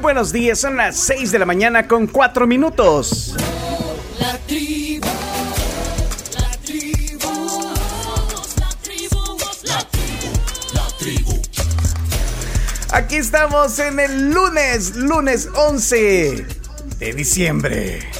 buenos días, son las 6 de la mañana con 4 minutos. La tribu, la tribu, la tribu, la tribu, la tribu. Aquí estamos en el lunes, lunes 11 de diciembre.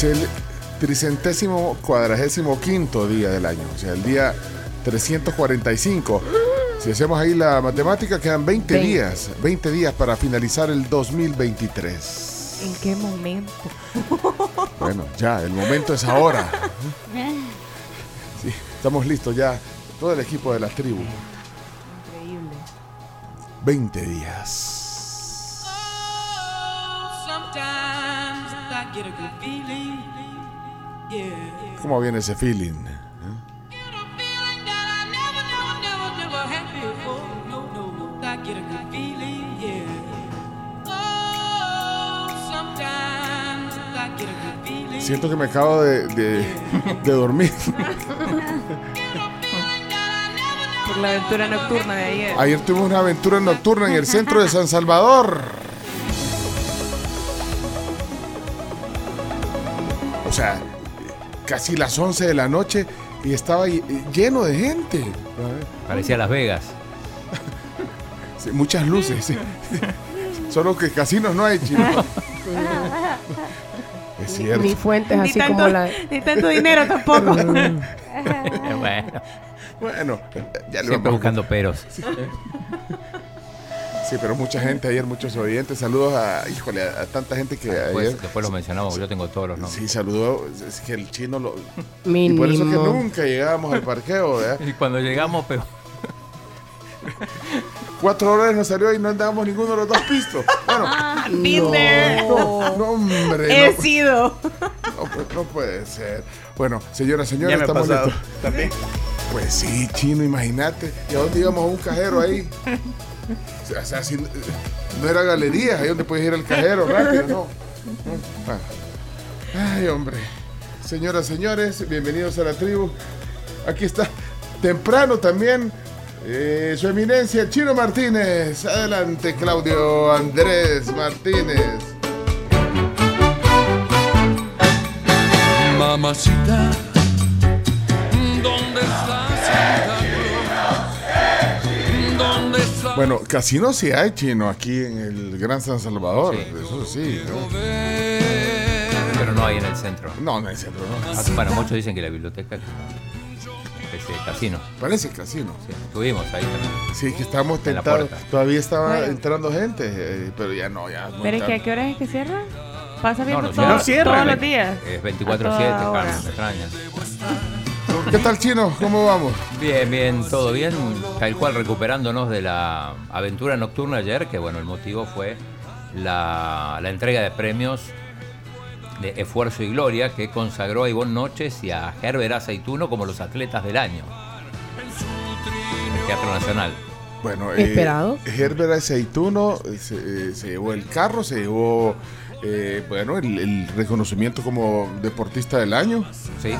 Es el tricentésimo cuadragésimo quinto día del año, o sea, el día 345. Si hacemos ahí la matemática, quedan 20 Veinte. días, 20 días para finalizar el 2023. ¿En qué momento? Bueno, ya, el momento es ahora. Sí, estamos listos ya, todo el equipo de la tribu. Increíble. 20 días. Sometimes ¿Cómo viene ese feeling? Siento que me acabo de, de- de dormir. Por la aventura nocturna de ayer. Ayer tuvimos una aventura nocturna en el centro de San Salvador. Casi las 11 de la noche y estaba ll- lleno de gente. Parecía Las Vegas. Sí, muchas luces. sí. Solo que casinos no hay, chino. Es cierto. Ni fuentes Ni así tanto, como la. ni tanto dinero tampoco. bueno, Bueno, ya le siempre vamos- buscando peros. Sí, pero mucha gente ayer, muchos oyentes. Saludos a, híjole, a, a tanta gente que Después, ayer. después lo mencionamos, yo tengo todos los nombres. Sí, saludó. Es que el chino lo. Y Mínimo. por eso que nunca llegábamos al parqueo, ¿verdad? Y cuando llegamos, pero Cuatro horas nos salió y no andábamos ninguno de los dos pistos. Bueno, Been there. no, no, hombre. He no, sido. no, pu- no puede ser. Bueno, señoras, Ya señores, me ha estamos listos. también. Pues sí, chino, imagínate. ¿Y a dónde íbamos a un cajero ahí? O sea, no era galerías, ahí donde puedes ir al cajero rápido, ¿no? Ah. Ay, hombre. Señoras, señores, bienvenidos a la tribu. Aquí está, temprano también, eh, su eminencia, Chino Martínez. Adelante, Claudio Andrés Martínez. Mamacita, Bueno, casino sí hay, Chino, aquí en el Gran San Salvador. Sí. Eso sí, ¿no? pero no hay en el centro. No, no hay centro, ¿no? Ah, Bueno, muchos dicen que la biblioteca es casino. Parece casino. Sí, estuvimos ahí también. Sí, que la tentados. Todavía estaba Bueno. entrando gente, eh, pero ya no, ya. Pero es que a qué hora es que cierra? Pasa viendo no todo- cierra. No cierra. todos los días. Es A 24-7, toda hora. Carlos, me extraña. ¿Qué tal, Chino? ¿Cómo vamos? Bien, bien, todo bien. Tal cual recuperándonos de la aventura nocturna ayer, que bueno, el motivo fue la, la entrega de premios de Esfuerzo y Gloria que consagró a Ivonne Noches y a Herbert Aceituno como los atletas del año. En el Teatro Nacional. Bueno, eh, Esperado. Herbert Aceituno eh, se, eh, se llevó el carro, se llevó eh, bueno, el, el reconocimiento como deportista del año. Sí.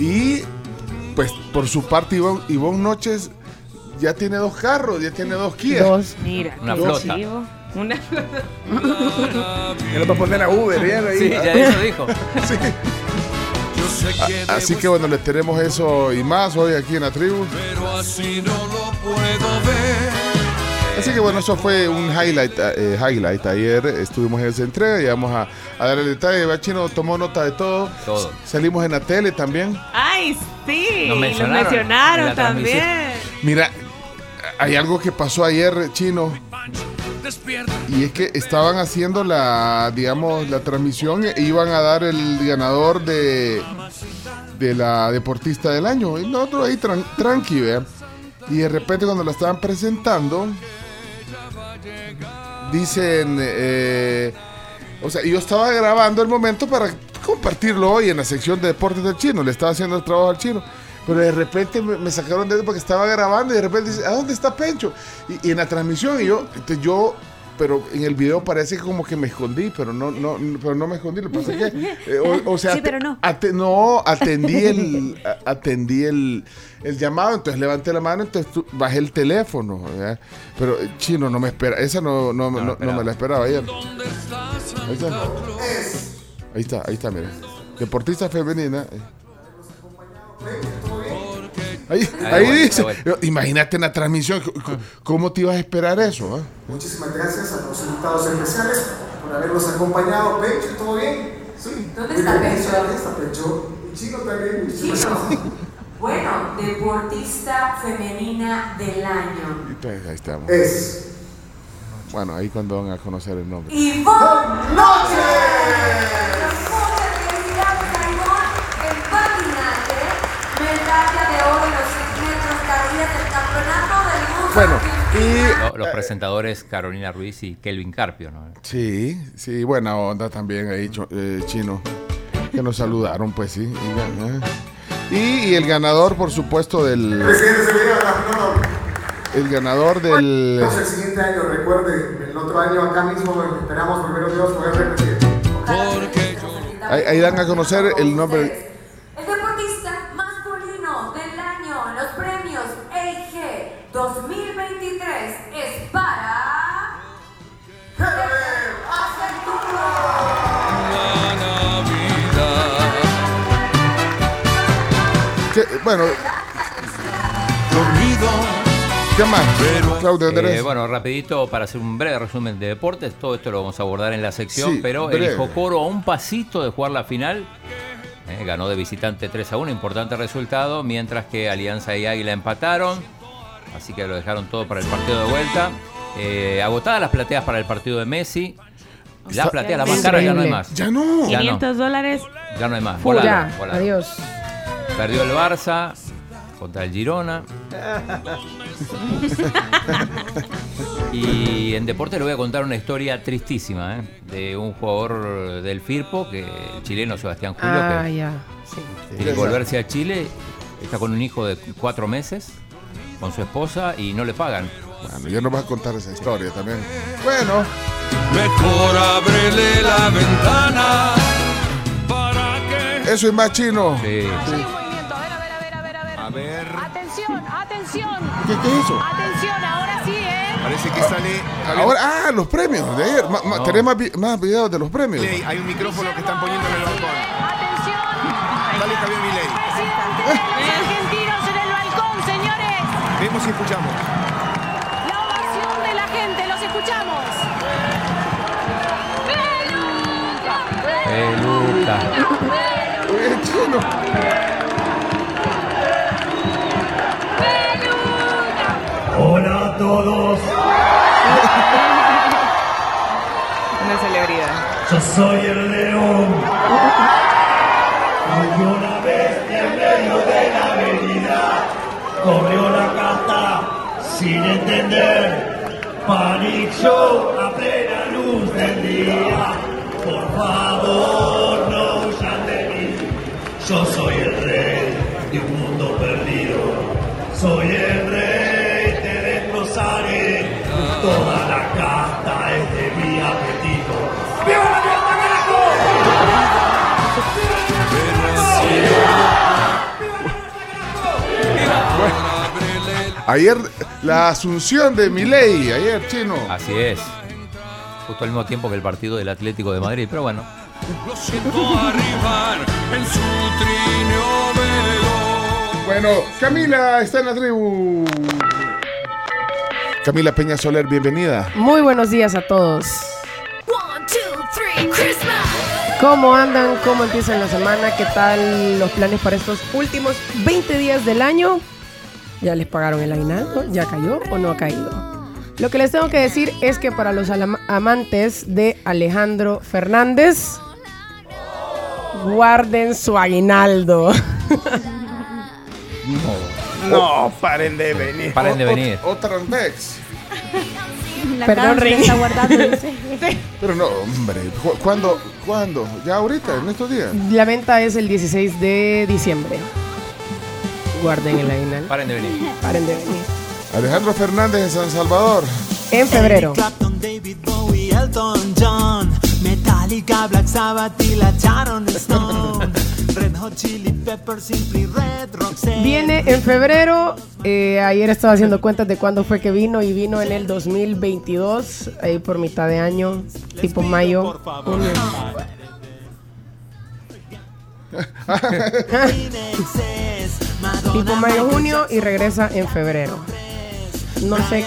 Y pues por su parte Ivonne, Ivonne Noches ya tiene dos carros, ya tiene dos Kia. Dos. Mira. Una qué flota. Una flota. Ya lo va a poner a Uber, ya, ahí. Sí, ya eso dijo. Sí. Yo sé que Así que bueno, les tenemos eso y más hoy aquí en la tribu. pero así no lo puedo ver. Así que bueno, eso fue un highlight, eh, highlight. Ayer estuvimos en esa entrega y vamos a, a dar el detalle. Va Chino tomó nota de todo. Todo. Salimos en la tele también. Ay, sí. Nos Nos mencionaron también. Mira, hay algo que pasó ayer, Chino, y es que estaban haciendo la, digamos, la transmisión e iban a dar el ganador de, de la deportista del año. Y nosotros ahí tran- tranqui. Y de repente cuando la estaban presentando, dicen, eh, o sea, yo estaba grabando el momento para compartirlo hoy en la sección de deportes del chino, le estaba haciendo el trabajo al chino. Pero de repente me, sacaron de porque estaba grabando y de repente dice, ¿a dónde está Pencho? Y, y en la transmisión, y yo, yo, pero en el video parece como que me escondí, pero no, no, no- pero no me escondí, lo que pasa es que, eh, o, o sea, Sí, pero no. no, atendí el, a- atendí el, el llamado, entonces levanté la mano, entonces bajé el teléfono, ¿verdad? pero eh, chino no me espera, esa no, no, no, No, no esperaba. me la esperaba ayer. Ahí está. Ahí está, ahí está, mira. Deportista femenina. eh. Ahí, Ahí ahí vuelta, dice, ahí vuelta. imagínate en la transmisión, ¿cómo te ibas a esperar eso? ah? Muchísimas gracias a los invitados especiales por habernos acompañado. Pencho, ¿todo bien? Sí. ¿Dónde está bien, Pencho? ¿Dónde está Pencho? Y Chino también. Chino. Bueno, deportista femenina del año. Entonces, ahí estamos. Es Bueno, ahí cuando van a conocer el nombre. Ivonne Noche. Muchas felicidades Ivonne en patinaje. Medalla de oro en los 6 metros carriles del campeonato del mundo. Bueno, y Lo- Los presentadores Carolina Ruiz y Kelvin Carpio, ¿no? Sí, sí, buena onda también ahí, eh, chino. Que nos saludaron, pues sí. Y, eh. y- y el ganador, por supuesto, del. Presidente, se viene a no, no. El ganador del. Entonces, el siguiente año, recuerde, el otro año acá mismo esperamos, primero Dios, poder repetir. Ahí dan a conocer el nombre. Bueno, Dormido. ¿qué más? Pero- Claudio Andrés. Eh, bueno, rapidito para hacer un breve resumen de deportes, todo esto lo vamos a abordar en la sección, Sí, pero breve. el Jocoro a un pasito de jugar la final, eh, ganó de visitante 3 a 1, importante resultado, mientras que Alianza y Águila empataron, así que lo dejaron todo para el partido de vuelta. Eh, agotadas las plateas para el partido de Messi, las Está- plateas, las más caras ya no hay más, Ya no. Ya no. 500 dólares. ya no hay más, volaron. adiós. Perdió el Barça contra el Girona. y en deporte le voy a contar una historia tristísima ¿eh? de un jugador del Firpo, que el chileno Sebastián Julio, Ah, que ya. Sí. tiene que volverse a Chile, está con un hijo de cuatro meses, con su esposa y no le pagan. Bueno, ya nos vas a contar esa historia también. Bueno, Mejor ábrele la ventana para que eso es más chino. Sí, sí. Ver Atención, atención, ¿Qué, qué es eso? atención, ahora sí, ¿eh? Parece que sale. Ahora, ah, los premios de ayer. Ma- ma- No. Tenés más, vi- más videos de los premios. Hay un micrófono que están poniendo en el balcón. Atención, Dale, Javier Milei. presidente de los argentinos en el balcón, señores. Vemos y escuchamos. La ovación de la gente, los escuchamos. Eh, Luca. Oye, chino. Hola a todos, Una celebridad. yo soy el león. Hay una bestia en medio de la avenida, corrió la casta sin entender. Panic Show a plena luz del día. Por favor, no huyan de mí. Yo soy el rey de un mundo perdido. Soy el rey, Casares. Toda la casta es de mi apetito. ¡Viva la fiesta, Ayer la asunción de Milei, ayer chino. Así es. Justo al mismo tiempo que el partido del Atlético de Madrid, pero bueno. Lo siento arribar en su trineo. Bueno, Camila está en la tribu. Camila Peña Soler, bienvenida. Muy buenos días a todos. ¿Cómo andan? ¿Cómo empiezan la semana? ¿Qué tal los planes para estos últimos 20 días del año? ¿Ya les pagaron el aguinaldo? ¿Ya cayó o no ha caído? Lo que les tengo que decir es que para los amantes de Alejandro Fernández, guarden su aguinaldo. No, paren de venir. Paren de o- venir. Otra vez. La Perdón, Rey. está guardando, dice. Pero no, hombre. ¿cu- ¿Cuándo? ¿Cuándo? ¿Ya ahorita? ¿En estos días? La venta es el 16 de diciembre. Guarden el aguinaldo. Paren de venir. Paren de venir. Alejandro Fernández en San Salvador. En febrero. Clapton, David Bowie, Elton John, Metallica, Black Sabbath y la Sharon Stone, Viene en febrero. eh, ayer estaba haciendo cuentas de cuándo fue que vino y vino en el 2022, ahí por mitad de año, tipo mayo. tipo mayo, junio y regresa en febrero. No sé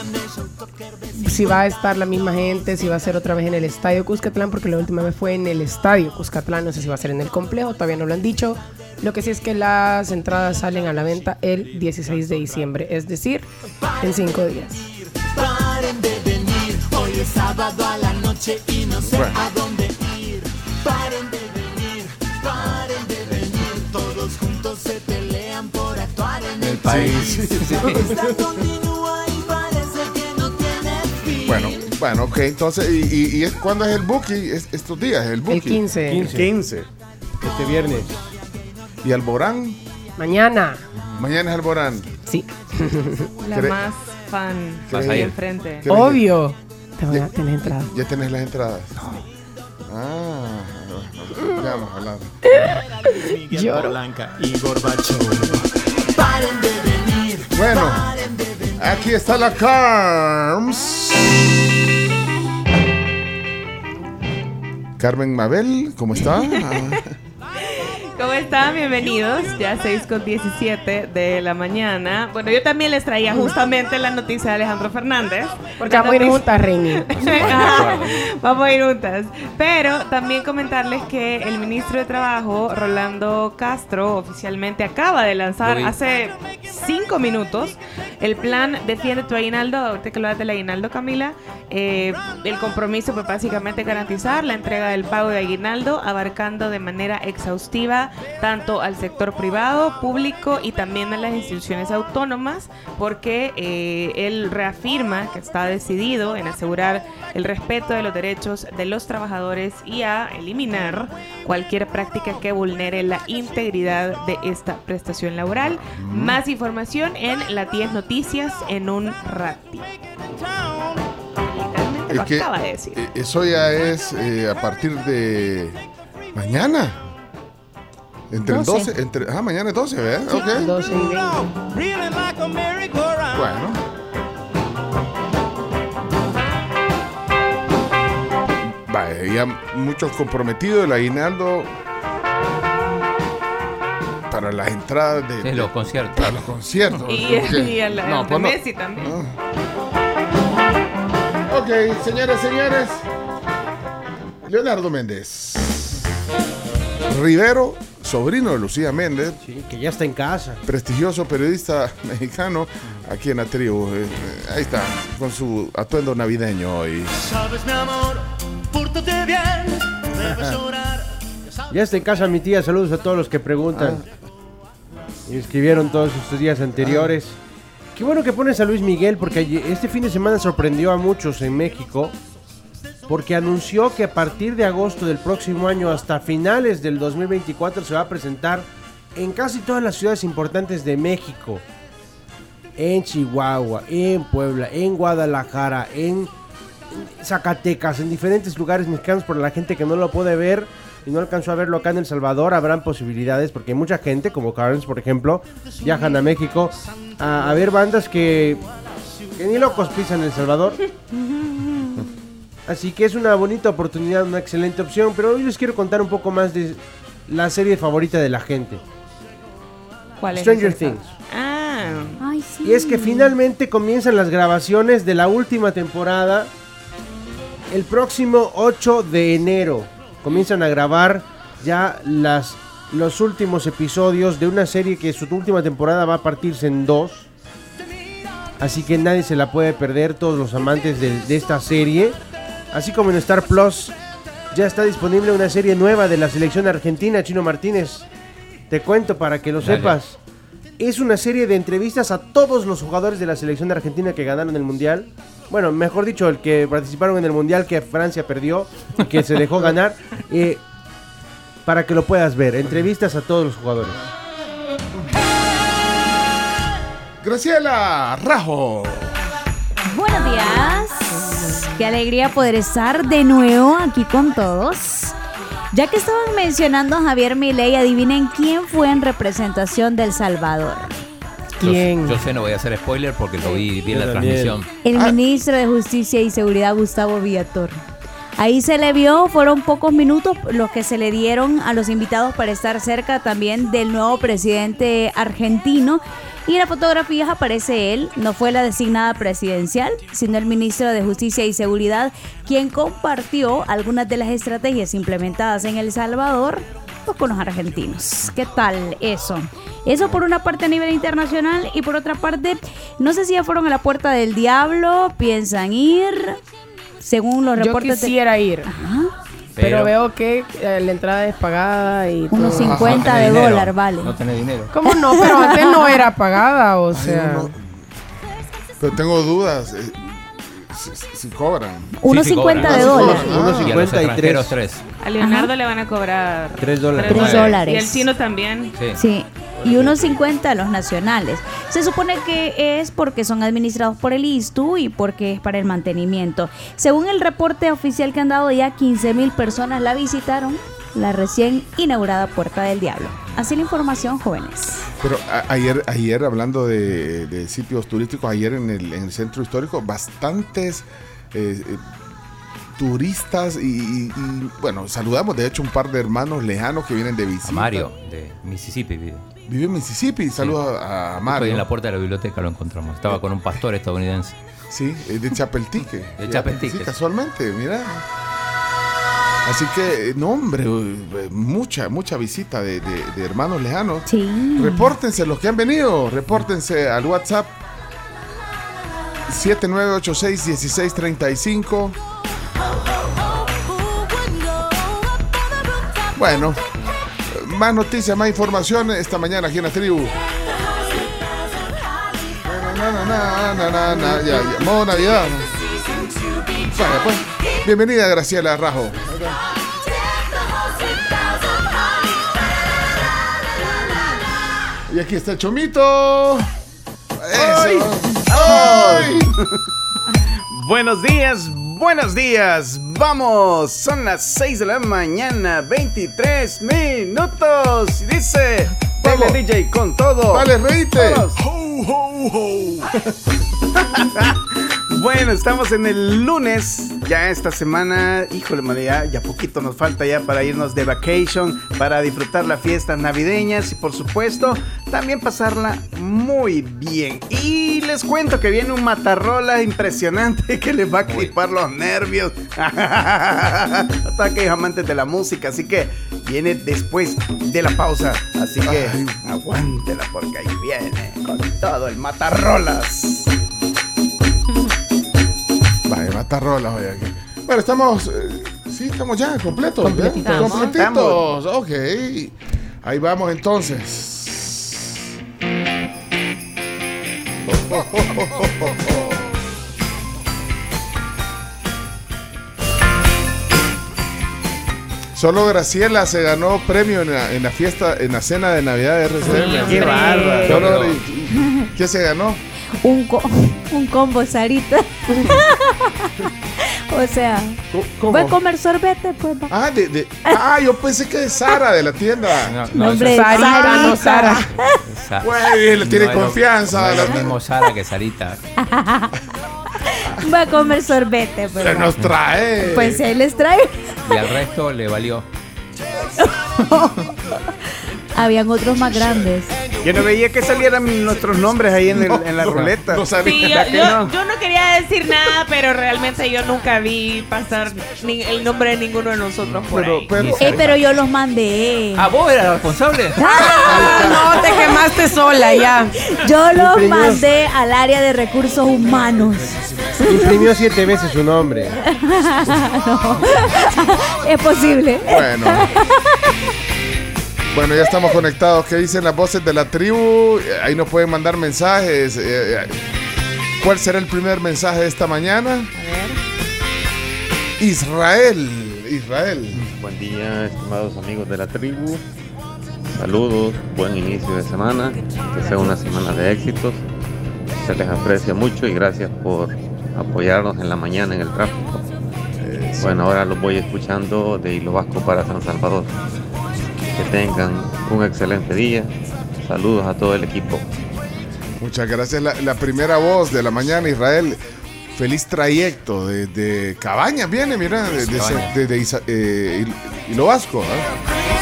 si va a estar la misma gente, si va a ser otra vez en el estadio Cuscatlán, porque la última vez fue en el estadio Cuscatlán, no sé si va a ser en el complejo, todavía no lo han dicho. Lo que sí es que las entradas salen a la venta el 16 de diciembre, es decir, en cinco días. Paren de venir, hoy es sábado a la noche y no sé Bueno. a dónde ir. Paren Bueno, bueno, ok. Entonces, ¿y, y, y es, cuándo es el bookie? Es- estos días, el bookie. El 15. 15. Este viernes. ¿Y Alborán? Mañana. Mañana es Alborán. Sí. La ¿Cree- más fan Vas ahí enfrente. ¿Creen Obvio. Te van a tener entrada. ¿Ya tenés las entradas? Ah, ya vamos a hablar. Lloro. Blanca y Gorbachov. Paren de venir, Bueno, paren de venir. Aquí está la Carms. Carmen Mabel, ¿cómo está? ¿Cómo están? Bienvenidos. Ya 6 con 17 de la mañana. Bueno, yo también les traía justamente la noticia de Alejandro Fernández. Porque vamos a ir juntas, Reini. Vamos a ir juntas. Pero también comentarles que el ministro de Trabajo, Rolando Castro, oficialmente acaba de lanzar hace cinco minutos el plan Defiende tu aguinaldo. Ahorita que lo das del aguinaldo, Camila. eh, el compromiso, pues básicamente garantizar la entrega del pago de aguinaldo, abarcando de manera exhaustiva tanto al sector privado, público y también a las instituciones autónomas, porque eh, él reafirma que está decidido en asegurar el respeto de los derechos de los trabajadores y a eliminar cualquier práctica que vulnere la integridad de esta prestación laboral. Más información en la 10 Noticias en un ratito. Literalmente lo es que acaba de decir. eso ya es eh, a partir de mañana. Entre el 12. 12, entre, ah, mañana es 12, ¿verdad? Ok. 12 y 20. Reeling like a merry-go-round. Bueno. Vaya, ya muchos comprometidos el aguinaldo para las entradas de, de- los conciertos. para los conciertos. Y, y el, el No, de pues no. Messi también. Ok, señores, señores. Leonardo Méndez. Rivero, sobrino de Lucía Méndez, Sí, que ya está en casa. prestigioso periodista mexicano aquí en la tribu. Eh, eh, ahí está, con su atuendo navideño hoy. Sabes, mi amor, pórtate bien, debes llorar. Ya está en casa mi tía. Saludos a todos los que preguntan. Y escribieron todos estos días anteriores. Qué bueno que pones a Luis Miguel porque este fin de semana sorprendió a muchos en México. Porque anunció que a partir de agosto del próximo año hasta finales del 2024 se va a presentar en casi todas las ciudades importantes de México. en Chihuahua, en Puebla, en Guadalajara, en Zacatecas, en diferentes lugares mexicanos, por la gente que no lo puede ver y no alcanzó a verlo acá en El Salvador, habrán posibilidades, porque mucha gente, como Carnes, por ejemplo, viajan a México a, ver bandas que, que ni locos pisan El Salvador. Así que es una bonita oportunidad, una excelente opción, pero hoy les quiero contar un poco más de la serie favorita de la gente. ¿Cuál es Stranger? Things. Ah. Ay, sí. Y es que finalmente comienzan las grabaciones de la última temporada el próximo 8 de enero. Comienzan a grabar ya las, los últimos episodios de una serie que su última temporada va a partirse en dos. Así que nadie se la puede perder, todos los amantes de, de esta serie. Así como en Star Plus ya está disponible una serie nueva de la selección argentina, Chino Martínez. Te cuento para que lo Dale. sepas. Es una serie de entrevistas a todos los jugadores de la selección argentina que ganaron el mundial. Bueno, mejor dicho, el que participaron en el mundial que Francia perdió y que se dejó ganar. eh, para que lo puedas ver. Entrevistas a todos los jugadores. Graciela Rajo. Buenos días. Qué alegría poder estar de nuevo aquí con todos. Ya que estaban mencionando a Javier Milei, adivinen quién fue en representación del Salvador. ¿Quién? Yo, yo sé, no voy a hacer spoiler porque lo vi, vi en Yo la transmisión. El ministro de Justicia y Seguridad Gustavo Villator. Ahí se le vio, fueron pocos minutos los que se le dieron a los invitados para estar cerca también del nuevo presidente argentino. Y en las fotografías aparece él, no fue la designada presidencial, sino el ministro de Justicia y Seguridad, quien compartió algunas de las estrategias implementadas en El Salvador pues, con los argentinos. ¿Qué tal eso? Eso por una parte a nivel internacional y por otra parte, no sé si ya fueron a la puerta del diablo, piensan ir, según los Yo reportes. de- quisiera ir. Pero, Pero- veo que eh, la entrada es pagada y Unos todo. 50 de Dinero. dólar, vale. No tenés dinero. ¿Cómo no? Pero antes no era pagada, o sea. no. Pero tengo dudas. Si, si cobran. Unos Sí, sí 50 cobran. de Ah, dólar. sí, Y Unos a los 53. extranjeros tres. A Leonardo le van a cobrar Tres dólares. Tres dólares. Y el chino también. Sí. Sí, y unos 50 a los nacionales. Se supone que es porque son administrados por el ISTU y porque es para el mantenimiento. Según el reporte oficial que han dado, ya 15 mil personas la visitaron, la recién inaugurada Puerta del Diablo. Así la información, jóvenes. Pero ayer, ayer hablando de, de sitios turísticos, ayer en el, en el centro histórico, bastantes eh, eh, turistas y, y- y, bueno, saludamos de hecho un par de hermanos lejanos que vienen de visita. A Mario, de Mississippi. vive. Vive en Mississippi. Saludos a, Mario. en la puerta de la biblioteca lo encontramos. Estaba con un pastor estadounidense. Sí, de Chapeltique. De Chapeltique. Sí, casualmente, mira. Así que, no, hombre, eh, mucha, mucha visita de, de- de hermanos lejanos. Sí. Repórtense los que han venido, repórtense al WhatsApp 7986-1635. Bueno, más noticias, más información esta mañana aquí en la tribu. Na, na, na, ya, ya, modo Navidad. Vaya, pues. Bienvenida Graciela Rajo. Y aquí está el chomito. Eso. ¡Ay! Buenos días, buenos días. Vamos, son las 6 de la mañana, 23 minutos. Y dice, Vamos. dale DJ con todo. Vale, reíte. Bueno, estamos en el lunes, ya esta semana, híjole, madre, ya, ya poquito nos falta ya para irnos de vacation, para disfrutar las fiestas navideñas y por supuesto también pasarla muy bien. Y les cuento que viene un matarrola impresionante que les va a clipar los nervios a todos aquellos amantes de la música, así que viene después de la pausa, así que aguántela porque ahí viene con todo el matarrolas. Vaya, matarrolas hoy aquí. Bueno, estamos. eh, sí, estamos ya completos. Completitos. Completitos. Ok. Ahí vamos entonces. Solo Graciela se ganó premio en la, en la fiesta, en la cena de Navidad de RCN. Qué Pero- ¿Qué se ganó? Un, co- un combo, Sarita. o sea, ¿Cómo? voy a comer sorbete, pues. va. Ah, de, de- ah, yo pensé que de Sara, de la tienda. No, hombre, Sarita, no Sara. Sa- Güey, le tiene no es lo- confianza. no es la- lo mismo Sara que Sarita. Voy a comer sorbete, pues. Se va. nos trae. Pues ahí les traigo. Y al resto le valió. Habían otros más grandes. Yo no veía que salieran nuestros nombres ahí en, el- en la No, ruleta. no sabía. Sí, yo, ¿Verdad que yo- no? yo no quería decir nada, pero realmente yo nunca vi pasar ni- el nombre de ninguno de nosotros por Pero, ahí. pero, yo los mandé. Ah, vos eras responsable. Ah, no, te quemaste sola ya. Yo los Imprimió. mandé al área de recursos humanos. Imprimió siete veces su nombre. No. Es posible. bueno. Bueno, ya estamos conectados. ¿Qué dicen las voces de la tribu? Eh, Ahí nos pueden mandar mensajes. Eh, eh, ¿Cuál será el primer mensaje de esta mañana? Israel. Israel. Buen día, estimados amigos de la tribu. Saludos, buen inicio de semana. Que sea una semana de éxitos. Se les aprecia mucho y gracias por apoyarnos en la mañana en el tráfico. Bueno, ahora los voy escuchando de Hilo Vasco para San Salvador. Que tengan un excelente día. Saludos a todo el equipo. Muchas gracias. La, la primera voz de la mañana, Israel. Feliz trayecto desde Cabañas viene, mira, de, de Isa- eh, Hilo Vasco. ¿ah?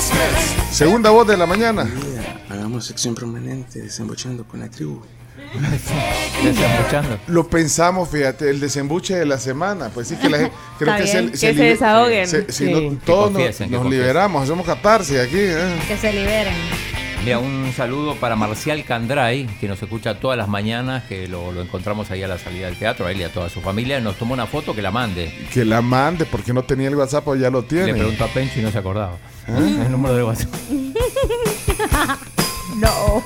Segunda voz de la mañana. Hagamos sección permanente desembochando con la tribu. Desembuchando. Lo pensamos, fíjate, el desembuche de la semana. Pues sí que la gente, creo que se, que se desahoguen. se- si Sí. no, Que todos nos, liberamos, hacemos catarsis aquí. ¿eh? Que se liberen. Mira, un saludo para Marcial Candray, que nos escucha todas las mañanas, que lo, lo encontramos ahí a la salida del teatro, a él y a toda su familia. Nos tomó una foto que la mande. Que la mande, porque no tenía el WhatsApp o ya lo Le tiene. preguntó a Pencho y no se acordaba. ¿Eh? El número de WhatsApp. No.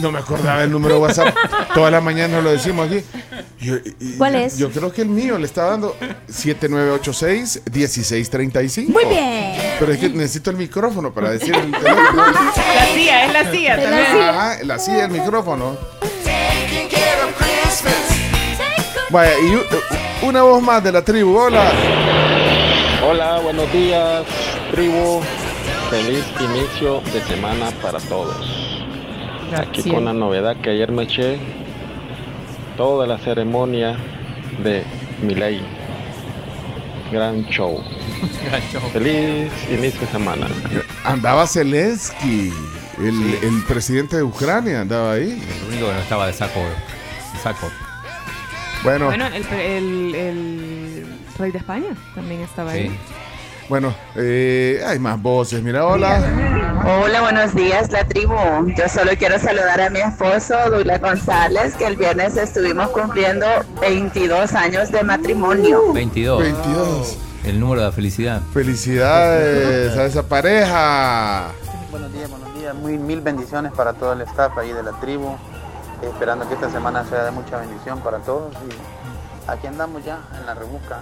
No me acordaba el número de WhatsApp. Todas las mañanas lo decimos aquí. Yo- y- ¿Cuál es? Yo creo que el mío le está dando 7986-1635. Muy bien. Pero es que necesito el micrófono para decir el teléfono. La silla, es la silla la también. Ah, la silla del micrófono. Vaya, y una voz más de la tribu. Hola. Hola, buenos días, tribu. Feliz inicio de semana para todos. Aquí con la novedad que ayer me eché toda la ceremonia de Milei. Gran show. Feliz inicio de semana. Andaba Zelensky, el, el presidente de Ucrania, andaba ahí. El único que no estaba de saco. de saco. Bueno, Bueno, el, el- el rey de España también estaba ahí. Bueno, eh, hay más voces. Mira, hola. Hola, buenos días, la tribu. Yo solo quiero saludar a mi esposo, Douglas González, que el viernes estuvimos cumpliendo 22 años de matrimonio. 22. 22. El número de felicidad. Felicidades a esa pareja. Buenos días, buenos días. Muy, mil bendiciones para todo el staff ahí de la tribu. Esperando que esta semana sea de mucha bendición para todos. Y aquí andamos ya en la rebusca,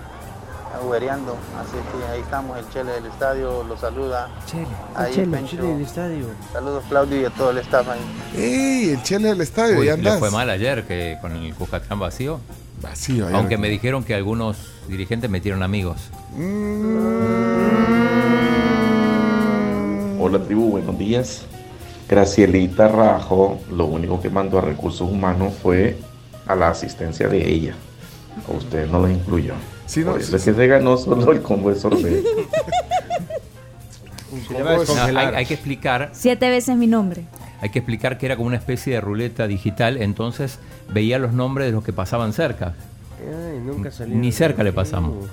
aguereando. Así que ahí estamos, el Chele del estadio lo saluda. Ahí, Chele. Chele del estadio. Saludos, Claudio, y a todo el staff ahí. ¡Ey! El chele del estadio, Uy, ya le andas. fue mal ayer que con el Cuscatlán vacío. Vacío, ayer. Aunque me dijeron que algunos dirigentes metieron amigos. Hola tribu, buenos días. Gracielita Rajo, lo único que mandó a recursos humanos fue a la asistencia de ella. A usted no lo incluyó. Sí, no, eso es sí. que se ganó solo el combo de sorbete. No, hay, hay que explicar, Siete veces mi nombre. hay que explicar que era como una especie de ruleta digital, entonces veía los nombres de los que pasaban cerca. Ay, nunca salió. Ni cerca le pasamos.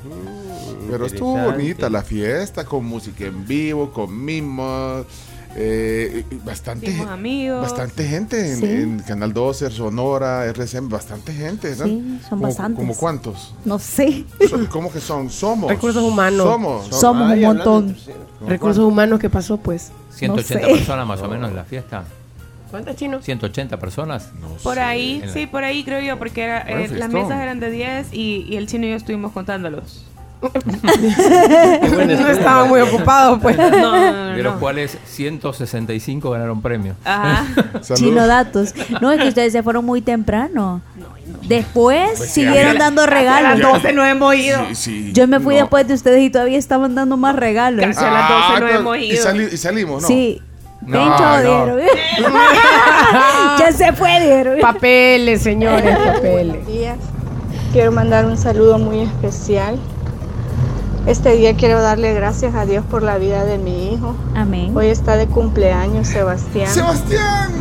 Pero estuvo bonita la fiesta, con música en vivo, con mimos. Eh, bastante, amigos. bastante gente en, Sí. en Canal 12, Sonora, RCM, bastante gente. ¿no? Sí, son Como- bastantes. ¿Como cuántos? No sé. ¿Cómo que son? Somos. Recursos humanos. Somos. Somos un montón. Recursos humanos, ¿qué pasó pues? 180 sé. personas más o menos en la fiesta. ¿Cuántas chinos? 180 personas. Por ahí, En la- sí, por ahí creo yo, porque era, eh, las mesas eran de 10 y, y el chino y yo estuvimos contándolos. No estaban muy ocupados, pues. de los cuales 165 ganaron premios. Ajá. Chino datos. No, es que ustedes se fueron muy temprano. Después Pues siguieron dando A las regalos. 12 no hemos ido. Sí, sí, Yo me fui no. después de ustedes y todavía estaban dando más regalos. Casi a las 12 no pero- hemos y, ido. sali- y salimos, ¿no? Sí. No, no. ya se fue, dijeron. Papeles, señores, papeles. Buenos días. Quiero mandar un saludo muy especial. Este día quiero darle gracias a Dios por la vida de mi hijo. Amén. Hoy está de cumpleaños Sebastián. ¡Sebastián!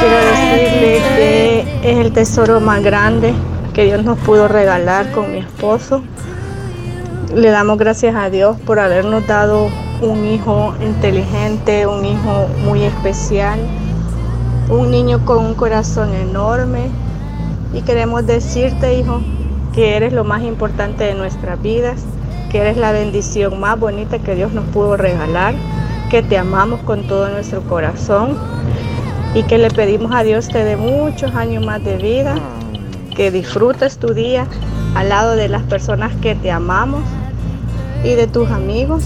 Quiero decirle que es el tesoro más grande que Dios nos pudo regalar con mi esposo. Le damos gracias a Dios por habernos dado un hijo inteligente, un hijo muy especial, un niño con un corazón enorme. Y queremos decirte, hijo, que eres lo más importante de nuestras vidas, que eres la bendición más bonita que Dios nos pudo regalar, que te amamos con todo nuestro corazón y que le pedimos a Dios te dé muchos años más de vida, que disfrutes tu día al lado de las personas que te amamos y de tus amigos.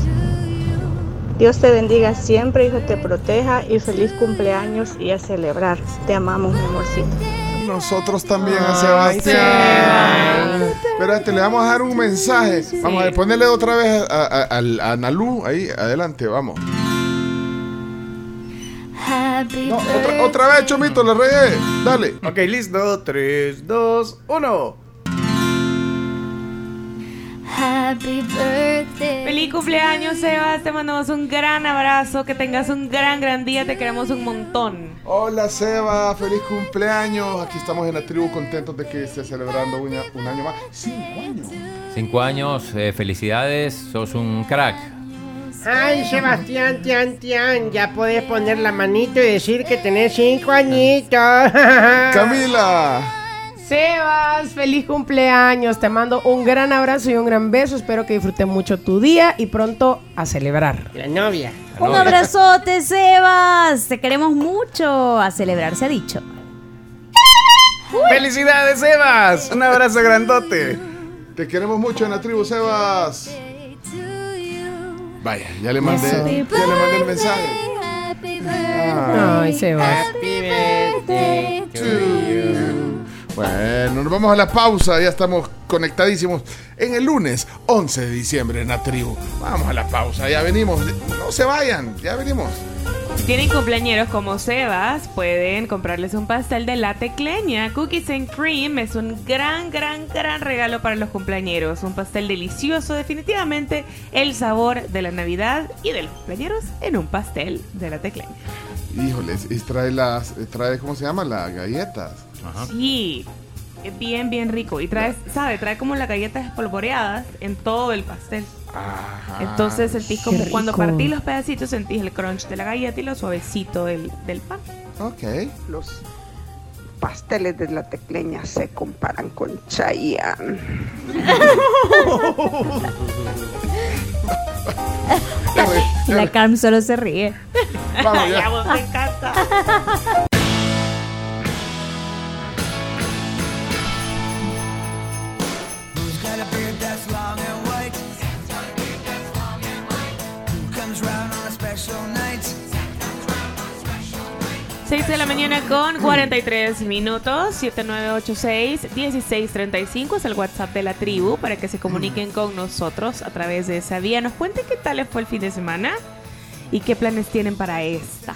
Dios te bendiga siempre, hijo, te proteja y feliz cumpleaños y a celebrar. Te amamos, mi amorcito. Nosotros también a Sebastián. Espérate, le vamos a dar un mensaje. Vamos a ponerle otra vez a, a, a- a Nalú ahí, adelante, vamos. No, otra, otra vez, Chomito, le regué. Dale. Ok, listo. 3, 2, 1. Happy birthday. Feliz cumpleaños, Sebas. Te mandamos un gran abrazo. Que tengas un gran, gran día. Te queremos un montón. Hola Seba, feliz cumpleaños. Aquí estamos en la tribu contentos de que esté celebrando un año más. Cinco años. Cinco años, eh, felicidades, sos un crack. Ay, Sebastián, tian, tian, ya puedes poner la manito y decir que tenés cinco añitos. Camila. Sebas, feliz cumpleaños. Te mando un gran abrazo y un gran beso. Espero que disfrutes mucho tu día y pronto a celebrar. La novia. Un abrazote, Sebas. Te queremos mucho. A celebrar se ha dicho. ¡Felicidades, Sebas! Un abrazo grandote. Te queremos mucho en la tribu, Sebas. Vaya, ya le mandé, ya le mandé el mensaje. Ay, Sebas. Bueno, nos vamos a la pausa, ya estamos conectadísimos en el lunes 11 de diciembre en la tribu. Vamos a la pausa, ya venimos. No se vayan, ya venimos. Si tienen cumpleañeros como Sebas, pueden comprarles un pastel de la tecleña. Cookies and Cream es un gran, gran, gran regalo para los cumpleañeros. Un pastel delicioso, definitivamente el sabor de la Navidad y de los cumpleañeros en un pastel de la tecleña. Híjoles, y trae las, trae, ¿cómo se llama? Las galletas. Sí, es bien, bien rico. Y trae, ¿sabe? Trae como las galletas espolvoreadas en todo el pastel. Entonces sentís como cuando partís los pedacitos, sentís el crunch de la galleta y lo suavecito del, del pan. Ok. Los pasteles de la tecleña se comparan con Chayanne. La Carm solo se ríe. Vamos ya. Ya vos te encanta. 6 de la mañana con 43 minutos, 7986-1635 es el WhatsApp de la tribu para que se comuniquen con nosotros a través de esa vía. Nos cuenten qué tal les fue el fin de semana y qué planes tienen para esta.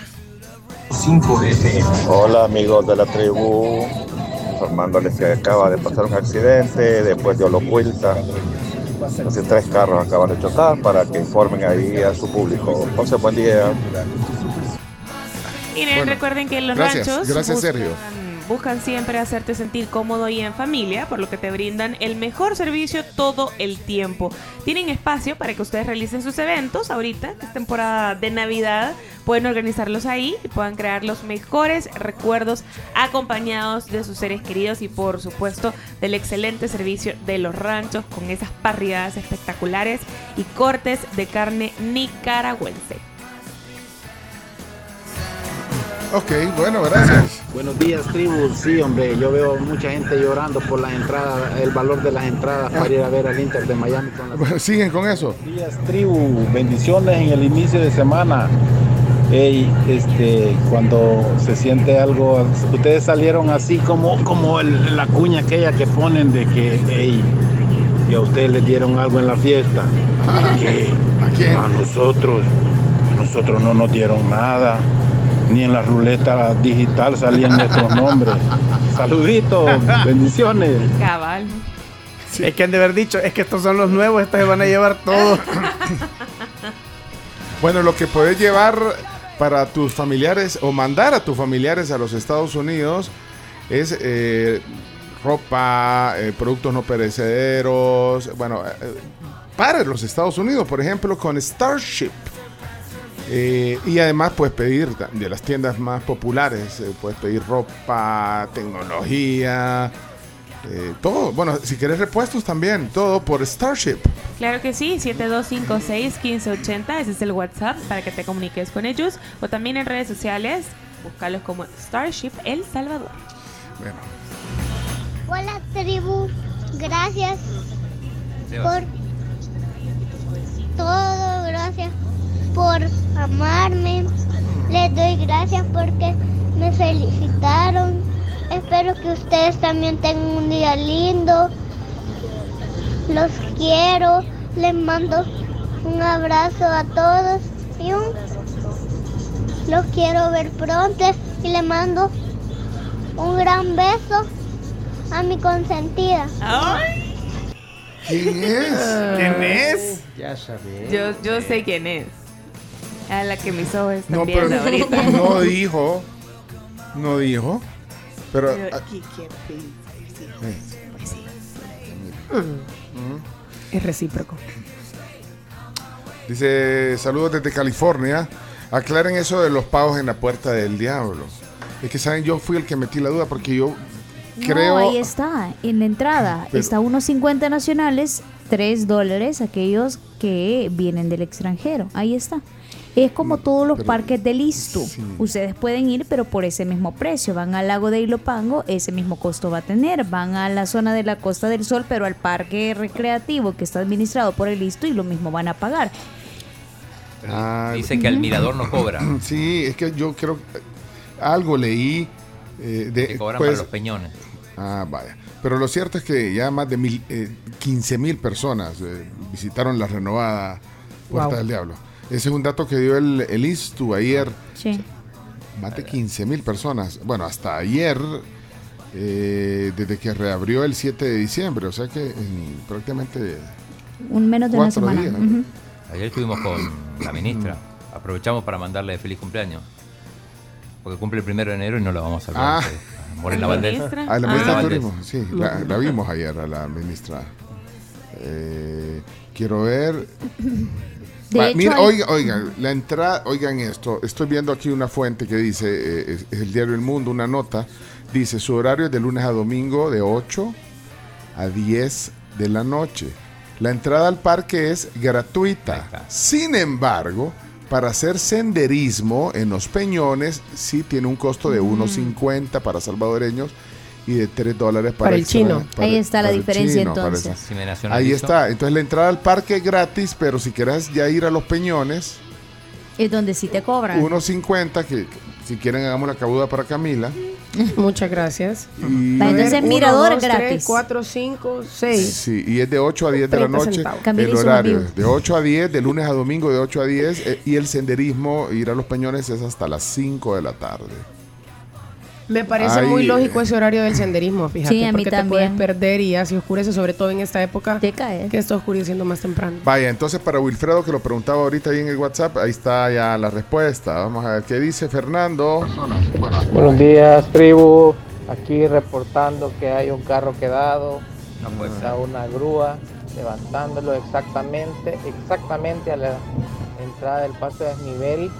Hola amigos de la tribu, informándoles que acaba de pasar un accidente después de Olocuilta. Así tres carros acaban de chocar para que informen ahí a su público. Entonces, buen día. Bueno, recuerden que en los gracias, ranchos gracias, buscan, Sergio. buscan siempre hacerte sentir cómodo y en familia, por lo que te brindan el mejor servicio todo el tiempo. Tienen espacio para que ustedes realicen sus eventos ahorita, que es temporada de Navidad, pueden organizarlos ahí y puedan crear los mejores recuerdos acompañados de sus seres queridos y por supuesto del excelente servicio de los ranchos con esas parrilladas espectaculares y cortes de carne nicaragüense. Ok, bueno, gracias. Buenos días, tribu. Sí, hombre, yo veo mucha gente llorando por las entradas, el valor de las entradas para ir a ver al Inter de Miami. Con la... Siguen con eso. Buenos días, tribu. Bendiciones en el inicio de semana. Ey, este, cuando se siente algo, ustedes salieron así como, como el- la cuña aquella que ponen de que, ey, y a ustedes les dieron algo en la fiesta. Que a nosotros, a nosotros no nos dieron nada. Ni en la ruleta digital salían nuestros nombres. Saluditos, bendiciones. Cabal. Es que han de haber dicho, es que estos son los nuevos, estos se van a llevar todo. Bueno, lo que puedes llevar para tus familiares o mandar a tus familiares a los Estados Unidos es eh, ropa, eh, productos no perecederos, bueno, eh, para los Estados Unidos, por ejemplo, con Starship. Eh, y además puedes pedir de las tiendas más populares, eh, puedes pedir ropa, tecnología, eh, todo. Bueno, si quieres repuestos también, todo por Starship. Claro que sí, 7256-1580, ese es el WhatsApp para que te comuniques con ellos. O también en redes sociales, búscalos como Starship El Salvador. Hola tribu, gracias por todo, gracias por amarme. Les doy gracias porque me felicitaron. Espero que ustedes también tengan un día lindo. Los quiero. Les mando un abrazo a todos y un los quiero ver pronto y les mando un gran beso a mi consentida. ¿Quién es? ¿Quién es? Ya sabes. Yo, yo sé quién es. A la que mis ojos están No, pero viendo ahorita. no dijo. No dijo. Pero. Ah, Pues sí. Es recíproco. Dice, saludos desde California. Aclaren eso de los pagos en la puerta del diablo. Es que, ¿saben? Yo fui el que metí la duda porque yo creo... No, ahí está, en la entrada. Pero- está unos 50 nacionales, 3 dólares aquellos que vienen del extranjero. Ahí está. Es como todos los pero- parques de Listo. Ustedes pueden ir, pero por ese mismo precio. Van al lago de Ilopango, ese mismo costo va a tener. Van a la zona de la Costa del Sol, pero al parque recreativo que está administrado por el Listo y lo mismo van a pagar. Ah, Dice que al mirador no cobra. Sí, es que yo creo... Algo leí... eh, de, Que cobran pues- para los peñones. Ah, vaya. Pero lo cierto es que ya más de mil, eh, 15 mil personas eh, visitaron la renovada Puerta Wow. del Diablo. Ese es un dato que dio el, el ISTU ayer. Sí. Más de 15 mil personas. Bueno, hasta ayer, eh, desde que reabrió el 7 de diciembre. O sea que en prácticamente Un menos de una semana. días. Ayer estuvimos con la ministra. Aprovechamos para mandarle feliz cumpleaños. Porque cumple el primero de enero y no lo vamos a saludar. Ah. A Morena ¿La Valdés. Ah, la Ah. ministra Valdés. Turismo, sí, la, la vimos ayer a la ministra. Eh, quiero ver. De Va, hecho, mira, hay- oiga, oigan, la entrada, oigan esto, estoy viendo aquí una fuente que dice, eh, es, es el diario El Mundo, una nota, dice, su horario es de lunes a domingo de 8 a 10 de la noche. La entrada al parque es gratuita. Sin embargo, para hacer senderismo en los peñones, sí tiene un costo de 1.50 para salvadoreños y de 3 dólares para, Para el chino. para- Ahí está la diferencia, chino, entonces. Si me Ahí está. Entonces la entrada al parque es gratis, pero si quieres ya ir a los peñones, Es donde sí te cobran. 1.50, que que si quieren hagamos la cabuda para Camila. Muchas gracias. Y, Va, entonces, mirador gratis. cuatro, cinco, seis. Sí, y es de 8 a 10 de la 30 noche. Camila El horario de 8 a 10, de lunes a domingo de 8 a 10. eh, y el senderismo, ir a los peñones, es hasta las 5 de la tarde. Me parece Ay, muy lógico ese horario del senderismo, fíjate, Sí, a mí porque te también. puedes perder y ya se oscurece, sobre todo en esta época Te caes. que está oscureciendo más temprano. Vaya, entonces para Wilfredo, que lo preguntaba ahorita ahí en el WhatsApp, ahí está ya la respuesta. Vamos a ver qué dice Fernando. Buenos días, tribu. Aquí reportando que hay un carro quedado, No puede ser. está una grúa levantándolo exactamente, exactamente a la entrada del paso de desnivel,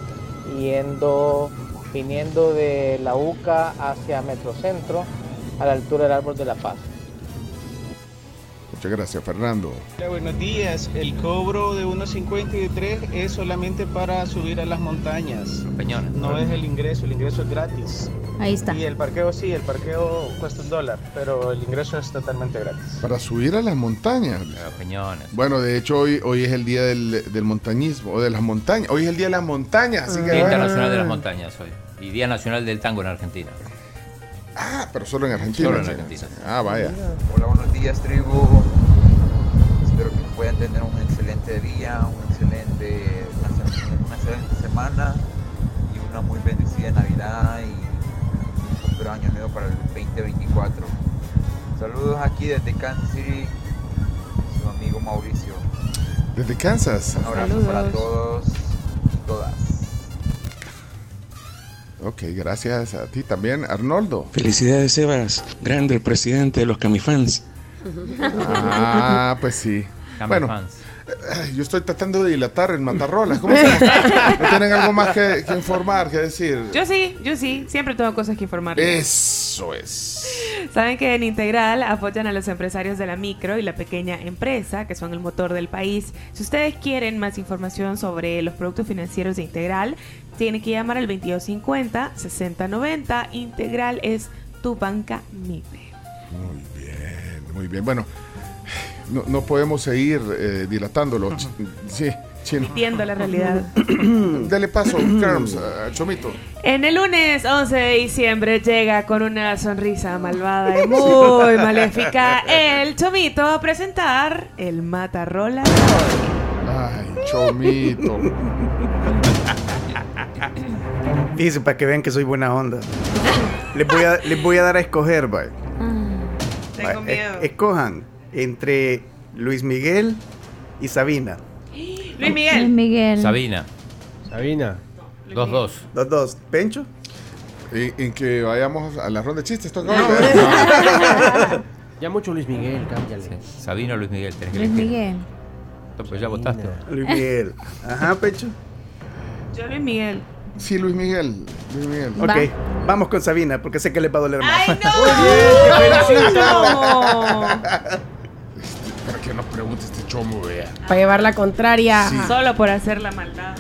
yendo, viniendo de la UCA hacia Metrocentro, a la altura del Árbol de la Paz. Muchas gracias, Fernando. Hola, buenos días. El cobro de 1.53 es solamente para subir a las montañas. Los peñones. No es el ingreso, el ingreso es gratis. Ahí está. Y el parqueo sí, el parqueo cuesta un dólar, pero el ingreso es totalmente gratis. Para subir a las montañas. Los peñones. Bueno, de hecho hoy, hoy es el día del, del montañismo, o de las montañas. Hoy es el día de las montañas, así que... Día Internacional de las Montañas hoy. Y Día Nacional del Tango en Argentina. Ah, pero solo en Argentina. Solo en. Argentina. Ah, vaya. Hola, buenos días, tribu. Espero que puedan tener un excelente día, un excelente, una, excelente semana y una muy bendecida Navidad y un próspero año nuevo para el 2024. Saludos aquí desde Kansas City, su amigo Mauricio. Desde Kansas. Un abrazo para todos y todas. Ok, gracias a ti también, Arnoldo. Felicidades, Sebas. Grande el presidente de los Camifans. Ah, pues sí. Cami Bueno, fans. ay, yo estoy tratando de dilatar el matarrolas. ¿Cómo? ¿No tienen algo más que, que informar, que decir? Yo sí, yo sí. Siempre tengo cosas que informar. Eso es. Saben que en Integral apoyan a los empresarios de la micro y la pequeña empresa, que son el motor del país. Si ustedes quieren más información sobre los productos financieros de Integral, tienen que llamar al 2250-6090. Integral es tu banca MIPE. Muy bien, muy bien. Bueno, no, no podemos seguir eh, dilatándolo. Sí, chino. Viendo la realidad. Dele paso, Carms, a Chomito. En el lunes 11 de diciembre llega con una sonrisa malvada y muy maléfica el Chomito a presentar el Matarrola. Ay, Chomito. Dice para que vean que soy buena onda. Les voy a, les voy a dar a escoger, bye. Tengo Bye, miedo. es- escojan entre Luis Miguel y Sabina. Luis Luis Miguel. Miguel. Sabina. Sabina. 2-2. Dos, dos. ¿Pencho? En, en que vayamos a la ronda de chistes. Ya mucho Luis Miguel, cámbiale. Sabina o Luis Miguel. Tenés que Luis. Miguel. Pues ya votaste. Luis Miguel. Ajá, Pencho. Yo Luis Miguel. Sí, Luis Miguel. Luis Miguel. Ok, Va. vamos con Sabina porque sé que les va a doler más. ¡Ay, no! Para que nos pregunte este chomo, vea. Para llevar la contraria. Solo por hacer la maldad.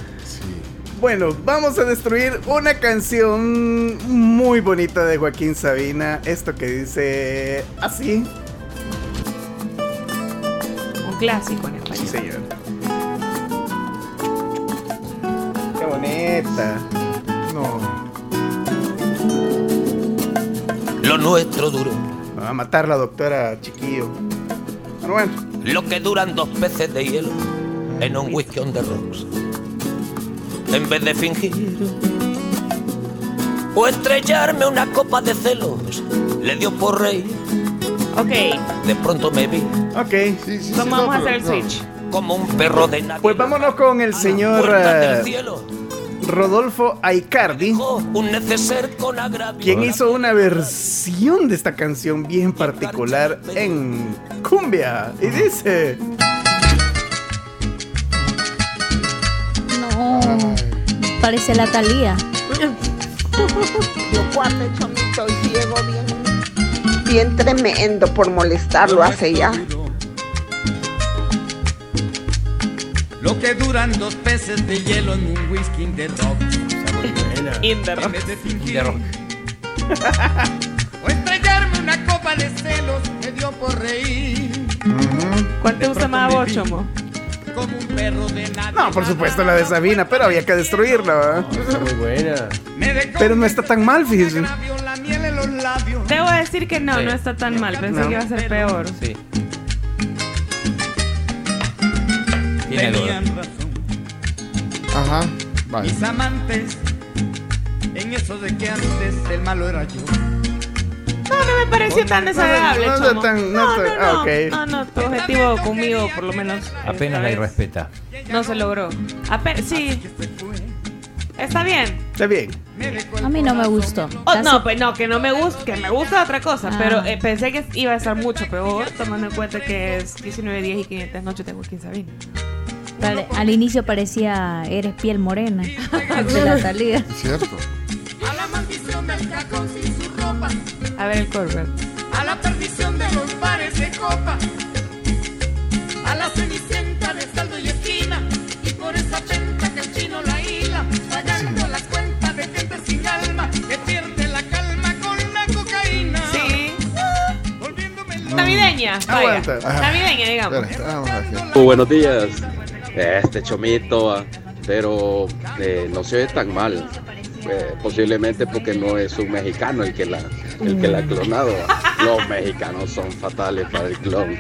Bueno, vamos a destruir una canción muy bonita de Joaquín Sabina. Esto que dice así. Un clásico en Sí, español. señor. No. Lo nuestro duro, Va a matar la doctora Chiquillo. Pero bueno, lo que duran dos peces de hielo en un whisky on the rocks. En vez de fingir o estrellarme una copa de celos, le dio por rey. Ok, De pronto me vi ok. Sí, sí, sí. ¿cómo no, vamos a hacer el no. switch? como un perro de nadie. Pues vámonos con el señor Rodolfo Aicardi, quien hizo una versión de esta canción bien particular en cumbia. Y dice... No. Parece la Talía. Yo cuate chomito y ciego bien, bien tremendo por molestarlo hace ya. Lo que duran dos peces de hielo en un whisky de rock. In the rock. Fingir De rock. o estrellarme una copa de celos, me dio por reír. ¿Cuál te gusta más a vos, Chomo? Como un perro de nadie. No, por supuesto la de Sabina, pero había que destruirla. Está muy buena. Pero no está tan mal, labios. Debo decir que no, Sí. no está tan mal. Pensé No. que iba a ser peor. Sí. Tiene Tenían duda. razón. Ajá. Vale. Mis amantes, en eso de que antes el malo era yo. No, no me pareció tan desagradable, no Chomo. tan- no no, no, ah, ok. no, no, tu objetivo conmigo, por lo menos. Apenas la irrespeta. No se logró. Ape- sí. Está bien. Está bien. A mí no me gustó. Oh, no, pues no, que no me gusta, que me gusta otra cosa, Ah. pero eh, pensé que iba a estar mucho peor, tomando en cuenta que es 19, 10 y 500 noches tengo 15 Sabina. Al inicio parecía eres piel morena de la salida. Cierto. A la maldición del sin su ropa. A ver el cover. A la perdición de los pares de copa. A la cenicienta de saldo y esquina. Y por esa penta que el chino la hila. Pagando sí. las cuentas de gente sin alma. Que pierde la calma con la cocaína. Sí. Navideña. Navideña, digamos. Dale, uh, buenos días. Este chomito, ah, pero eh, no se ve tan mal. Eh, posiblemente porque no es un mexicano el que la, el que la ha clonado. ah. Los mexicanos son fatales para el clon.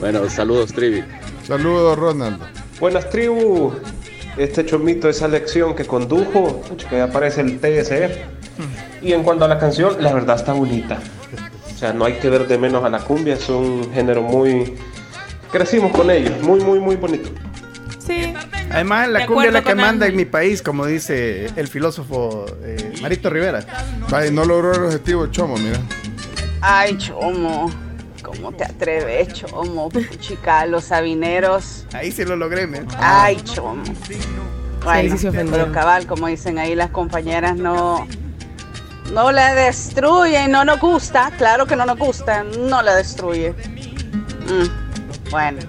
Bueno, saludos, Trivi. Saludos, Ronald. Buenas tribu. Este chomito, esa lección que condujo, que aparece el TSE. Y en cuanto a la canción, la verdad está bonita. O sea, no hay que ver de menos a la cumbia, es un género muy... Crecimos con ellos, muy, muy, muy bonito. Sí. Además, la cumbia es la que manda en mi país, como dice el filósofo eh, Marito Rivera. Vaya, no logró el objetivo, Chomo, mira. Ay, Chomo. ¿Cómo te atreves, Chomo? Chica, los sabineros. Ahí sí lo logré, men. Ay, Chomo. ahí Bueno, sí se ofendió. pero cabal, como dicen ahí las compañeras, no, no la destruye, no nos gusta, claro que no nos gusta, no la destruye. Mm, Bueno,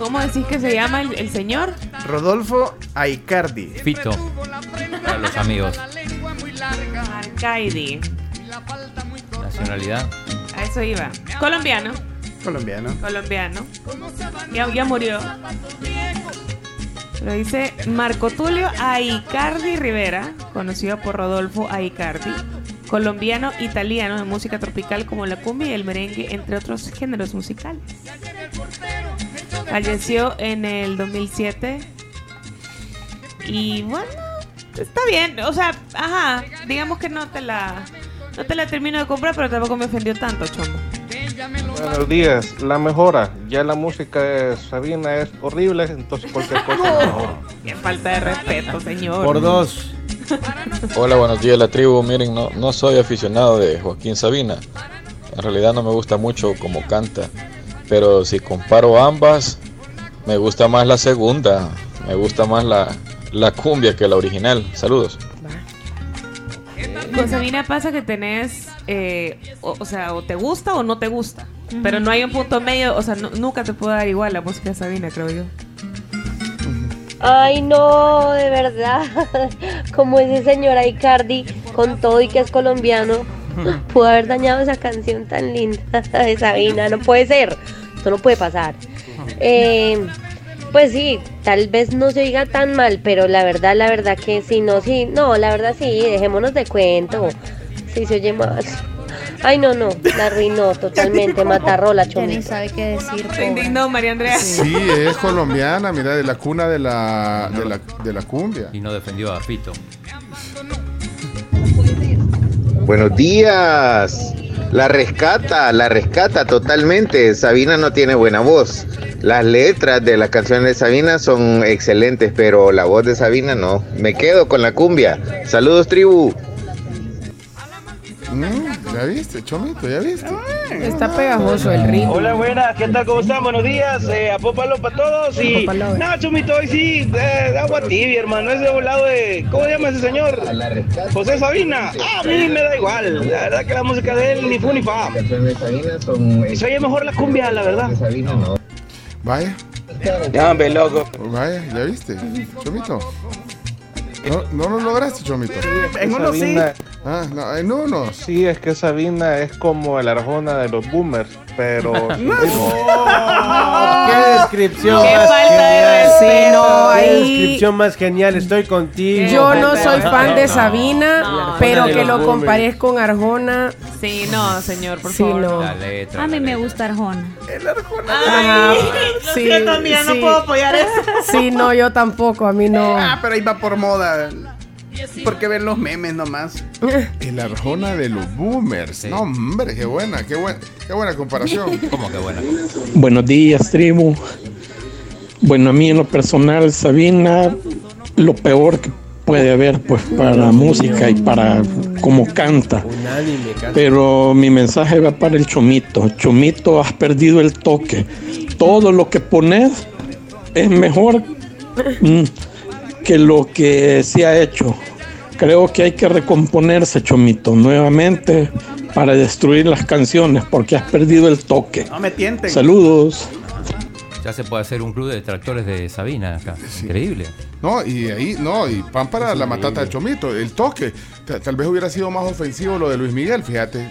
¿Cómo decís que se llama el, el señor? Rodolfo Aicardi. Fito. Para los amigos. Arcaidi. Nacionalidad. A eso iba. Colombiano. Colombiano. Colombiano. Ya, ya murió. Lo dice Marco Tulio Aicardi Rivera, conocido por Rodolfo Aicardi, colombiano italiano de música tropical como la cumbia y el merengue, entre otros géneros musicales. Falleció en el 2007. Y bueno, está bien. O sea, ajá, digamos que no te la no te la termino de comprar, pero tampoco me ofendió tanto, chomo. Buenos días, la mejora. Ya la música de Sabina es horrible, entonces cualquier cosa mejor. Qué falta de respeto, señor. Por dos. Hola, buenos días, la tribu. Miren, no, no soy aficionado de Joaquín Sabina. En realidad no me gusta mucho como canta. Pero si comparo ambas, me gusta más la segunda. Me gusta más la, la cumbia que la original. Saludos. Con Sabina pasa que tenés, eh, o, o sea, o te gusta o no te gusta. Pero no hay un punto medio, o sea, nu- nunca te puedo dar igual la música de Sabina, creo yo. Ay, no, de verdad. Como ese señor Icardi, con todo y que es colombiano, pudo haber dañado esa canción tan linda de Sabina. No puede ser. Esto no puede pasar. Eh, pues sí, tal vez no se oiga tan mal, pero la verdad, la verdad que sí, no, sí, no, la verdad sí, dejémonos de cuento. Sí se oye más. Ay, no, no, la arruinó totalmente, matarrola, Ya ni chomito. sabe qué decir. Se indignó María Andrea. Sí, es colombiana, mira, de la cuna de la, de la, de la cumbia. Y no defendió a Fito. Buenos días. La rescata, la rescata totalmente. Sabina no tiene buena voz. Las letras de las canciones de Sabina son excelentes, pero la voz de Sabina no. Me quedo con la cumbia. Saludos, tribu. Mm, ¿Ya viste, Chomito? ¿Ya viste? Está pegajoso el ritmo. Hola, buenas, ¿qué tal? ¿Cómo están? Buenos días, eh, apópalo para todos y... Apópalo, eh. No, Chomito, hoy sí, eh, agua tibia, hermano, es de volado de... ¿Cómo se llama ese señor? José Sabina. Ah, a mí me da igual, la verdad que la música de él ni fu ni fa. Se oye mejor la cumbia, la verdad. Vaya. Ya, hombre, loco. Vaya, ¿ya viste? Chomito. No, no lo lograste, Chomito. En uno sí. Ah, no, en uno. Sí, es que Sabina es como el Arjona de los boomers, pero... ¡Qué descripción Qué más falta de genial! respeto. Sí, ¡Qué ahí- descripción más genial! Estoy contigo. Yo no soy fan de Sabina, No, pero que lo compares con Arjona. Sí, no, señor, por Sí, favor. no. La letra. A mí la me letra. gusta Arjona. Ajá. Lo siento, amiga, no puedo apoyar eso. Sí, no, yo tampoco, a mí no. Ah, pero ahí va por moda. Porque ven los memes nomás. El Arjona de los boomers. No, hombre, qué buena, qué buena, qué buena comparación. ¿Cómo que buena? Buenos días, tribu. Bueno, a mí en lo personal, Sabina, lo peor que puede haber, pues, para música y para cómo canta. Pero mi mensaje va para el Chomito. Chomito, has perdido el toque. Todo lo que pones es mejor mm, que lo que se ha hecho. Creo que hay que recomponerse, Chomito, nuevamente para destruir las canciones porque has perdido el toque. No me tienten. Saludos. Ya se puede hacer un club de tractores de Sabina acá. Increíble. No, y ahí, no, y pan para la matata de Chomito, el toque. Ta- Tal vez hubiera sido más ofensivo lo de Luis Miguel, fíjate.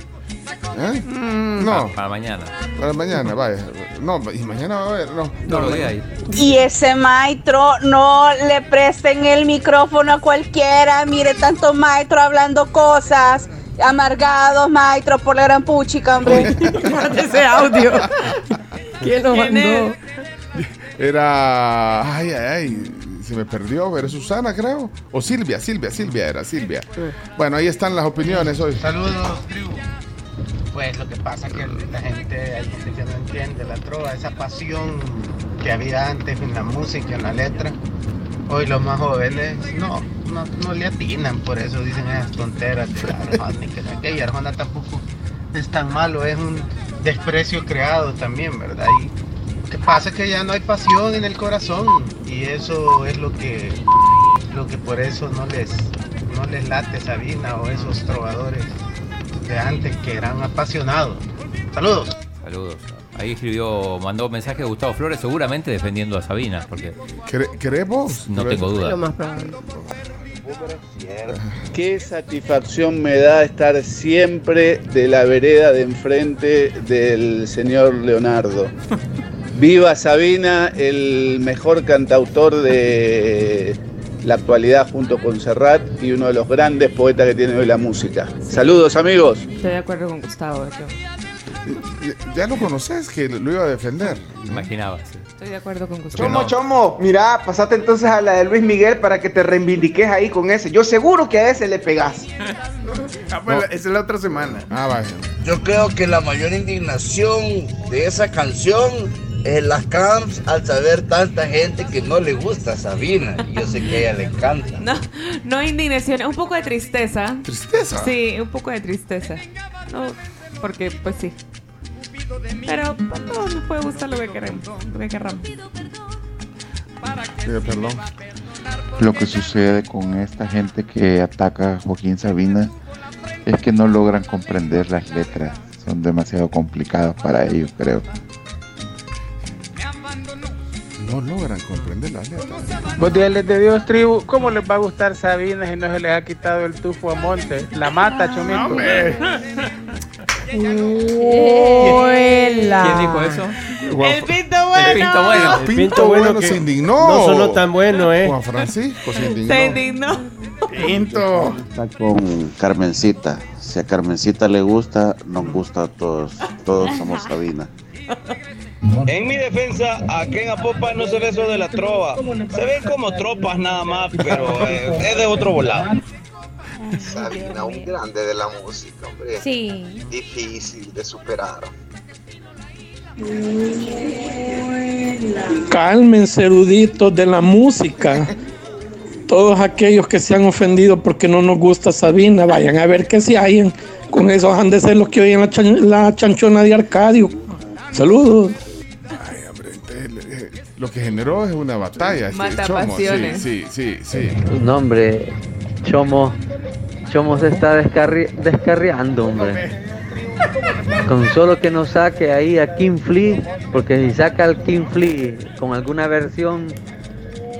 ¿Eh? No, Para, para mañana. para mañana, vaya. No, y mañana va a haber, no. No lo diga ahí. Y ese maestro, no le presten el micrófono a cualquiera. Mire, tanto maestro hablando cosas. Amargados, maestros, por la gran puchica, hombre. Guarda ese audio. ¿Quién lo ¿Quién mandó? Era. Ay, ay, ay. Se me perdió, es Susana, creo. O Silvia, Silvia, Silvia era, Silvia. Bueno, ahí están las opiniones hoy. Saludos, tribu. Pues lo que pasa es que la gente, hay gente que no entiende la trova, esa pasión que había antes en la música, en la letra. Hoy los más jóvenes no, no, no le atinan, por eso dicen esas tonteras de Arjona y que no y Arjona tampoco es tan malo, es un desprecio creado también, ¿verdad? Y lo que pasa es que ya no hay pasión en el corazón y eso es lo que, lo que por eso no les, no les late Sabina o esos trovadores de antes que eran apasionados. Saludos. Saludos. Ahí escribió, mandó un mensaje de Gustavo Flores, seguramente defendiendo a Sabina, porque ¿Querés vos? no tengo duda. Lo más probable. Qué satisfacción me da estar siempre de la vereda de enfrente del señor Leonardo. Viva Sabina, el mejor cantautor de la actualidad junto con Serrat y uno de los grandes poetas que tiene hoy la música. Saludos amigos. Estoy de acuerdo con Gustavo. yo. Ya- lo conoces, que lo iba a defender. Imaginaba, sí. Estoy de acuerdo con Gustavo. Chomo, chomo, mira, pasate entonces a la de Luis Miguel para que te reivindiques ahí con ese. Yo seguro que a ese le pegas. Ah, pues, Esa es la otra semana. Ah, vaya. Yo creo que la mayor indignación de esa canción es las camps al saber tanta gente que no le gusta a Sabina. Yo sé que a ella le encanta. No, no indignación, un poco de tristeza. ¿Tristeza? Sí, un poco de tristeza. No, porque pues sí. Pero pues, no nos puede gustar lo que queremos, lo que querramos. Pide perdón. Lo que sucede con esta gente que ataca a Joaquín Sabina es que no logran comprender las letras. Son demasiado complicadas para ellos, creo. No logran comprender las letras. Buen día, les de Dios, tribu. ¿Cómo les va a gustar Sabina si no se les ha quitado el tufo a Monte? La mata, chomito. ¡Hola! ¿Quién dijo eso? El pinto bueno. El pinto bueno. El pinto bueno se indignó. No sonó tan bueno, ¿eh? Juan Francisco se indignó. Se indignó. Pinto. Está con Carmencita. Si a Carmencita le gusta, nos gusta a todos. Todos somos Sabina. En mi defensa, aquí en Apopa no se ve eso de la trova. Se ven como tropas nada más, pero eh, es de otro volado. Sabina, un grande de la música, hombre. Sí. Difícil de superar. Cálmense, eruditos de la música. Todos aquellos que se han ofendido porque no nos gusta Sabina, vayan a ver qué se hallan. Con eso han de ser los que oyen la, chan- la chanchona de Arcadio. Saludos. Eh, Lo que generó es una batalla. este, Mata Chomo. pasiones. Sí, sí, sí, sí. No, hombre, Chomo, Chomo se está descarri- descarriando, hombre. Con solo que no saque ahí a King Flea, porque si saca al King Flea con alguna versión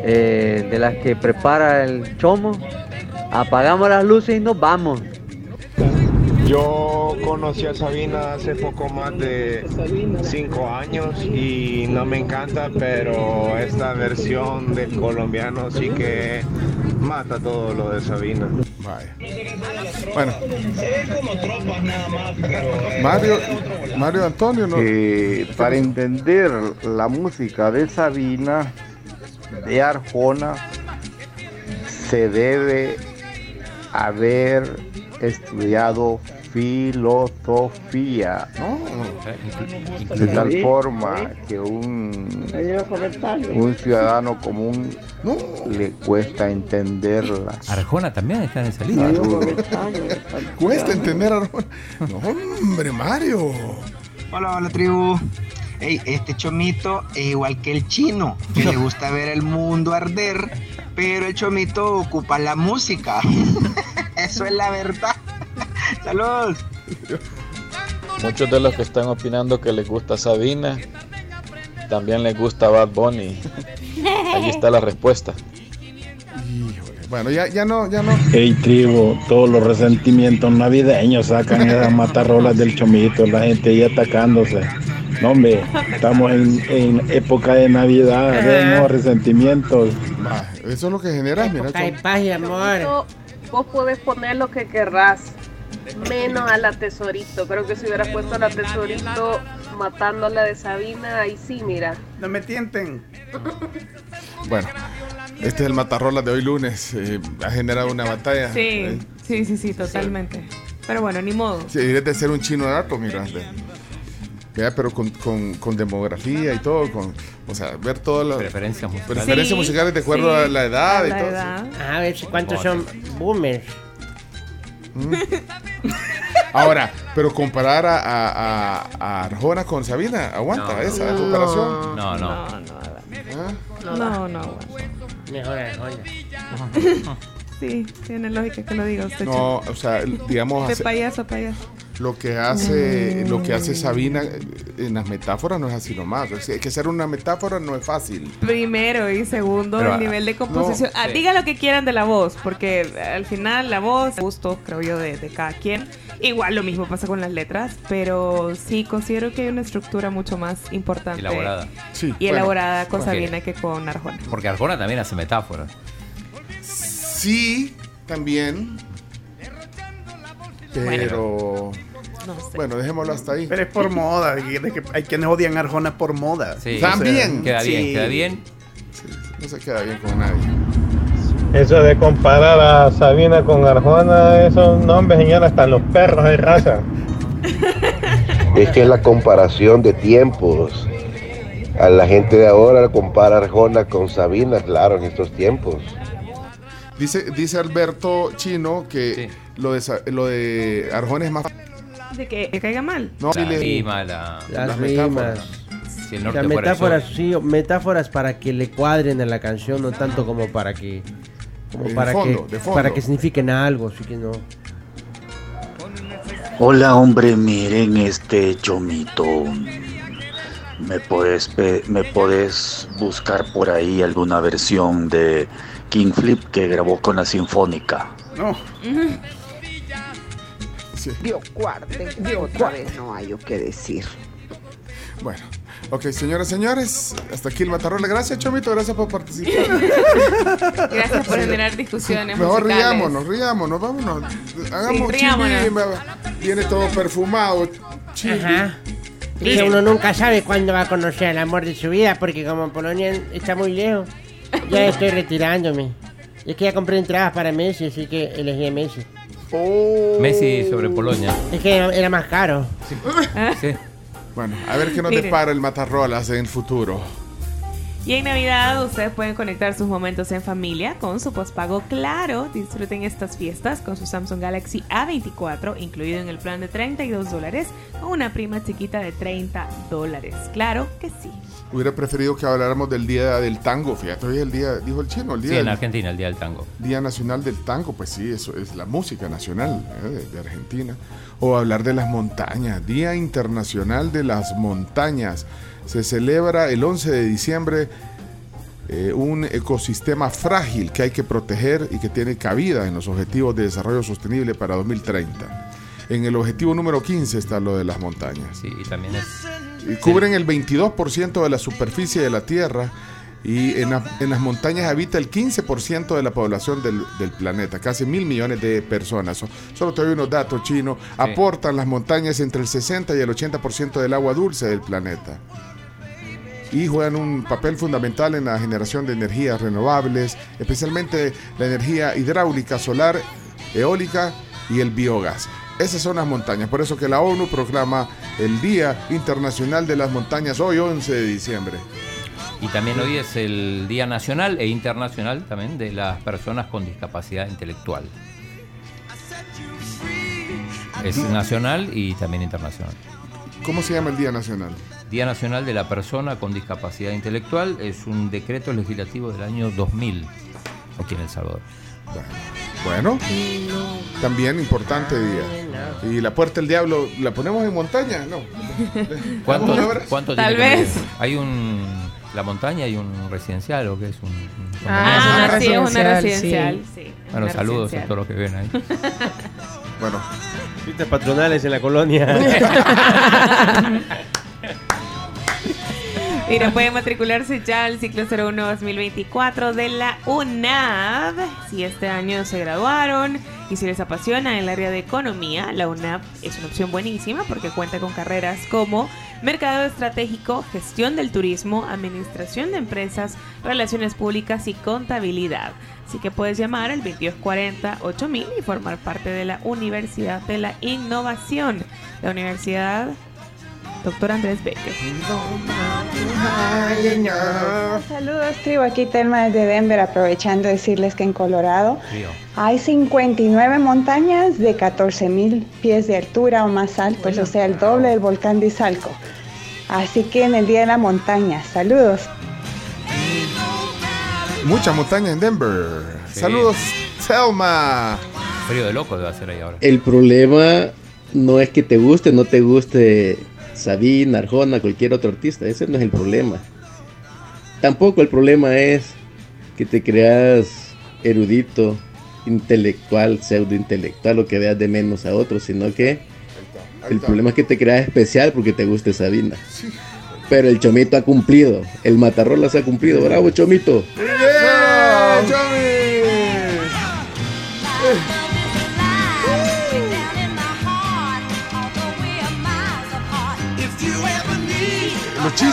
eh, de las que prepara el Chomo, apagamos las luces y nos vamos. Yo conocí a Sabina hace poco más de cinco años y no me encanta, pero esta versión del colombiano sí que mata todo lo de Sabina. Vaya. Bueno, Mario, Mario Antonio, ¿no? para entender la música de Sabina, de Arjona, se debe haber estudiado filosofía. De tal forma que un, un ciudadano común le cuesta entenderla. Arjona también está en esa lista. Cuesta entender a No, hombre, Mario. Hola, hola, tribu. Ey, este chomito es igual que el chino, que le gusta ver el mundo arder, pero el chomito ocupa la música. Eso es la verdad. Saludos. Muchos de los que están opinando que les gusta Sabina también les gusta Bad Bunny. Ahí está la respuesta. Bueno, ya, ya no, ya no. Hey tribu, todos los resentimientos navideños sacan esas matarrolas del chomito, la gente ahí atacándose. No, hombre, estamos en, en época de Navidad, de resentimientos. Eso es lo que genera, mira. Hay paz y amor. Vos podés poner lo que querrás, menos a la tesorito. Creo que si hubieras puesto a la tesorito matándola de Sabina, ahí sí, mira. No me tienten. Bueno, este es el matarrolas de hoy lunes. eh, ha generado una batalla. Sí, Eh, sí, sí, sí, totalmente. Pero bueno, ni modo. Sí, de ser un chino dato, mira. de- Vea, pero con, con, con demografía y todo, con, o sea, ver todas las preferencias musicales, preferencias Sí, musicales de acuerdo sí, a la edad a y todo. edad. A ver si cuántos son boomers. Ahora, pero comparar a, a, a- a Arjona con Sabina, aguanta No. esa No. comparación. No, no. ¿Ah? No, no. Mejor Arjona. Sí, tiene lógica que lo diga usted. No, chico. o sea, digamos De hace- payaso a payaso. Lo que hace lo que hace Sabina eh, en las metáforas no es así nomás. Hay que hacer una metáfora no es fácil. Primero y segundo, Pero, el nivel de composición. no, Ah, sí. Diga lo que quieran de la voz, porque al final la voz, gusto, creo yo, de, de cada quien. Igual lo mismo pasa con las letras, pero sí considero que hay una estructura mucho más importante Elaborada. Sí, y bueno, elaborada con porque- Sabina que con Arjona. Porque Arjona también hace metáforas. Sí, también. Pero bueno, dejémoslo hasta ahí. Pero es por moda. y de que hay quienes odian a Arjona por moda. Sí. También. Queda bien, Sí. queda bien. No se queda bien con nadie. Eso de comparar a Sabina con Arjona, esos nombres, señora, están los perros de raza. Es que es la comparación de tiempos. A la gente de ahora compara Arjona con Sabina, claro, en estos tiempos. Dice, dice Alberto Chino que lo, de, lo de Arjona es más De que, caiga mal. No, la sí le- rima, la- Las, Las rimas. metáforas. Si el norte Las fuera el sol. metáforas, sí, metáforas para que le cuadren a la canción, no tanto como para que como De para fondo, que de fondo. para que signifiquen algo, así que no. Hola hombre, miren este chomito. ¿Me puedes, pe- ¿Me puedes buscar por ahí alguna versión de King Flip que grabó con la Sinfónica? No. Dio cuarte, dio otra vez no hay que decir. Bueno, ok, señoras y señores, hasta aquí el Matarrola. Gracias, Chomito, gracias por participar. Gracias por generar discusiones. Mejor musicales. riámonos, riámonos, vámonos. Hagamos riámonos. chibi, Viene todo perfumado. chibi. Ajá. Y que uno nunca sabe cuándo va a conocer el amor de su vida, porque como Polonia está muy lejos, ya estoy retirándome. Es que ya compré entradas para Messi, así que elegí a Messi. Messi sobre Polonia. Es que era, era más caro. Sí. Bueno, a ver qué nos Miren. depara el Matarrolas en el futuro. Y en Navidad ustedes pueden conectar sus momentos en familia con su postpago Claro. Disfruten estas fiestas con su Samsung Galaxy A24, incluido en el plan de 32 dólares, o una prima chiquita de 30 dólares. Claro que sí. Hubiera preferido que habláramos del Día del Tango, fíjate, hoy es el día, dijo el chino, el Sí, Día, en del- Argentina, el Día del Tango. Día Nacional del Tango, pues sí, eso es la música nacional eh, de, de Argentina. O hablar de las montañas, Día Internacional de las Montañas. Se celebra el 11 de diciembre eh, un ecosistema frágil que hay que proteger y que tiene cabida en los Objetivos de Desarrollo Sostenible para 2030. En el objetivo número 15 está lo de las montañas. Sí, y también es. Y cubren el 22% de la superficie de la Tierra y en, la- en las montañas habita el 15% de la población del, del planeta, casi mil millones de personas. So- solo te doy unos datos chinos. Aportan las montañas entre el 60 y el 80% del agua dulce del planeta. Y juegan un papel fundamental en la generación de energías renovables, especialmente la energía hidráulica, solar, eólica y el biogás. Esas son las montañas, por eso que la ONU proclama el Día Internacional de las Montañas hoy 11 de diciembre. Y también hoy es el Día Nacional e Internacional también de las personas con discapacidad intelectual. Es nacional y también internacional. ¿Cómo se llama el Día Nacional? Día Nacional de la Persona con Discapacidad Intelectual es un decreto legislativo del año 2000 aquí en El Salvador. Bueno, también importante día. Y la puerta del diablo, ¿la ponemos en montaña? No. ¿Cuánto, cuánto Tal tiene que vez. medir? Hay un. La montaña hay un residencial o qué es un. un Ah, una sí, es una residencial, residencial. Sí. Bueno, una saludos a todos los que ven ahí. Bueno, Fiestas patronales en la colonia. Mira, pueden matricularse ya al ciclo 01-2024 de la UNAV. Si este año se graduaron y si les apasiona el área de economía, la UNAV es una opción buenísima porque cuenta con carreras como Mercado Estratégico, Gestión del Turismo, Administración de Empresas, Relaciones Públicas y Contabilidad. Así que puedes llamar al 2240-8000 y formar parte de la Universidad de la Innovación. La Universidad Doctor Andrés Bello. Saludos, tribu. Aquí Telma desde Denver, aprovechando de decirles que en Colorado hay 59 montañas de 14.000 pies de altura o más altos, o sea, el doble del volcán de Izalco. Así que en el Día de la Montaña, saludos. mucha montaña en Denver. Saludos, Selma. Frío de loco debe hacer ahí ahora. El problema no es que te guste o no te guste Sabina, Arjona, cualquier otro artista. Ese no es el problema. Tampoco el problema es que te creas erudito, intelectual, pseudo intelectual o que veas de menos a otros, sino que el problema es que te creas especial porque te guste Sabina. Pero el Chomito ha cumplido, el Matarrolas ha cumplido. Bravo, Chomito. Bien, Chomi. Los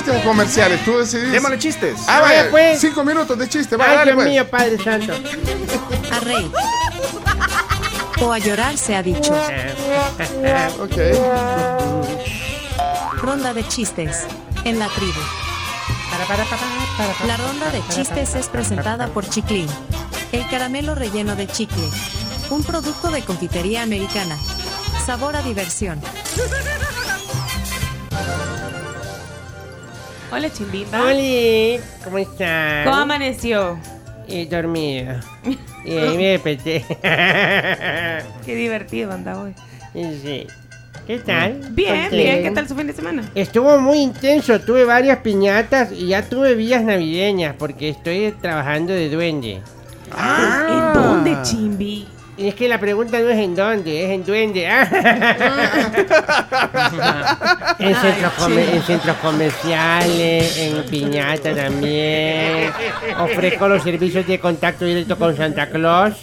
chistes o comerciales, tú decidís. Démosle chistes. Ah, Vaya, vaya, pues. cinco minutos de chiste. Va, Ay, dale, Dios pues. mío, Padre Santo. A reír. O a llorar se ha dicho. ok. Ronda de chistes en la tribu. La ronda de chistes es presentada por Chiclin, el caramelo relleno de chicle, un producto de confitería americana. Sabor a diversión. Hola, Chimbimba. Oli, ¿cómo estás? ¿Cómo amaneció? Y dormido. Y ahí me desperté. Qué divertido anda hoy. Sí. ¿Qué tal? Bien, bien. ¿Qué tal su fin de semana? Estuvo muy intenso, tuve varias piñatas y ya tuve vías navideñas porque estoy trabajando de duende. ¿En dónde, Chimbi? Y es que la pregunta no es en dónde, es en duende. en, centros come- en centros comerciales, en piñata también. Ofrezco los servicios de contacto directo con Santa Claus.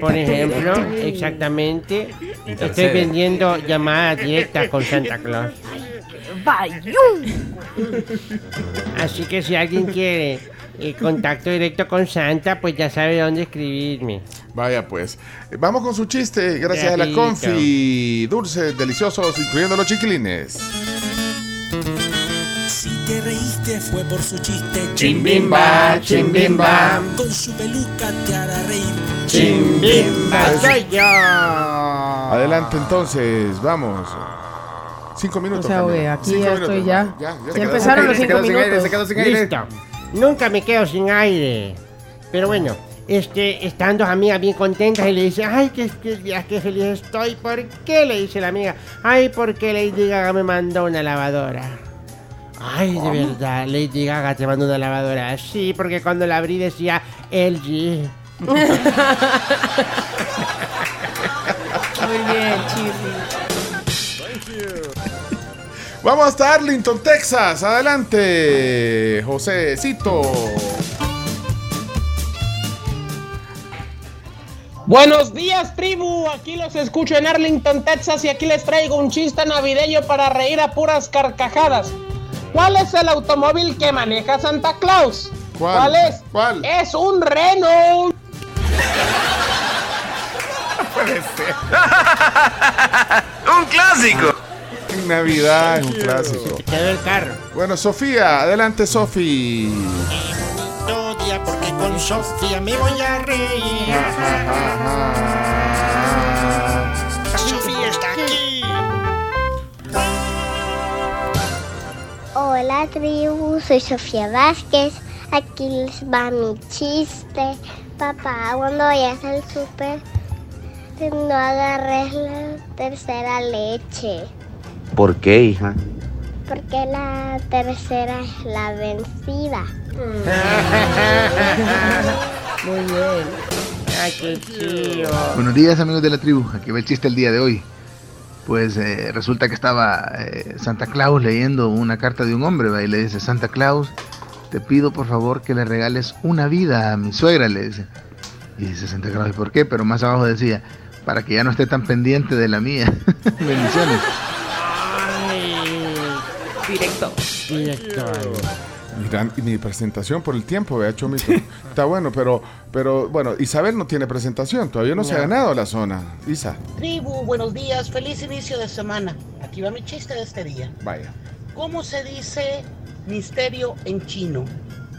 Por ejemplo, exactamente. Estoy vendiendo llamadas directas con Santa Claus. Así que si alguien quiere eh, contacto directo con Santa, pues ya sabe dónde escribirme. Vaya pues. Vamos con su chiste, gracias a la. Confi. Dulces, deliciosos, incluyendo los chiquilines. Si te reíste fue por su chiste. Chimbimba, chimbimba. Con su peluca te hará reír. Chimbimba, soy yo. Adelante entonces, vamos. Cinco minutos. O sea, güey, aquí ya minutos. estoy ya. Ya, Ya se empezaron los cinco sin aire, minutos. se quedó sin aire. Listo. Nunca me quedo sin aire. Pero bueno, este, están dos amigas bien contentas y le dice, ay, qué, qué, qué feliz estoy. ¿Por qué? Le dice la amiga. Ay, porque Lady Gaga me mandó una lavadora. Ay, de verdad, Lady Gaga te mandó una lavadora. Sí, porque cuando la abrí decía LG. Muy bien, Chimbi. Vamos hasta Arlington, Texas. Adelante, Josécito. Buenos días, tribu. Aquí los escucho en Arlington, Texas, y aquí les traigo un chiste navideño para reír a puras carcajadas. ¿Cuál es el automóvil que maneja Santa Claus? ¿Cuál? es? ¿Cuál? Es un Renault. Puede ser. un clásico. En Navidad es un clásico. Quedó el carro. Bueno, Sofía, adelante, Sofi. Odia porque con Sofía me voy a reír. Sofía está aquí. Hola tribu, soy Sofía Vázquez. Aquí les va mi chiste. Papá, cuando vayas al súper, no agarres la tercera leche. ¿Por qué, hija? Porque la tercera es la vencida. Muy bien. Ay, qué chido. Buenos días amigos de la tribu, aquí va el chiste el día de hoy. Pues eh, resulta que estaba eh, Santa Claus leyendo una carta de un hombre ¿va? y le dice, Santa Claus, te pido por favor que le regales una vida a mi suegra, le dice. Y dice Santa Claus, ¿y por qué? Pero más abajo decía, para que ya no esté tan pendiente de la mía. Bendiciones. Directo. Directo. Mira, y mi presentación por el tiempo, vea, Chomito. Está bueno, pero, pero bueno, Isabel no tiene presentación, todavía no, se ha ganado la zona. Isa, Tribu, buenos días, feliz inicio de semana. Aquí va mi chiste de este día. vaya. ¿Cómo se dice misterio en chino?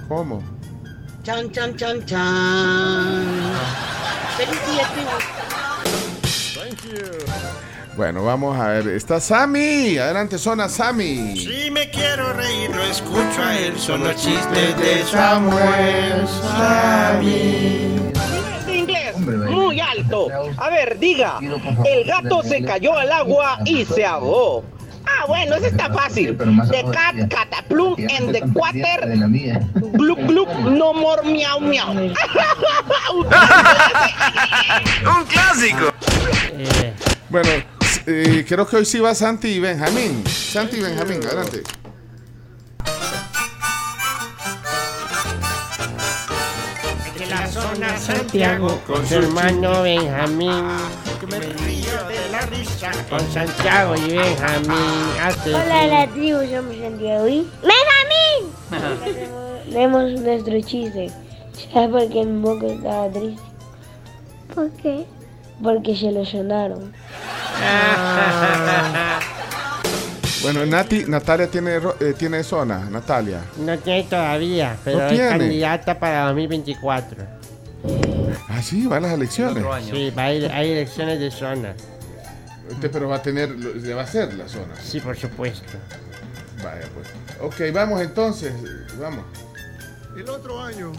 ¿Cómo? Chan, chan, chan, chan. Feliz día, tribu. Bueno, vamos a ver. Está Sammy. Adelante, zona Sammy. Si me quiero reír, lo escucho a él. Son los chistes de Samuel Sammy. De inglés, muy alto. A ver, diga. El gato se cayó al agua y se ahogó. Ah, bueno, eso está fácil. The cat cataplum and the water. Glup, glup, no more miau, miau. Un clásico. Bueno, eh, creo que hoy sí va Santi y Benjamín. Santi y Benjamín, adelante. De la zona Santiago con su hermano Benjamín. Me río de la risa. Con Santiago y Benjamín. Hola, la tribu, somos de hoy. ¡Benjamín! Leemos nuestro chiste. ¿Sabes por qué mi moco estaba triste? ¿Por qué? Porque se lo sonaron. Bueno, Nati, Natalia tiene, ro- eh, tiene zona. Natalia. No tiene todavía, pero No es tiene. candidata para 2024. Ah, sí, va a las elecciones. Sí, va a ir, hay elecciones de zona. Usted, pero va a tener, le va a hacer la zona. Sí, por supuesto. Vaya, pues. Ok, vamos entonces. Vamos. El otro año.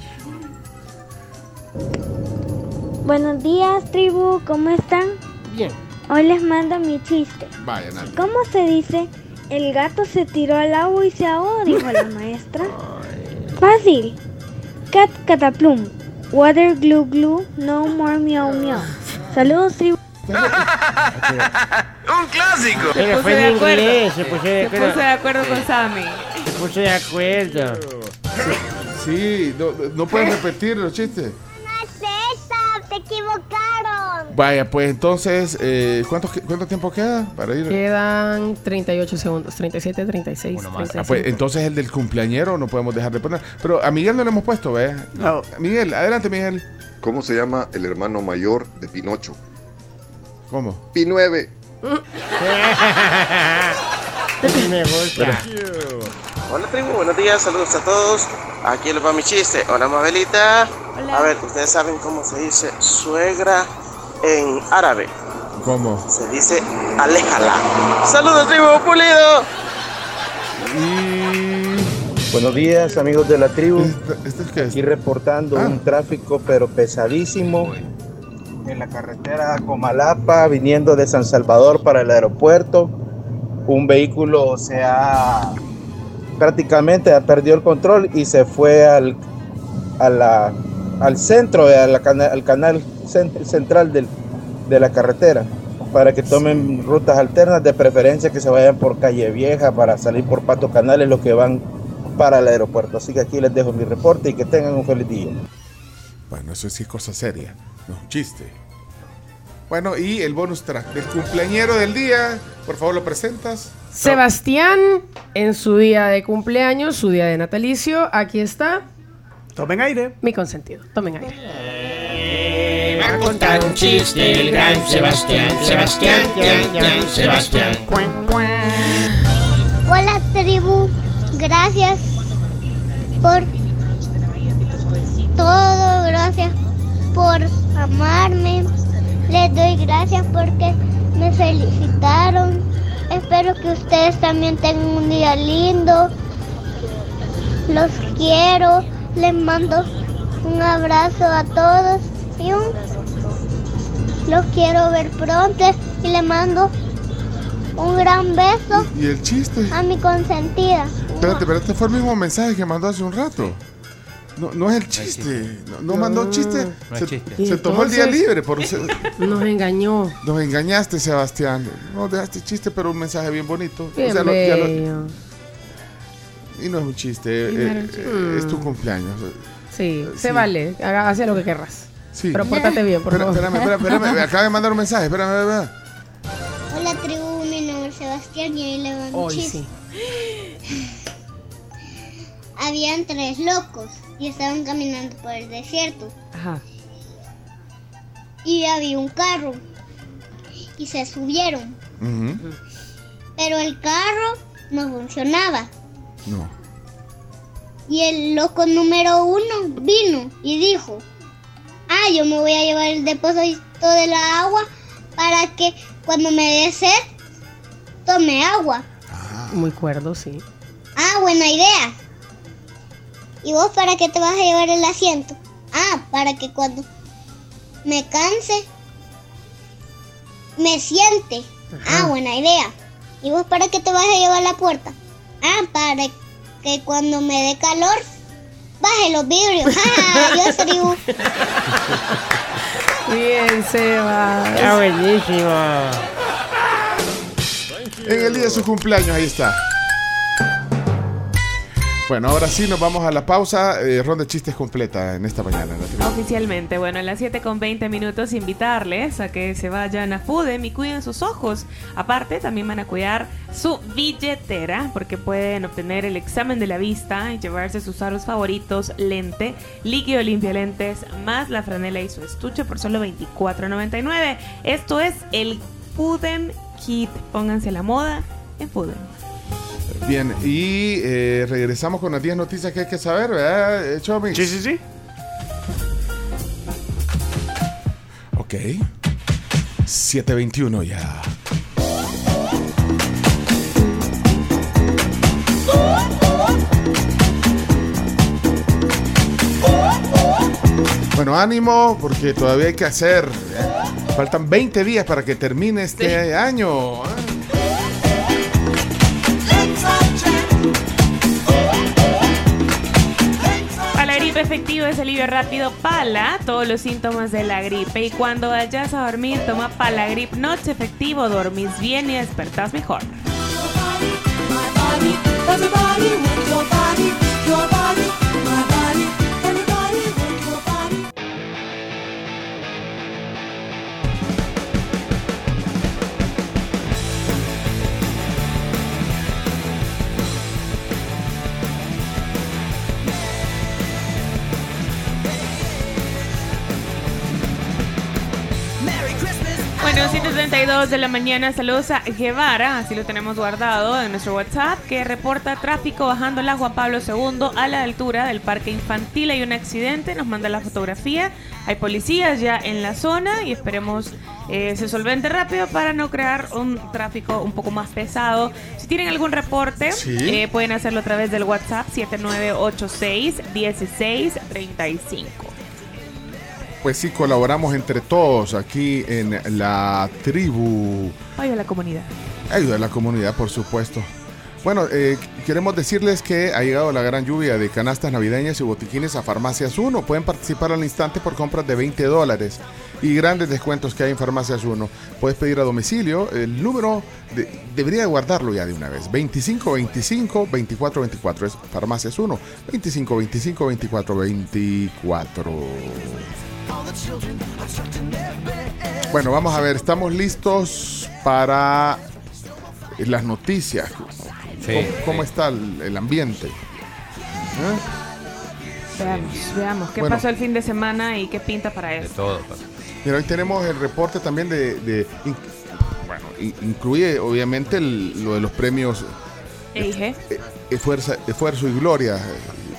Buenos días, tribu, ¿cómo están? Bien. Hoy les mando mi chiste. Vaya, Nati. ¿Cómo se dice? El gato se tiró al agua y se ahogó, dijo la maestra. Fácil. Cat cataplum. Water glue glue. No more miau miau. Saludos, tribu. Un clásico. Se puso de acuerdo. inglés, se puso de Se acuerdo. puso de acuerdo con Sammy. Se puso de acuerdo. Sí, no, no puedes repetir los chistes. Te equivocaron. Vaya, pues entonces, eh, ¿cuánto, ¿cuánto tiempo queda para ir? Quedan 38 segundos, 37, 36, Ah, 35. pues entonces el del cumpleañero no podemos dejar de poner. Pero a Miguel no le hemos puesto, ¿ves? No. Miguel, adelante, Miguel. ¿Cómo se llama el hermano mayor de Pinocho? ¿Cómo? Pi9. Me gusta. Hola tribu, buenos días, saludos a todos. Aquí les va mi chiste. Hola Mabelita. A ver, ustedes saben cómo se dice suegra en árabe. ¿Cómo? Se dice aléjala. Saludos tribu, pulido. Buenos días amigos de la tribu. ¿Este Aquí reportando Ah. un tráfico pero pesadísimo en la carretera Comalapa viniendo de San Salvador para el aeropuerto. Un vehículo se ha prácticamente ha perdido el control y se fue al, a al centro, al canal cen- central del- de la carretera para que tomen rutas alternas, de preferencia que se vayan por Calle Vieja para salir por Pato Canales los que van para el aeropuerto. Así que aquí les dejo mi reporte y que tengan un feliz día. Bueno, eso sí es cosa seria, no es un chiste. Bueno, y el bonus track del cumpleañero del día, por favor lo presentas. Sebastián, en su día de cumpleaños, su día de natalicio, aquí está. Tomen aire. Mi consentido. Tomen aire. Va a contar un chiste el gran Sebastián. Sebastián, Tian, Tian, Sebastián. Hola, tribu. Gracias por todo. Gracias por amarme. Les doy gracias porque me felicitaron. Espero que ustedes también tengan un día lindo. Los quiero. Les mando un abrazo a todos y un Lo quiero ver pronto y le mando un gran beso ¿Y el chiste? a mi consentida. Espérate, pero este fue el mismo mensaje que mandó hace un rato. No, no es el chiste. No, no mandó chiste. No se, chiste. se tomó el día libre. Por, se- Nos engañó. nos engañaste, Sebastián. No dejaste chiste, pero un mensaje bien bonito. Bien lo- ya lo- bello. y no es un chiste. Eh, eh, es tu cumpleaños. Sí, Sí. se vale. Haga, hace lo que querrás. Sí. Pero pórtate bien, por favor. Espérame, espérame, espérame. Me acaba de mandar un mensaje. Espérame, espérame. Hola tribu, mi nombre es Sebastián y ahí le mando un Hoy chiste. sí. Habían tres locos y estaban caminando por el desierto Ajá. y había un carro y se subieron, pero el carro no funcionaba No. y el loco número uno vino y dijo, ah, yo me voy a llevar el depósito de la agua para que cuando me dé sed tome agua. Muy cuerdo, sí. Ah, buena idea. ¿Y vos para qué te vas a llevar el asiento? Ah, para que cuando me canse, me siente. Ah, buena idea. ¿Y vos para qué te vas a llevar la puerta? Ah, para que cuando me dé calor, baje los vidrios. ¡Ja! Yo tribu. Bien, Seba. Está buenísimo. En el día de su cumpleaños, ahí está. Bueno, ahora sí nos vamos a la pausa. eh, ronda de chistes completa en esta mañana. Oficialmente, bueno, a las 7 con 20 minutos invitarles a que se vayan a Fudem y cuiden sus ojos. Aparte, también van a cuidar su billetera porque pueden obtener el examen de la vista y llevarse sus aros favoritos, lente, líquido limpia lentes, más la franela y su estuche por solo $24.99. Esto es el Fudem Kit. Pónganse la moda en Fudem. Bien, y eh, regresamos con las 10 noticias que hay que saber, ¿verdad, eh, Chomi? Sí, sí, sí. Ok. 721 ya. Bueno, ánimo, porque todavía hay que hacer. ¿eh? Faltan 20 días para que termine este año. ¿eh? Efectiva es alivio rápido Pala, todos los síntomas de la gripe. Y cuando vayas a dormir, toma Palagrip Noche efectivo, dormís bien y despertás mejor. 7.32 de la mañana, saludos a Guevara, así lo tenemos guardado en nuestro WhatsApp, que reporta tráfico bajando la Juan Pablo II a la altura del parque infantil. Hay un accidente, nos manda la fotografía. Hay policías ya en la zona y esperemos eh, se solvente rápido para no crear un tráfico un poco más pesado. Si tienen algún reporte, Sí. eh, pueden hacerlo a través del WhatsApp 7986-1635. Pues sí, colaboramos entre todos aquí en la tribu. Ay, de la comunidad. Ayuda a la comunidad, por supuesto. Bueno, eh, queremos decirles que ha llegado la gran lluvia de canastas navideñas y botiquines a Farmacias 1. Pueden participar al instante por compras de 20 dólares y grandes descuentos que hay en Farmacias 1. Puedes pedir a domicilio. El número de- debería guardarlo ya de una vez. 25 25 24 24 es Farmacias 1. 25 25 24 24. Bueno, vamos a ver, estamos listos para las noticias. Sí, ¿Cómo, cómo sí. está el, el ambiente? ¿Eh? Veamos, veamos qué Bueno. pasó el fin de semana y qué pinta para De él. todo. pues. Mira, hoy tenemos el reporte también de... de- in- bueno, incluye obviamente el- lo de los premios eh, esfuerza- Esfuerzo y Gloria eh,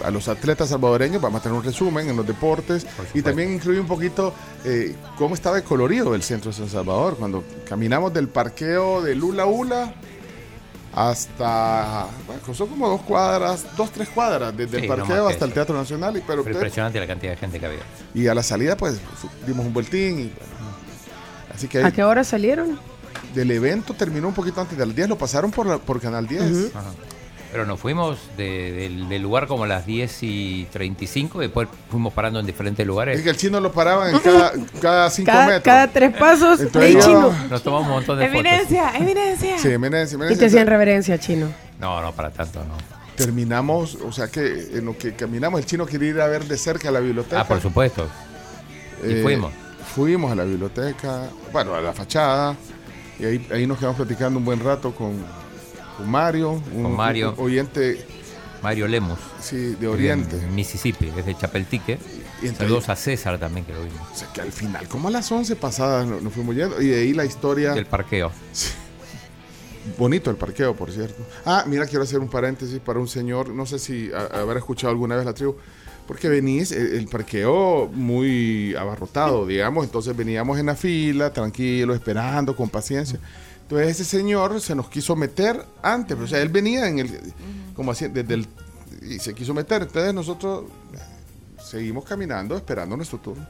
a los atletas salvadoreños. Vamos a tener un resumen en los deportes y también incluye un poquito eh, cómo estaba el colorido del centro de San Salvador. Cuando caminamos del parqueo de Lula Ula hasta, bueno, son como dos cuadras, dos, tres cuadras, desde Sí, el parqueo hasta el. Teatro Nacional. Y, pero, impresionante la cantidad de gente que había. y a la salida, pues dimos un vueltín. Y, bueno, Así que ¿A qué hora salieron? del evento terminó un poquito antes de las 10, lo pasaron por, la- por Canal 10. Ajá. Pero nos fuimos de- del, del lugar como a las 10 y 35, después fuimos parando en diferentes lugares. Es que el chino lo paraban en cada, cada cinco Cada, metros. cada tres pasos, Entonces ¡Ey, yo- chino! Nos tomamos un montón de fotos. Eminencia, eminencia. Sí, eminencia, Y eminencia. te hacían reverencia, chino. No, no, para tanto, no. Terminamos, o sea que en lo que caminamos, el chino quería ir a ver de cerca la biblioteca. Ah, por supuesto. Y Eh, fuimos. Fuimos a la biblioteca, bueno, a la fachada, y ahí, ahí nos quedamos platicando un buen rato con, con Mario, un, Con Mario. un oyente Mario Lemus. sí, de Oriente. En Mississippi, desde Chapeltique. Y Saludos a César también que lo vimos. O sea que al final, como a las 11 pasadas nos, nos fuimos yendo, y de ahí la historia. Del parqueo. Bonito el parqueo, por cierto. Ah, mira, quiero hacer un paréntesis para un señor, no sé si a- habrá escuchado alguna vez la tribu, porque venís, el, el parqueo muy abarrotado, digamos, entonces veníamos en la fila, tranquilo, esperando, con paciencia. Entonces ese señor se nos quiso meter antes, o sea, él venía en el, como así, desde el, y se quiso meter, entonces nosotros seguimos caminando, esperando nuestro turno.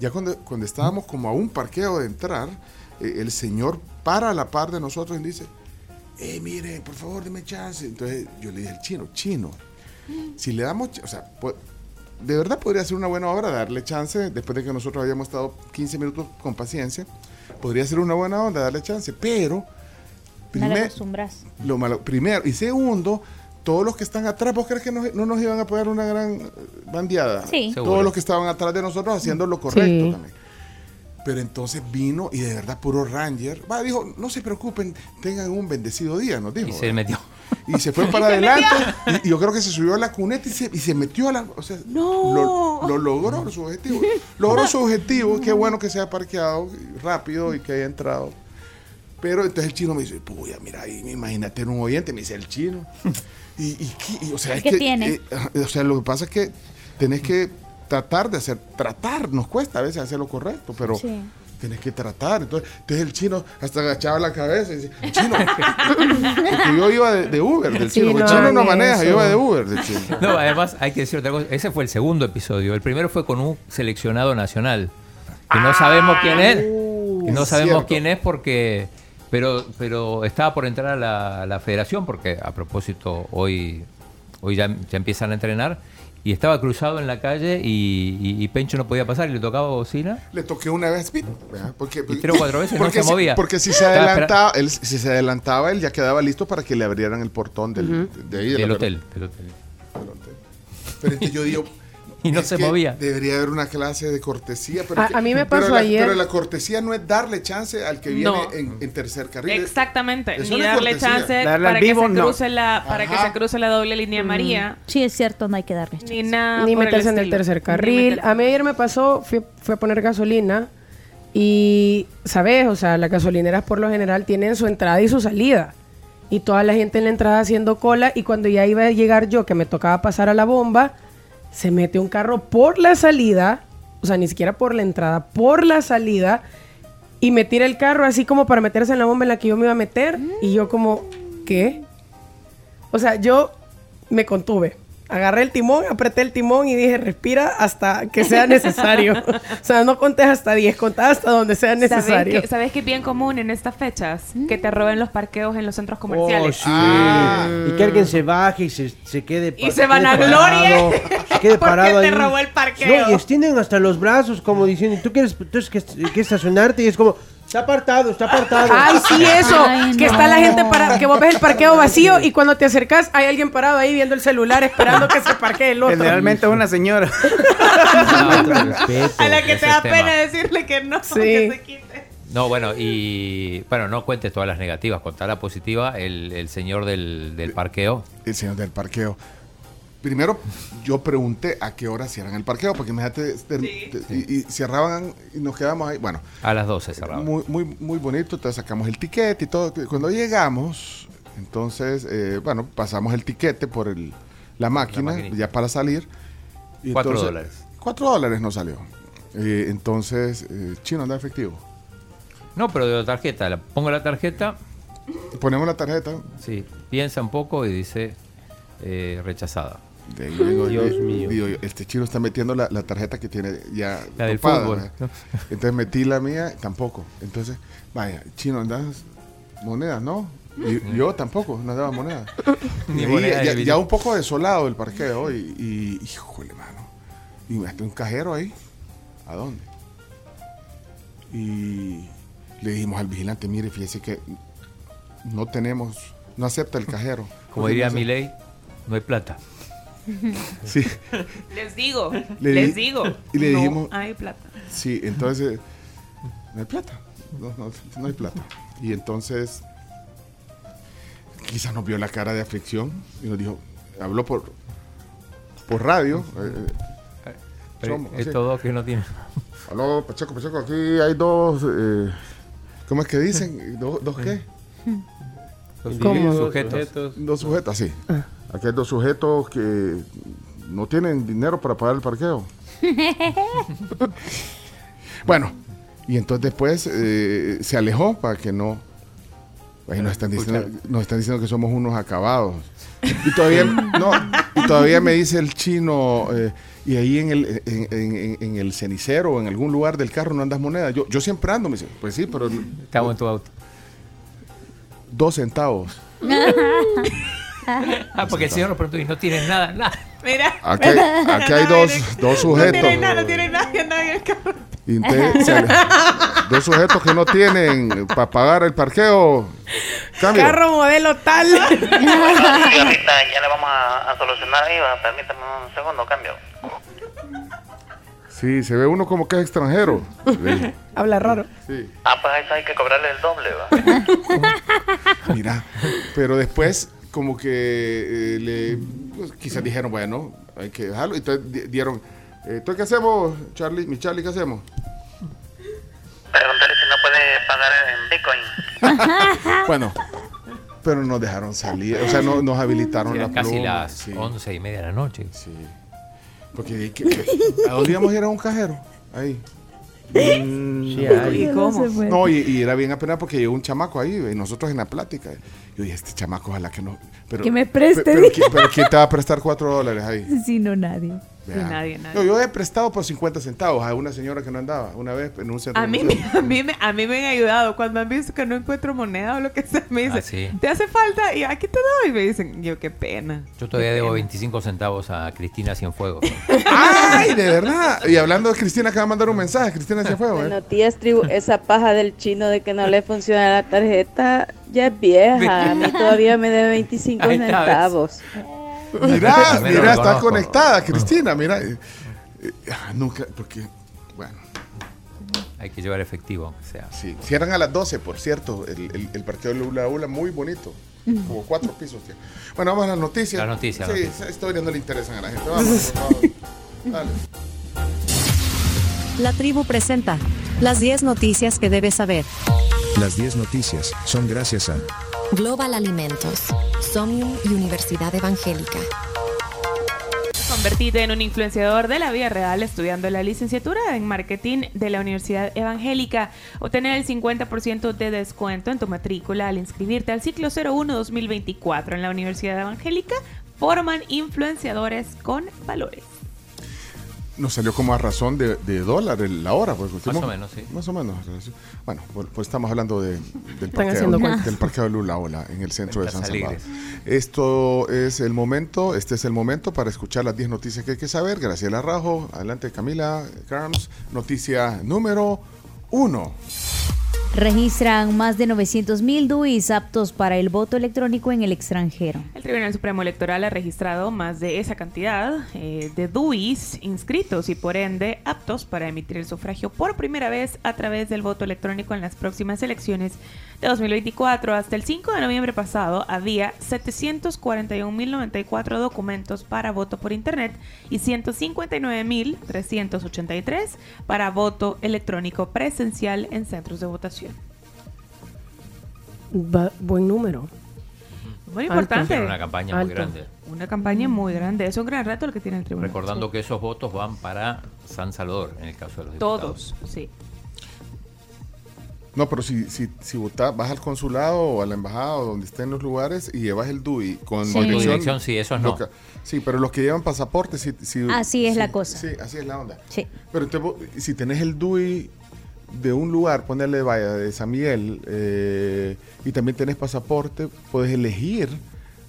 Ya cuando, cuando estábamos como a un parqueo de entrar, eh, el señor para a la par de nosotros y dice, eh, miren, por favor, deme chance. Entonces yo le dije al chino, chino, si le damos, o sea, de verdad podría ser una buena obra darle chance, después de que nosotros habíamos estado 15 minutos con paciencia, podría ser una buena onda darle chance, pero, primer- lo malo, primero, y segundo, todos los que están atrás, ¿vos crees que no, no nos iban a poner una gran bandeada? Sí. Todos Seguro. los que estaban atrás de nosotros haciendo lo correcto Sí. también. Pero entonces vino y de verdad puro Ranger. Va, dijo, no se preocupen, tengan un bendecido día, nos dijo. Y se metió. Y se fue para adelante. Y, y yo creo que se subió a la cuneta y se, y se metió a la. O sea, lo, lo logró su objetivo. Logró su objetivo. Qué bueno que se haya parqueado rápido y que haya entrado. Pero entonces el chino me dice, puya, mira ahí, imagínate en un oyente, me dice el chino. Y, y qué- y, o sea, es ¿Qué que, tiene? eh, o sea, lo que pasa es que tenés que tratar de hacer, tratar, nos cuesta a veces hacer lo correcto, pero Sí. tenés que tratar. Entonces, entonces el chino hasta agachaba la cabeza y decía, chino, porque yo iba de, de Uber del Sí, chino, el no chino no maneja, yo iba de Uber del chino. No, además hay que decir otra cosa. Ese fue el segundo episodio. El primero fue con un seleccionado nacional. Que no sabemos quién es. Que no sabemos cierto. quién es porque. Pero, pero estaba por entrar a la, a la federación porque a propósito hoy, hoy ya, ya empiezan a entrenar. Y estaba cruzado en la calle y, y- y Pencho no podía pasar y le tocaba bocina. Le toqué una vez, porque, Y tres o cuatro veces no porque se si- movía. Porque si se adelantaba, él, si se adelantaba, él ya quedaba listo para que le abrieran el portón del, de ahí. de Del hotel, del hotel. Pero entonces yo digo. Y no es se que movía. Debería haber una clase de cortesía. Pero A- que- a mí me pero pasó la- ayer- Pero la cortesía no es darle chance al que viene No. en, en tercer carril. Exactamente, Eso ni darle cortesía. chance Darle para que se no. cruce la para que se cruce la doble línea María, Sí, es cierto, no hay que darle. ni nada Ni meterse en el tercer carril. A mí ayer me pasó, fui, fui a poner gasolina y, ¿sabes? O sea, las gasolineras por lo general tienen su entrada y su salida. Y toda la gente en la entrada haciendo cola y cuando ya iba a llegar yo, que me tocaba pasar a la bomba, se mete un carro por la salida, o sea, ni siquiera por la entrada, por la salida, y me tira el carro así como para meterse en la bomba en la que yo me iba a meter. Y yo como, ¿qué? O sea, yo me contuve. Agarré el timón, apreté el timón y dije, respira hasta que sea necesario. o sea, no contés hasta 10, contá hasta donde sea ¿Sabes necesario. que, ¿Sabes que es bien común en estas fechas? Mm. Que te roben los parqueos en los centros Oh, comerciales. sí. Ah. Y que alguien se baje y se, se quede Y se van a gloria parado, Se quede porque parado te ahí. robó el parqueo. No, y extienden hasta los brazos como diciendo, tú quieres, tú quieres que, que estacionarte y es como, está apartado, está apartado. Ay, sí, eso. Ay, que no. está la gente para que vos ves el parqueo vacío y cuando te acercas hay alguien parado ahí viendo el celular esperando que se parquee el otro. Generalmente es una señora. a la que te da tema. pena decirle que no, Sí. que se quite. No, bueno, y bueno, no cuentes todas las negativas, contá la positiva, el, el señor del, del parqueo. El señor del parqueo. Primero, yo pregunté a qué hora cierran el parqueo, porque imagínate, ter- te- y, y cerraban y nos quedamos ahí. Bueno, A las 12 cerrado. muy, muy, muy bonito, entonces sacamos el tiquete y todo. Cuando llegamos, entonces, eh, bueno, pasamos el tiquete por el, la máquina, ya para salir. Y Cuatro entonces- dólares. Cuatro dólares nos salió. Eh, entonces, eh, chino anda efectivo. No, pero de la tarjeta, la, pongo la tarjeta, Ponemos la tarjeta. sí, piensa un poco y dice eh, rechazada. De ahí vengo, Dios di- mío. digo este chino está metiendo la, la tarjeta que tiene ya La del topada, fútbol. Entonces metí la mía, tampoco. Entonces, vaya, chino, ¿andas monedas? No. Y yo tampoco, no daba monedas. Ni moneda, ya, un poco desolado el parqueo y, y híjole, mano. Y me un cajero ahí. ¿A dónde? Y le dijimos al vigilante, mire, fíjese que no tenemos, no acepta el cajero. Como diría mi ley, no hay plata. Sí. Les digo, Le les di- digo. y le no dijimos- hay plata. Sí, entonces no hay plata, no, no- no hay plata. Y entonces quizás nos vio la cara de aflicción y nos dijo, habló por por radio. eh, eh, Pero somos, estos sí. dos que no tienen. Aló, Pacheco, Pacheco, aquí hay dos, eh, ¿cómo es que dicen? ¿Dos, dos qué? Dos sujetos. Dos sujetos, sí. Aquí hay dos sujetos que no tienen dinero para pagar el parqueo. Bueno, y entonces después eh, se alejó para que no. Ahí nos están diciendo, nos están diciendo que somos unos acabados. Y todavía, no, y todavía me dice el chino, eh, y ahí en el, en, en- en- en el cenicero o en algún lugar del carro no andas moneda. Yo, yo siempre ando, me dice, pues sí, pero Estamos en tu auto. dos centavos. Ah, porque el señor nos preguntó y no tienes nada, nada. Mira. Aquí hay, aquí hay dos, dos No tiene sujetos. nada, no tiene nada, en el carro. Dos sujetos que no tienen para pagar el parqueo. Cambio. Carro modelo tal. Sí, ahorita ya le vamos a, a solucionar ahí, permítame un segundo, cambio. Sí, se ve uno como que es extranjero. Sí. Habla raro. Sí. Ah, pues a eso hay que cobrarle el doble, va. Mira, pero después como que eh, le pues, quizás dijeron, bueno, hay que dejarlo. Y entonces di- dieron, eh, ¿entonces qué hacemos, Charlie? Mi Charlie, ¿qué hacemos? Pregúntale si no puede pagar en Bitcoin. Bueno, pero nos dejaron salir, o sea, no, nos habilitaron Eran la casi las sí. once y media de la noche. Sí. Porque que- que- ¿a dónde íbamos a ir a un cajero? Ahí. Sí, hay. ¿Y cómo? No, y, y era bien apenas porque llegó un chamaco ahí y nosotros en la plática. Yo dije, este chamaco, ojalá que no. Pero, Que me preste, Pero, dije. ¿quién- pero ¿quién te va a prestar cuatro dólares ahí? Sí, no, nadie. Vean. nadie, nadie. No, yo he prestado por 50 centavos a una señora que no andaba una vez en un centro A mí, a, mí me, a mí me han ayudado cuando han visto que no encuentro moneda o lo que sea. Me dicen, Ah, sí. ¿te hace falta? Y aquí te doy. Y me dicen, yo, qué pena. Yo todavía debo pena. 25 centavos a Cristina Cienfuegos. ¡Ay, de verdad! Y hablando de Cristina, que va a mandar un mensaje. Cristina se fue, ¿eh? Días, tribu. Esa paja del chino de que no le funciona la tarjeta ya es vieja. A mí todavía me debe 25 Ahí está, ¿ves? centavos. Lo mira, está conectada, Cristina, mira. Eh, eh, ah, nunca, porque, bueno, Hay que llevar efectivo, aunque sea. sí. Cierran a las 12, por cierto, el, el, el parqueo de Lula Ula, muy bonito. Como cuatro pisos. tiene. Bueno, vamos a las noticias. Las noticias, Sí, las noticias. esa historia no le interesan a la gente. Vamos, favor. Dale. La tribu presenta las 10 noticias que debes saber. Las 10 noticias son gracias a Global Alimentos, Somnium y Universidad Evangélica. Convertite en un influenciador de la vida real estudiando la licenciatura en marketing de la Universidad Evangélica. Obtener el 50% de descuento en tu matrícula al inscribirte al ciclo 01-2024 en la Universidad Evangélica. Forman influenciadores con valores. Nos salió como a razón de, de dólar el- la hora. Pues, Más o menos, sí. Más o menos. Bueno, pues, pues estamos hablando de, del, parqueo, del parqueo de Lula Ola en el centro de San Salvador. alegres. Esto es el momento, este es el momento para escuchar las 10 noticias que hay que saber. Graciela Rajo, adelante Camila Carms. Noticia número 1. Registran más de 900 mil DUIs aptos para el voto electrónico en el extranjero. El Tribunal Supremo Electoral ha registrado más de esa cantidad eh, de DUIs inscritos y por ende aptos para emitir el sufragio por primera vez a través del voto electrónico en las próximas elecciones de 2024. Hasta el 5 de noviembre pasado había 741.094 documentos para voto por Internet y 159.383 para voto electrónico presencial en centros de votación. Buen número. Muy importante. Una campaña muy grande. Una campaña muy grande. Es un gran reto el que tiene el tribunal. Recordando que esos votos van para San Salvador, en el caso de los diputados. Todos, sí. No, pero si, si, si votás, vas al consulado o a la embajada o donde estén los lugares y llevas el DUI con Sí. Con tu dirección, sí, esos lo no. que- sí, pero los que llevan pasaporte, sí. sí Así es sí, la cosa. Sí, así es la onda. Sí. Pero si tenés el DUI de un lugar, ponerle vaya de San Miguel, eh, y también tenés pasaporte, puedes elegir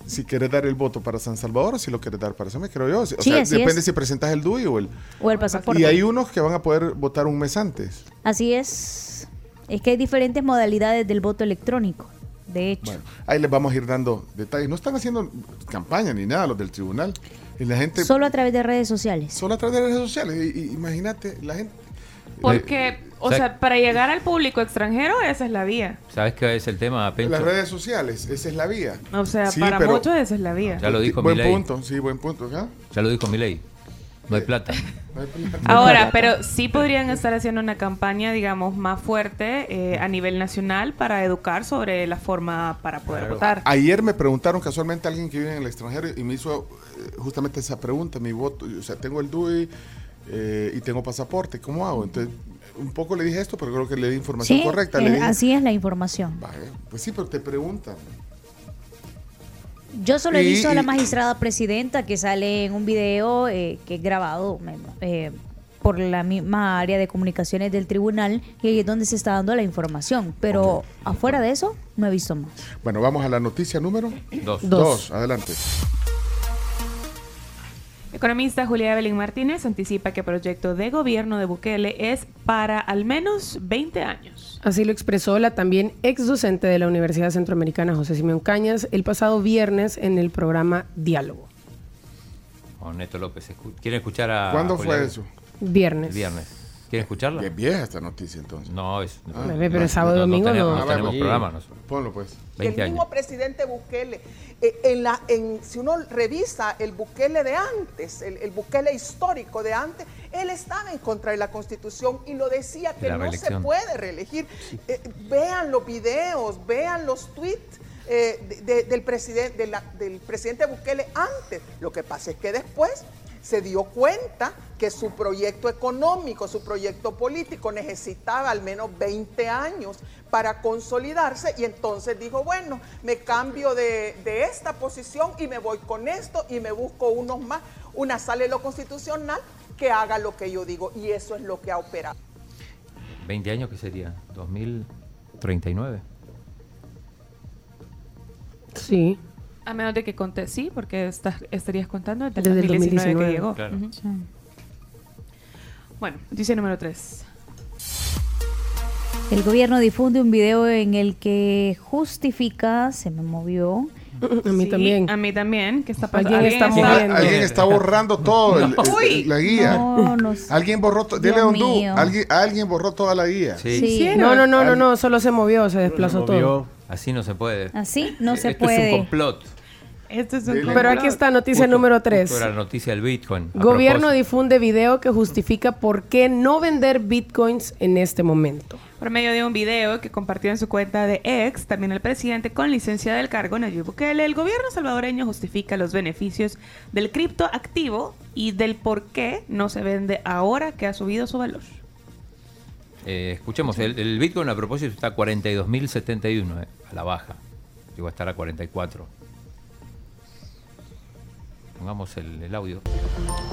si quieres dar el voto para San Salvador o si lo quieres dar para San Miguel, creo yo. O Sí, sea, así depende es. si presentas el DUI o el... O el pasaporte. Y hay unos que van a poder votar un mes antes. Así es. Es que hay diferentes modalidades del voto electrónico. De hecho. Bueno, ahí les vamos a ir dando detalles. No están haciendo campaña ni nada los del tribunal. Y la gente... Solo a través de redes sociales. Solo a través de redes sociales. Y, y imagínate, la gente... Porque, o ¿sabes? sea, para llegar al público extranjero, esa es la vía. ¿Sabes qué es el tema, Pencho? Las redes sociales, esa es la vía. O sea, Sí, para pero- muchos esa es la vía. Ya lo dijo Buen punto, sí, buen punto. Ya lo dijo Milei. No hay plata. Ahora, pero sí podrían estar haciendo una campaña, digamos, más fuerte eh, a nivel nacional para educar sobre la forma para poder votar. Ayer me preguntaron casualmente alguien que vive en el extranjero y me hizo eh, justamente esa pregunta, mi voto, o sea, tengo el DUI eh, y tengo pasaporte, ¿cómo hago? Entonces, un poco le dije esto, pero creo que le di información Sí, correcta. Le dije, así es la información. "Vaya, pues sí, pero te preguntan. Yo solo he Y- visto a la magistrada presidenta que sale en un video eh, que es grabado eh, por la misma área de comunicaciones del tribunal y ahí es donde se está dando la información. Pero afuera de eso, no he visto más. Bueno, vamos a la noticia número Dos. Dos, adelante. Economista Julia Evelyn Martínez anticipa que el proyecto de gobierno de Bukele es para al menos 20 años. Así lo expresó la también ex docente de la Universidad Centroamericana José Simeón Cañas el pasado viernes en el programa Diálogo. Con Neto López. ¿Quieren escuchar a. ¿Cuándo Julián? fue eso? Viernes. Viernes. ¿Quieren escucharla? Es vieja esta noticia entonces. No, es. Ah. Bebé, pero sábado y domingo tenemos, no. no tenemos programa nosotros. Ponlo pues. 20 el años. mismo presidente Bukele, eh, en la, en, si uno revisa el Bukele de antes, el, el Bukele histórico de antes, él estaba en contra de la constitución y lo decía que no se puede reelegir. Eh, vean los videos, vean los tweets. eh, de- de- del, presidente, de la- del presidente Bukele antes. Lo que pasa es que después se dio cuenta que su proyecto económico, su proyecto político necesitaba al menos 20 años para consolidarse y entonces dijo, bueno, me cambio de, de esta posición y me voy con esto y me busco unos más, una sale lo constitucional que haga lo que yo digo y eso es lo que ha operado. 20 años, ¿qué sería? 2039. Sí. A menos de que conté, sí, porque estás, estarías contando desde, Desde el el 2019, que 2019. llegó. Claro. Bueno, noticia número 3. El gobierno difunde un video en el que justifica, se me movió. A mí también. A mí también, que está Alguien pasando. está Alguien, está borrando todo, el- el- Uy. la guía. No, no sé. Alguien borró, to- dile mío. alguien, alguien borró toda la guía. Sí. Sí. No, no, no, no, no, solo se movió, se desplazó todo. Movió. Así no se puede. Así no se Esto es puede. un complot. Esto es un. Pero aquí está noticia número 3. Justo era la noticia del Bitcoin. A Gobierno propósito. difunde video que justifica por qué no vender bitcoins en este momento. Por medio de un video que compartió en su cuenta de ex, también el presidente con licencia del cargo, Nayib Bukele, el gobierno salvadoreño justifica los beneficios del criptoactivo y del por qué no se vende ahora que ha subido su valor. Eh, escuchemos, el, el Bitcoin a propósito está a 42.071 eh, a la baja. Llegó a estar a 44. Pongamos el, el audio.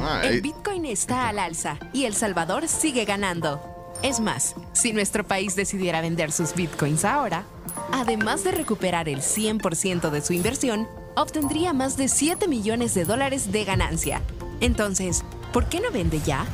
Ah, El Bitcoin está al alza y El Salvador sigue ganando. Es más, si nuestro país decidiera vender sus Bitcoins ahora, además de recuperar el 100% de su inversión, obtendría más de 7 millones de dólares de ganancia. Entonces, ¿por qué no vende ya?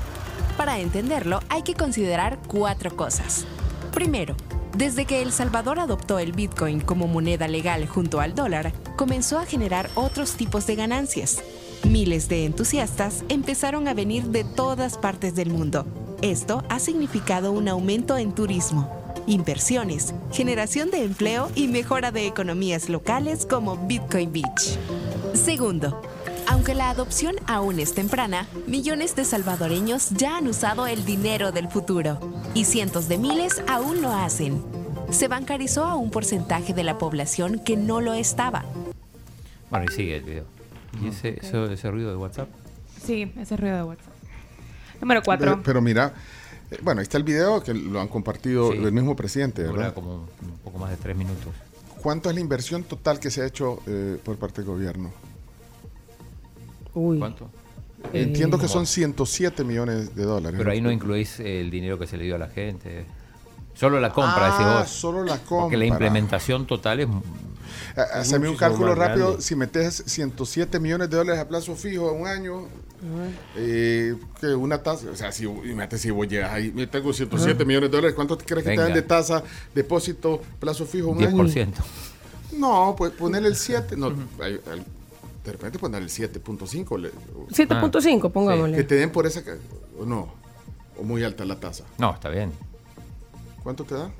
Para entenderlo, hay que considerar cuatro cosas. Primero, desde que El Salvador adoptó el Bitcoin como moneda legal junto al dólar, comenzó a generar otros tipos de ganancias. Miles de entusiastas empezaron a venir de todas partes del mundo. Esto ha significado un aumento en turismo, inversiones, generación de empleo y mejora de economías locales como Bitcoin Beach. Segundo, aunque la adopción aún es temprana, millones de salvadoreños ya han usado el dinero del futuro y cientos de miles aún lo hacen. Se bancarizó a un porcentaje de la población que no lo estaba. Bueno, y sigue el video. ¿Y ese, eso- ese ruido de WhatsApp? Sí, ese ruido de WhatsApp. Número 4. Pero, pero mira, Eh, Bueno, ahí está el video que lo han compartido Sí. el mismo presidente, Dura ¿verdad? como un poco más de tres minutos. ¿Cuánto es la inversión total que se ha hecho eh, por parte del gobierno? Uy. ¿Cuánto? Entiendo que son 107 millones de dólares. Pero ahí no incluís el dinero que se le dio a la gente. Solo la compra, Ah, decís vos. solo la Porque la compra. implementación total es. Ah, Haceme un cálculo rápido. grande. Si metes 107 millones de dólares a plazo fijo en un año, eh, que una tasa, o sea, si, imagínate si vos llegas ahí, yo tengo 107 Ajá. millones de dólares, ¿cuánto te crees que te dan de tasa, depósito, plazo fijo en un 10%. año? No, pues ponerle el 7, no, hay- hay- de repente ponerle el 7.5. le- 7.5, pongámosle. Que te den por esa, o no, o muy alta la tasa. No, está bien. ¿Cuánto te da?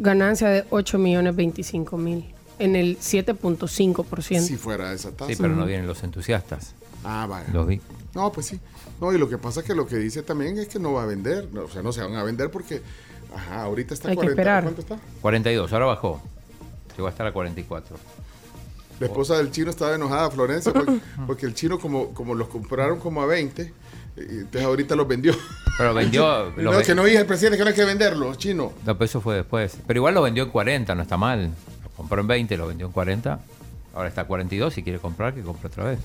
Ganancia de 8 millones 25 mil. En el 7.5%. Si fuera esa tasa. Sí, pero no vienen los entusiastas. Ah, vaya. Los vi. No, pues sí. No, y lo que pasa es que lo que dice también es que no va a vender. no, o sea, no se van a vender porque, ajá, ahorita está Hay que 40. esperar. ¿Cuánto está? 42, ahora bajó. Llegó a estar a 44. La esposa del chino estaba enojada, Florencia, porque, porque el chino, como, como los compraron como a 20, eh, entonces ahorita los vendió. Pero vendió. no, lo ve- que no dije el presidente que no hay que venderlos, chino. No, pero eso fue después. Pero igual lo vendió en 40, no está mal. Lo compró en 20, lo vendió en 40. Ahora está a 42. Si quiere comprar, que compre otra vez.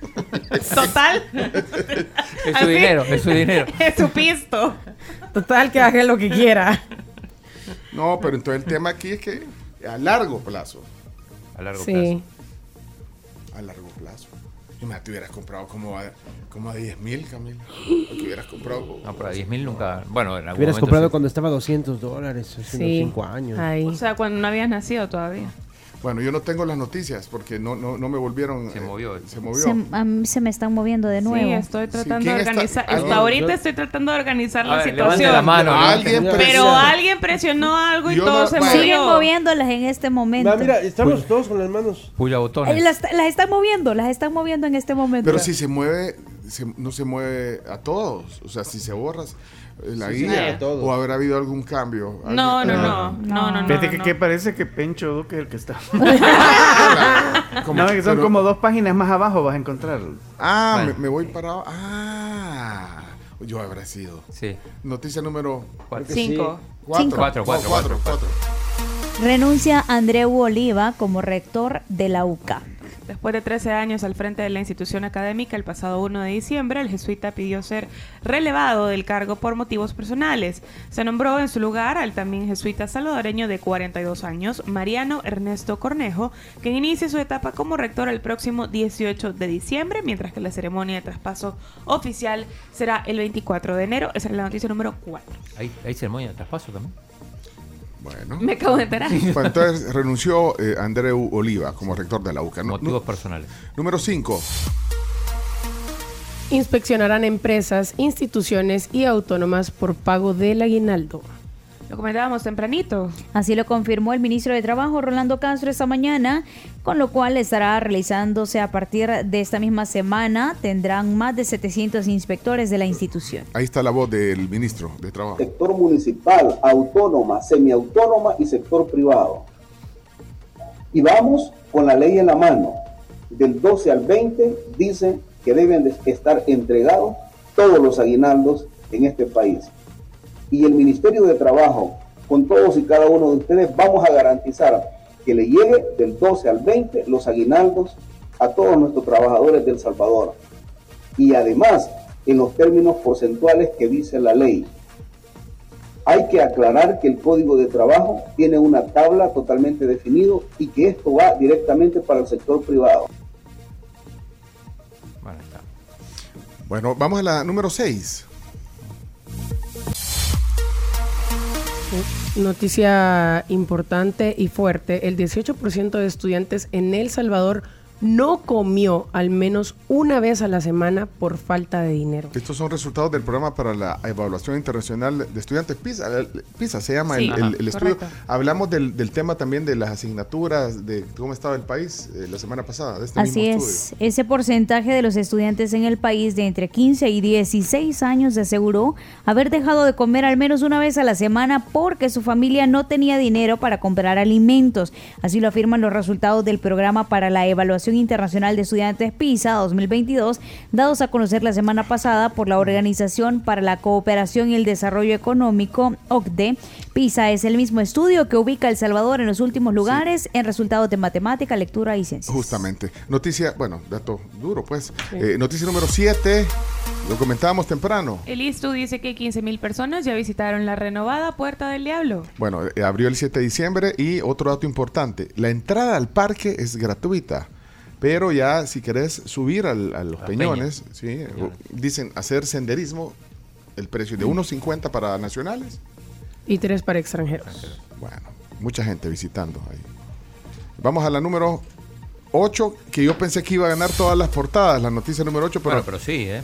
Total. Es su dinero, es su dinero. Es su pisto. Total, que haga lo que quiera. No, pero entonces el tema aquí es que a largo plazo. A largo Sí. A largo Imagínate, te hubieras comprado como a, como a 10 mil, Camila. O que hubieras comprado. No, pero a 10 mil nunca. Bueno, en algún Hubieras momento comprado sí. cuando estaba a 200 dólares hace unos Sí. 5 años. O sea, cuando no habías nacido todavía. Bueno, yo no tengo las noticias porque no, no, no me volvieron. Se movió. Se movió. Se, a mí se me están moviendo de nuevo. Sí, estoy tratando ¿quién de está? organizar. ¿Alguien? Hasta ahorita Yo- estoy tratando de organizar la ver, situación. levante la mano, ¿no? Alguien Pero alguien presionó algo y Yo todo no- se vaya. Siguen movió. moviéndolas en este momento. Va, mira, estamos todos con las manos. Puya botones. Eh, las, las están moviendo, las están moviendo en este momento. Pero si se mueve, se- no se mueve a todos. O sea, si se borras eh, la guía o habrá habido algún cambio. No, no, Ah. no, no, no, no. Fíjate que, no. que parece que Pencho Duque es el que está. Como- no, que son pero- como dos páginas más abajo vas a encontrar. Ah, Bueno. me, me voy parado. Ah, yo habrá sido. Sí. Noticia número Cuatro. Cinco. cuatro. Cinco. Cuatro, cuatro, Oh, cuatro, cuatro. Renuncia Andreu Oliva como rector de la UCA. Después de 13 años al frente de la institución académica, el pasado 1 de diciembre, el jesuita pidió ser relevado del cargo por motivos personales. Se nombró en su lugar al también jesuita salvadoreño de 42 años, Mariano Ernesto Cornejo, quien inicia su etapa como rector el próximo 18 de diciembre, mientras que la ceremonia de traspaso oficial será el 24 de enero. Esa es la noticia número 4. ¿Hay, hay ceremonia de traspaso también? Bueno. Me acabo de enterar. Bueno, entonces renunció eh, Andreu Oliva como rector de la UCA. Motivos personales. número 5. Inspeccionarán empresas, instituciones y autónomas por pago del aguinaldo. Lo comentábamos tempranito. Así lo confirmó el ministro de Trabajo, Rolando Castro, esta mañana, con lo cual estará realizándose a partir de esta misma semana. Tendrán más de 700 inspectores de la institución. Ahí está la voz del ministro de Trabajo. sector municipal, autónoma, semiautónoma y sector privado. Y vamos con la ley en la mano. Del 12 al 20 dicen que deben de estar entregados todos los aguinaldos en este país. Y el Ministerio de Trabajo, con todos y cada uno de ustedes, vamos a garantizar que le llegue del 12 al 20 los aguinaldos a todos nuestros trabajadores del Salvador. Y además, en los términos porcentuales que dice la ley. Hay que aclarar que el Código de Trabajo tiene una tabla totalmente definido y que esto va directamente para el sector privado. Bueno, vamos a la número 6. Noticia importante y fuerte. El 18% de estudiantes en El Salvador no comió al menos una vez a la semana por falta de dinero. Estos son resultados del programa para la evaluación internacional de estudiantes PISA. PISA se llama Sí, el, ajá, el- el estudio. correcto. Hablamos del, del tema también de las asignaturas, de cómo estaba el país eh, la semana pasada, de este Así mismo es, ese porcentaje de los estudiantes en el país de entre 15 y 16 años aseguró haber dejado de comer al menos una vez a la semana porque su familia no tenía dinero para comprar alimentos. Así lo afirman los resultados del programa para la evaluación Evaluación Internacional de Estudiantes PISA 2022, dados a conocer la semana pasada por la Organización para la Cooperación y el Desarrollo Económico, OCDE. PISA es el mismo estudio que ubica a El Salvador en los últimos lugares en resultados de matemática, lectura y ciencias. Justamente. Noticia, bueno, dato duro, pues. Eh, noticia número 7, lo comentábamos temprano. El ISTU dice que 15.000 personas ya visitaron la renovada Puerta del Diablo. Bueno, eh, abrió el 7 de diciembre y otro dato importante, la entrada al parque es gratuita. Pero ya si querés subir al- a los peñones, ¿sí? dicen hacer senderismo, el precio de 1.50 para nacionales. Y tres para extranjeros. Bueno, mucha gente visitando ahí. Vamos a la número 8, que yo pensé que iba a ganar todas las portadas, la noticia número 8, pero... Bueno, pero sí, ¿eh?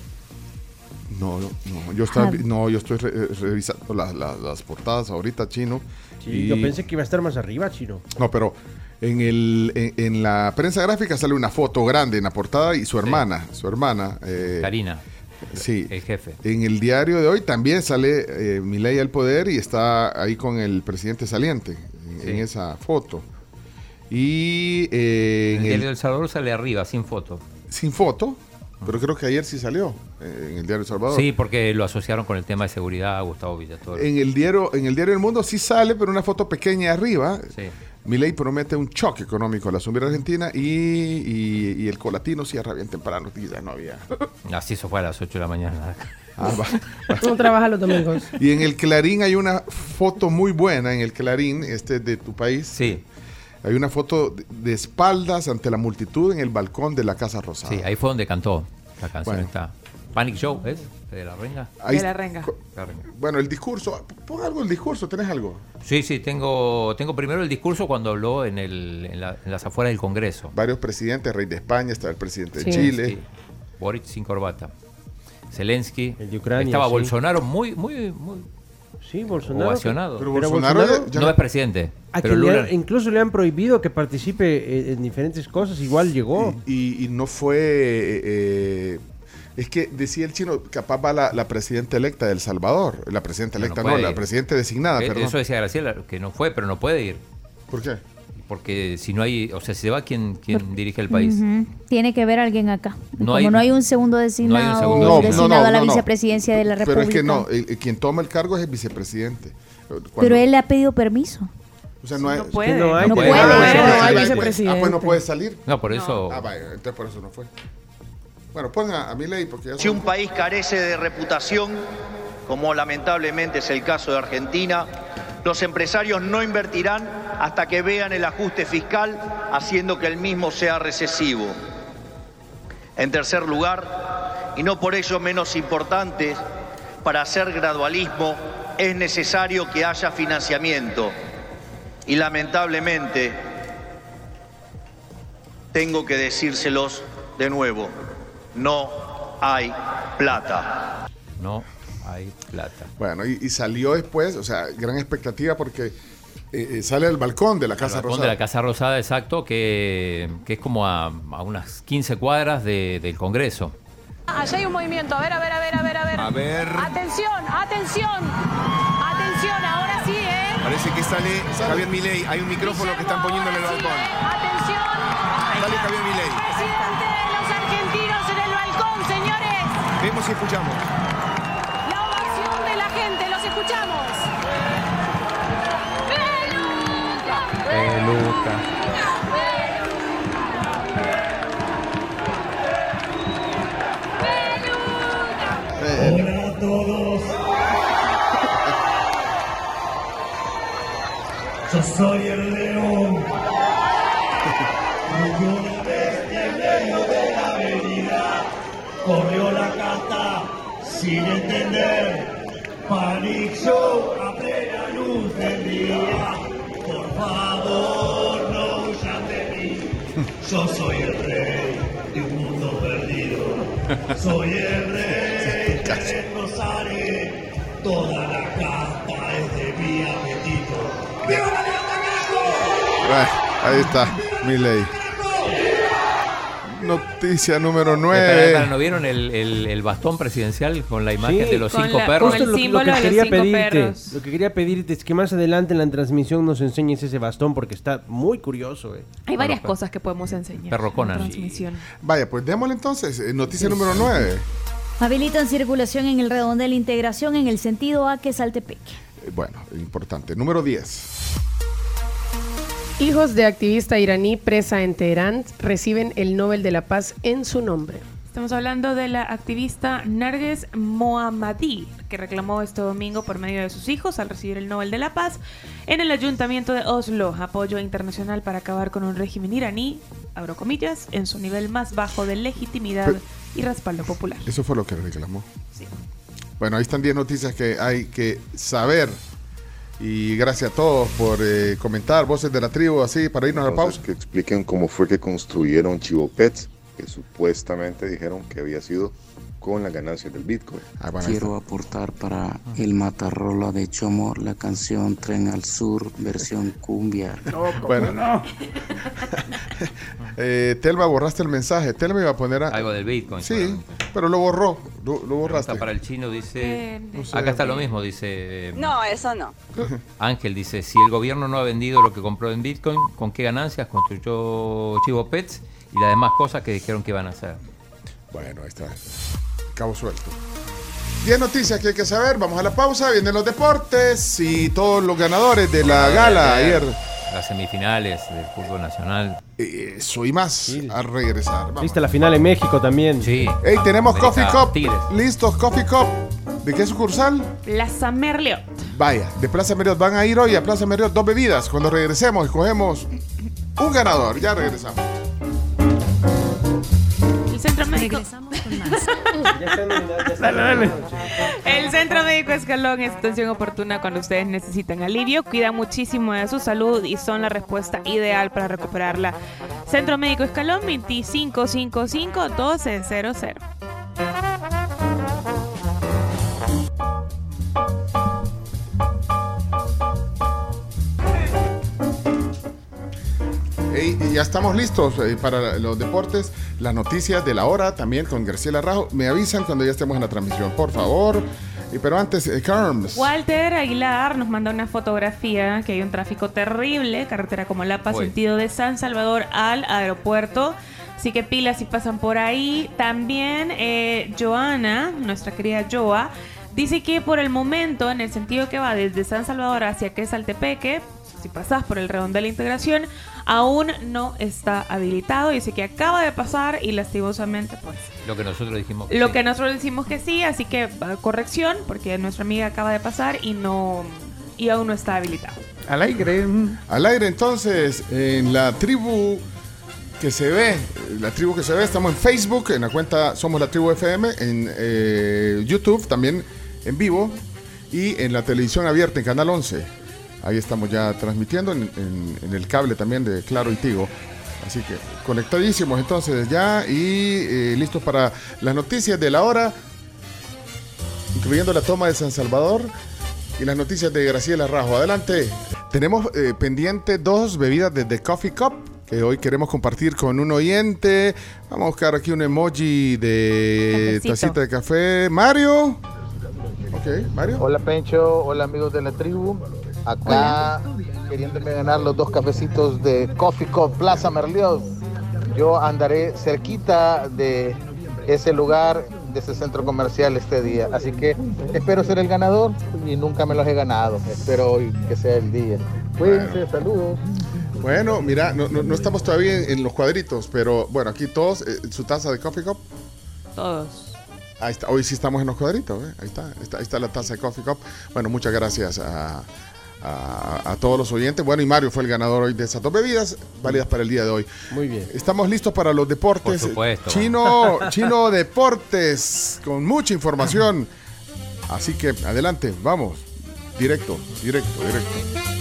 No, no, no, yo, estaba, Ah. no, yo estoy re- eh, revisando la- la- las portadas ahorita, chino. Sí, y- yo pensé que iba a estar más arriba, chino. No, pero en, el, en, en la prensa gráfica sale una foto grande en la portada y su hermana, su hermana. eh, Karina. Sí. El jefe. En el diario de hoy también sale eh, Milei al poder y está ahí con el presidente saliente en, en esa foto. Y eh, En en el el- diario Salvador sale arriba, sin foto. sin foto, pero creo que ayer sí salió eh, en el diario El Salvador. Sí, porque lo asociaron con el tema de seguridad, Gustavo Villatoro. En el diario, en el diario El Mundo sí sale, pero una foto pequeña arriba. Sí. Milei promete un choque económico al asumir Argentina y, y- y el colatino cierra bien temprano, y ya no había. Así eso fue a las 8 de la mañana. Ah, va. No trabaja los domingos. Y en el Clarín hay una foto muy buena, en el Clarín, este de tu país. Sí. Hay una foto de- espaldas ante la multitud en el balcón de la Casa Rosada. Sí, ahí fue donde cantó la canción. Bueno. Está. Panic Show, ¿es? De la renga. Ahí- De la renga. La renga. Bueno, el discurso, pon algo el discurso, ¿tenés algo? Sí, sí, tengo, tengo primero el discurso cuando habló en, el, en, la- en las afueras del Congreso. Varios presidentes, rey de España, está el presidente de. Chile. Sí. Boric sin corbata. Zelensky. El de Ucrania, Estaba sí. Bolsonaro muy, muy, muy Sí, Bolsonaro. ovacionado. Pero Pero Bolsonaro, Bolsonaro- ya- ya no es presidente. A pero le Lula. han- incluso le han prohibido que participe en diferentes cosas, igual llegó. y, y no fue. eh, eh, es que decía el chino, capaz va la, la presidenta electa de El Salvador. La presidenta No, no electa, no, puede la presidenta designada, Eh, perdón. Eso decía Graciela, que no fue, pero no puede ir. ¿Por qué? Porque si no hay, o sea, si se va quien, quien dirige el país. Tiene que ver alguien acá. No Como hay- no hay un segundo designado, segundo No, designado no, no, a la no, no. vicepresidencia de la Pero República. es que no, el- quien toma el cargo es el vicepresidente. Cuando- Pero él le ha pedido permiso. O sea, no, hay, No puede. no hay, No puede. puede. Ah, no hay ah, pues, vicepresidente. Ah, pues no puede salir. No, por eso. Ah, vaya, entonces por eso no fue. Bueno, ponga a mi ley porque ya Si un país carece de reputación, como lamentablemente es el caso de Argentina, los empresarios no invertirán hasta que vean el ajuste fiscal, haciendo que el mismo sea recesivo. En tercer lugar, y no por ello menos importante, para hacer gradualismo es necesario que haya financiamiento. Y lamentablemente, tengo que decírselos de nuevo, no hay plata. No hay plata. Bueno, y, y salió después, o sea, gran expectativa porque eh, eh, sale al balcón de la Casa Al balcón Rosada. de la Casa Rosada, exacto, que, que es como a, a unas 15 cuadras de- del Congreso. Allá hay un movimiento. A ver, a ver, a ver, a ver, a ver. A ver. Atención, atención. Atención, ahora sí, ¿eh? Parece que sale Javier Milei. Hay un micrófono que están poniendo en el balcón. Atención. Sale Javier Milei. Presidente de los argentinos en el balcón, señores. Vemos y escuchamos. La ovación de la gente, los escuchamos. Hola a todos. Yo soy el león. Y una bestia en medio de la avenida. Corrió la cata sin entender. Panic Show a plena luz del día. Favor, no huyan de mí. Yo soy el rey de un mundo perdido. Soy el rey que destrozaré. Toda la casta es de mi apetito. ¡Viva la carajo! Ahí está, mi ley. Noticia número Espera, espera, 9. ¿No vieron el, el- el bastón presidencial con la imagen Sí, de los cinco la- perros? con el Lo, lo símbolo que de los quería cinco pedirte, perros. lo que quería pedirte es que más adelante en la transmisión nos enseñes ese bastón porque está muy curioso. eh. Hay varias Bueno, cosas que podemos enseñar. Perro en transmisión. Vaya, pues démosle entonces. eh, Noticia número 9. Habilitan circulación en el redondel integración en el sentido a que Saltepeque. Eh, Bueno, importante. Número 10. Hijos de activista iraní presa en Teherán reciben el Nobel de la Paz en su nombre. Estamos hablando de la activista Narges Mohammadi, que reclamó este domingo por medio de sus hijos al recibir el Nobel de la Paz en el Ayuntamiento de Oslo, apoyo internacional para acabar con un régimen iraní, abro comillas, en su nivel más bajo de legitimidad Pero- y respaldo popular. Eso fue lo que reclamó. Bueno, ahí están 10 noticias que hay que saber. Y gracias a todos por eh, comentar, voces de la tribu, así, para irnos a la pausa. que expliquen cómo fue que construyeron Chivo Pets, que supuestamente dijeron que había sido con las ganancias del Bitcoin. Ah, bueno, Quiero aportar para El Matarrola de Chomo la canción Tren al Sur, versión cumbia. Bueno. Eh, Telma, borraste el mensaje. Telma iba a poner a- Algo del Bitcoin. Sí, pero lo borró. Lo, lo borraste. para el chino dice. Eh, no sé. Acá está lo mismo, dice. No, eso no. Ángel dice: Si el gobierno no ha vendido lo que compró en Bitcoin, ¿con qué ganancias construyó Chivo Pets y las demás cosas que dijeron que iban a hacer? Bueno, ahí está. Cabo suelto. 10 noticias que hay que saber. Vamos a la pausa. Vienen los deportes y todos los ganadores de la gala ayer. Las semifinales del fútbol nacional. Eso y más a regresar. Vamos. Viste la final en México también. Sí. Hey, tenemos América, Coffee Cup. Tigres. Listos, Coffee Cup. ¿De qué sucursal? Plaza Merliot. Vaya, de Plaza Merriot van a ir hoy a Plaza Merriot dos bebidas. Cuando regresemos, escogemos un ganador. Ya regresamos. El Centro Médico. Dale, dale. El Centro Médico Escalón es atención oportuna cuando ustedes necesitan alivio, cuidan muchísimo de su salud y son la respuesta ideal para recuperarla. Centro Médico Escalón 2555 1200. Ya estamos listos eh, para los deportes, las noticias de la hora también con Graciela Rajo. Me avisan cuando ya estemos en la transmisión, por favor. Pero antes, eh, Carms. Walter Aguilar nos manda una fotografía que hay un tráfico terrible, carretera como Lapa, Uy. sentido de San Salvador al aeropuerto. Así que pilas si pasan por ahí. También eh, Joana, nuestra querida Joa, dice que por el momento, en el sentido que va desde San Salvador hacia Quesaltepeque, si pasas por el redondel de integración, aún no está habilitado. Dice que acaba de pasar y lastimosamente pues Lo que nosotros dijimos. lo sí. que nosotros decimos que sí, así que corrección, porque nuestra amiga acaba de pasar y no y aún no está habilitado. Al aire. Al aire, entonces, en la tribu que se ve, la tribu que se ve, estamos en Facebook, en la cuenta Somos la Tribu FM, en eh, YouTube también en vivo y en la televisión abierta en Canal 11. Ahí estamos ya transmitiendo en, en- en el cable también de Claro y Tigo. Así que conectadísimos entonces ya y eh, listos para las noticias de la hora, incluyendo la toma de San Salvador y las noticias de Graciela Rajo. Adelante. Tenemos eh, pendiente dos bebidas de The Coffee Cup que hoy queremos compartir con un oyente. Vamos a buscar aquí un emoji de Cafecito. tacita de café. Mario. Ok, Mario. Hola Pencho, hola amigos de la tribu. Acá queriéndome ganar los dos cafecitos de Coffee Cup Plaza Merliot. Yo andaré cerquita de ese lugar, de ese centro comercial este día. Así que espero ser el ganador y nunca me los he ganado. Espero hoy que sea el día. Cuídense, saludos. Bueno, mira, no, no- no estamos todavía en, en los cuadritos, pero bueno, aquí todos, eh, su taza de Coffee Cup. Todos. Ahí está, hoy sí estamos en los cuadritos, ¿eh? ahí, está, ahí está, ahí está la taza de Coffee Cup. Bueno, muchas gracias a, a- a todos los oyentes. Bueno, y Mario fue el ganador hoy de esas dos bebidas, válidas para el día de hoy. Muy bien. Estamos listos para los deportes. Por supuesto. Chino, Chino Deportes, con mucha información. Así que adelante, vamos. Directo, directo, directo.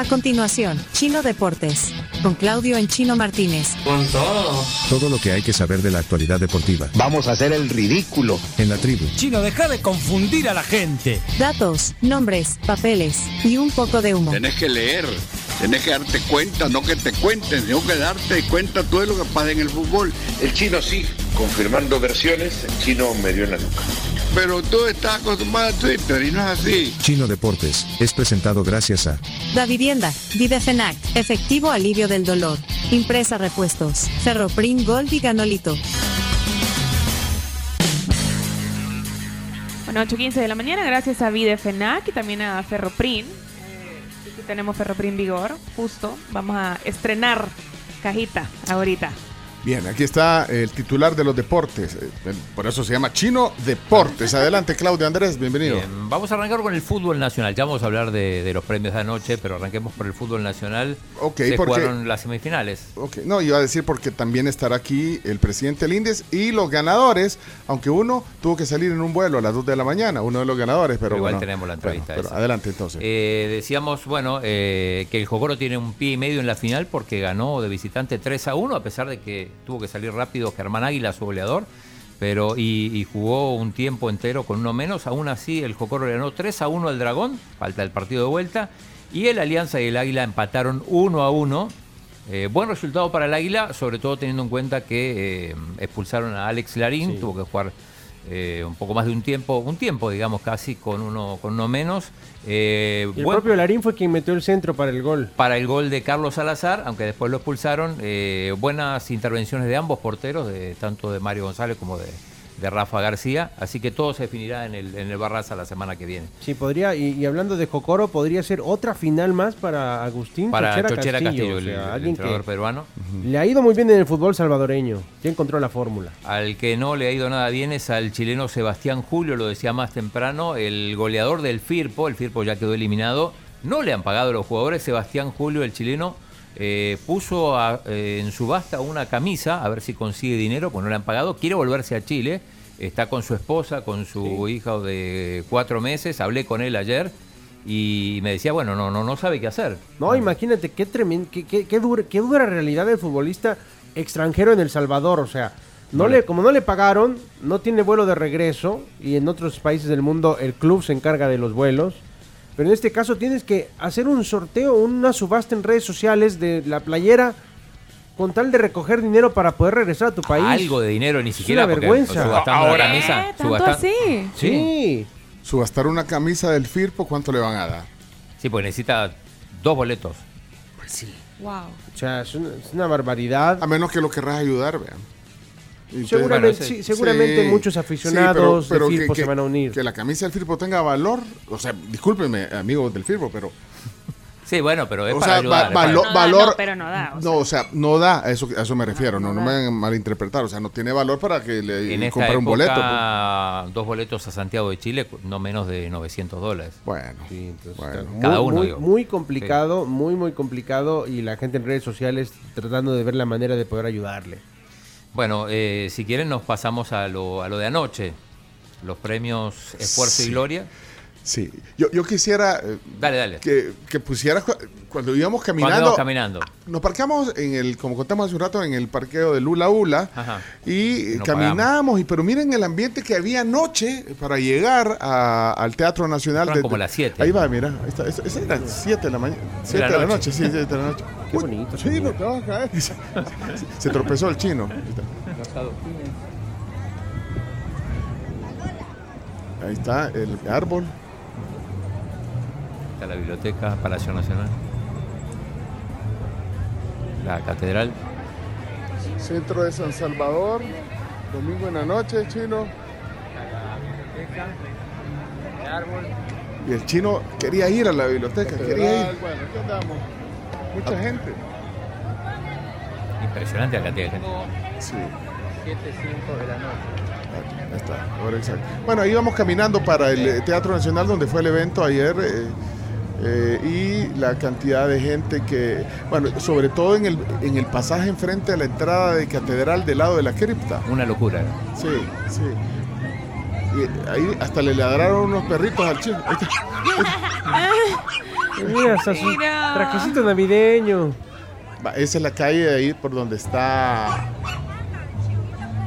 A continuación, Chino Deportes, con Claudio en Chino Martínez. Con todo. Todo lo que hay que saber de la actualidad deportiva. Vamos a hacer el ridículo. En la tribu. Chino, deja de confundir a la gente. Datos, nombres, papeles y un poco de humo. Tenés que leer, tenés que darte cuenta, no que te cuenten, tenés que darte cuenta todo lo que pasa en el fútbol. El chino sí, confirmando versiones, el chino me dio en la nuca. Pero tú estás acostumbrado a Twitter y no es así. Chino Deportes es presentado gracias a Da Vivienda, Videfenac, efectivo alivio del dolor. Impresa repuestos, Ferroprim Gold y Ganolito. Bueno, 8.15 de la mañana, gracias a Videfenac y también a Ferroprin. Tenemos Ferroprin Vigor, justo. Vamos a estrenar cajita ahorita. Bien, aquí está el titular de los deportes. eh, Por eso se llama Chino Deportes. Adelante, Claudio Andrés, bienvenido. Bien, vamos a arrancar con el fútbol nacional. Ya vamos a hablar de, de los premios de anoche, pero arranquemos por el fútbol nacional. Ok, Se porque- jugaron las semifinales. Ok, no, iba a decir porque también estará aquí el presidente Lindes y los ganadores, aunque uno tuvo que salir en un vuelo a las 2 de la mañana, uno de los ganadores, pero Igual bueno, tenemos la entrevista bueno, pero adelante entonces. Eh, decíamos, bueno, eh, que el Jocoro tiene un pie y medio en la final porque ganó de visitante 3 a 1, a pesar de que tuvo que salir rápido Germán Águila, su goleador, pero y, y jugó un tiempo entero con uno menos. Aún así, el Jocoro le ganó 3 a 1 al Dragón, falta el partido de vuelta, y el Alianza y el Águila empataron 1 a 1. Eh, buen resultado para el Águila, sobre todo teniendo en cuenta que eh, expulsaron a Alex Larín, tuvo que jugar eh, un poco más de un tiempo, un tiempo digamos casi con uno, con uno menos. Eh, el buen- propio Larín fue quien metió el centro para el gol. para el gol de Carlos Salazar, aunque después lo expulsaron. eh, buenas intervenciones de ambos porteros, de, tanto de Mario González como de, de Rafa García. Así que todo se definirá en el, en el Barraza la semana que viene. Sí, podría, y, y hablando de Jocoro, podría ser otra final más para Agustín Para Chochera, Chochera Castillo. Castillo, o el- sea, el alguien entrenador que peruano. le ha ido muy bien en el fútbol salvadoreño. Ya encontró la fórmula. Al que no le ha ido nada bien es al chileno Sebastián Julio, lo decía más temprano, el goleador del Firpo, el Firpo ya quedó eliminado, no le han pagado los jugadores, Sebastián Julio, el chileno, eh, puso a- eh, en subasta una camisa, a ver si consigue dinero, pues no le han pagado, quiere volverse a Chile, está con su esposa, con su hija de cuatro meses, hablé con él ayer y me decía, bueno, no, no, no sabe qué hacer. No, imagínate qué tremendo, qué, qué, qué dura, qué dura realidad del futbolista extranjero en El Salvador. O sea, no Vale. le, como no le pagaron, no tiene vuelo de regreso y en otros países del mundo el club se encarga de los vuelos. Pero en este caso tienes que hacer un sorteo, una subasta en redes sociales de la playera con tal de recoger dinero para poder regresar a tu país. Algo de dinero, ni Es siquiera una porque vergüenza. subastando la camisa. ¿Eh? ¿Tanto subasta- así? Sí. Subastar una camisa del Firpo, ¿cuánto le van a dar? Sí, porque necesita dos boletos. Pues sí. Wow. O sea, es una, es una barbaridad. A menos que lo querrás ayudar, vean. Seguramente, ustedes- sí, seguramente muchos aficionados pero- pero de Firpo que- se van a unir. Que la camisa del Firpo tenga valor. O sea, discúlpenme, amigos del Firpo, pero. Sí, bueno, pero es o para sea, ayudar. va- es para- valo- No da, valor. no, pero no da, o no, o sea, no da. A eso, a eso me refiero. No, no, me hagan malinterpretar. O sea, no tiene valor para que le en compre un boleto. pues. dos boletos a Santiago de Chile, no menos de 900 dólares. Bueno, cada uno. Muy, digo. muy complicado, muy, muy complicado. Y la gente en redes sociales tratando de ver la manera de poder ayudarle. Bueno, eh, si quieren nos pasamos a lo, a lo de anoche. Los premios Esfuerzo y. Gloria. Sí. Yo, yo quisiera eh, Dale, dale. que, que pusieras cu- cuando íbamos Cuando caminando. íbamos caminando. Nos parqueamos en el, como contamos hace un rato, en el parqueo de Lula Ula. Ajá. Y No caminamos, y, pero miren el ambiente que había anoche para llegar a- al Teatro Nacional. Eran como las siete. Ahí va, mira. Ahí está, esa, esa era 7 de la mañana. 7 la de la noche. sí, 7 de la noche. Qué bonito. Chino, te vas a caer. Se, se tropezó el chino. Ahí está el árbol. Está la biblioteca, Palacio Nacional. La catedral. Centro de San Salvador. Domingo en la noche, chino. Y el chino quería ir a la biblioteca, quería ir. Bueno, aquí andamos. Mucha gente. Impresionante la cantidad de gente. Sí. 7, 5 de la noche. Ahí está, ahora exacto. Bueno, íbamos caminando para el eh, Teatro Nacional donde fue el evento ayer eh, eh, y la cantidad de gente que, bueno, sobre todo en el, en el pasaje enfrente a la entrada de Catedral del lado de la cripta. Una locura. era. Sí, sí. Y ahí hasta le ladraron unos perritos al chino. Ahí está. Mira, hasta su trajecito navideño. Va, esa es la calle de ahí por donde está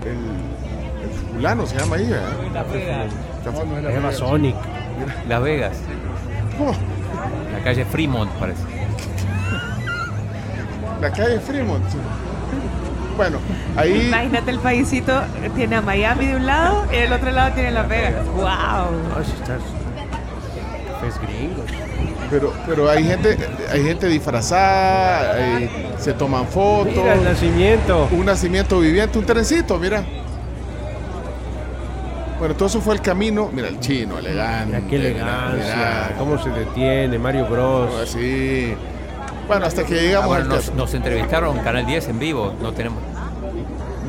el, el fulano, se llama ahí, ¿verdad? Café- Se llama Sonic. Las Vegas. Oh, La calle Fremont, parece. la calle Fremont. sí. Bueno, ahí Imagínate el paisito, tiene a Miami de un lado y del otro lado tiene Las Vegas. ¡Wow! Ay, estás. Cafés gringos. Pero, pero hay gente, hay gente disfrazada, eh, se toman fotos. Mira el nacimiento. Un nacimiento viviente, un trencito, mira. Bueno, todo eso fue el camino. Mira, el chino, elegante. Mira qué elegancia. mira, Cómo se detiene Mario Bros. mira, así. Bueno, hasta que llegamos Ahora al nos, teatro. nos entrevistaron Canal 10 en vivo. No tenemos.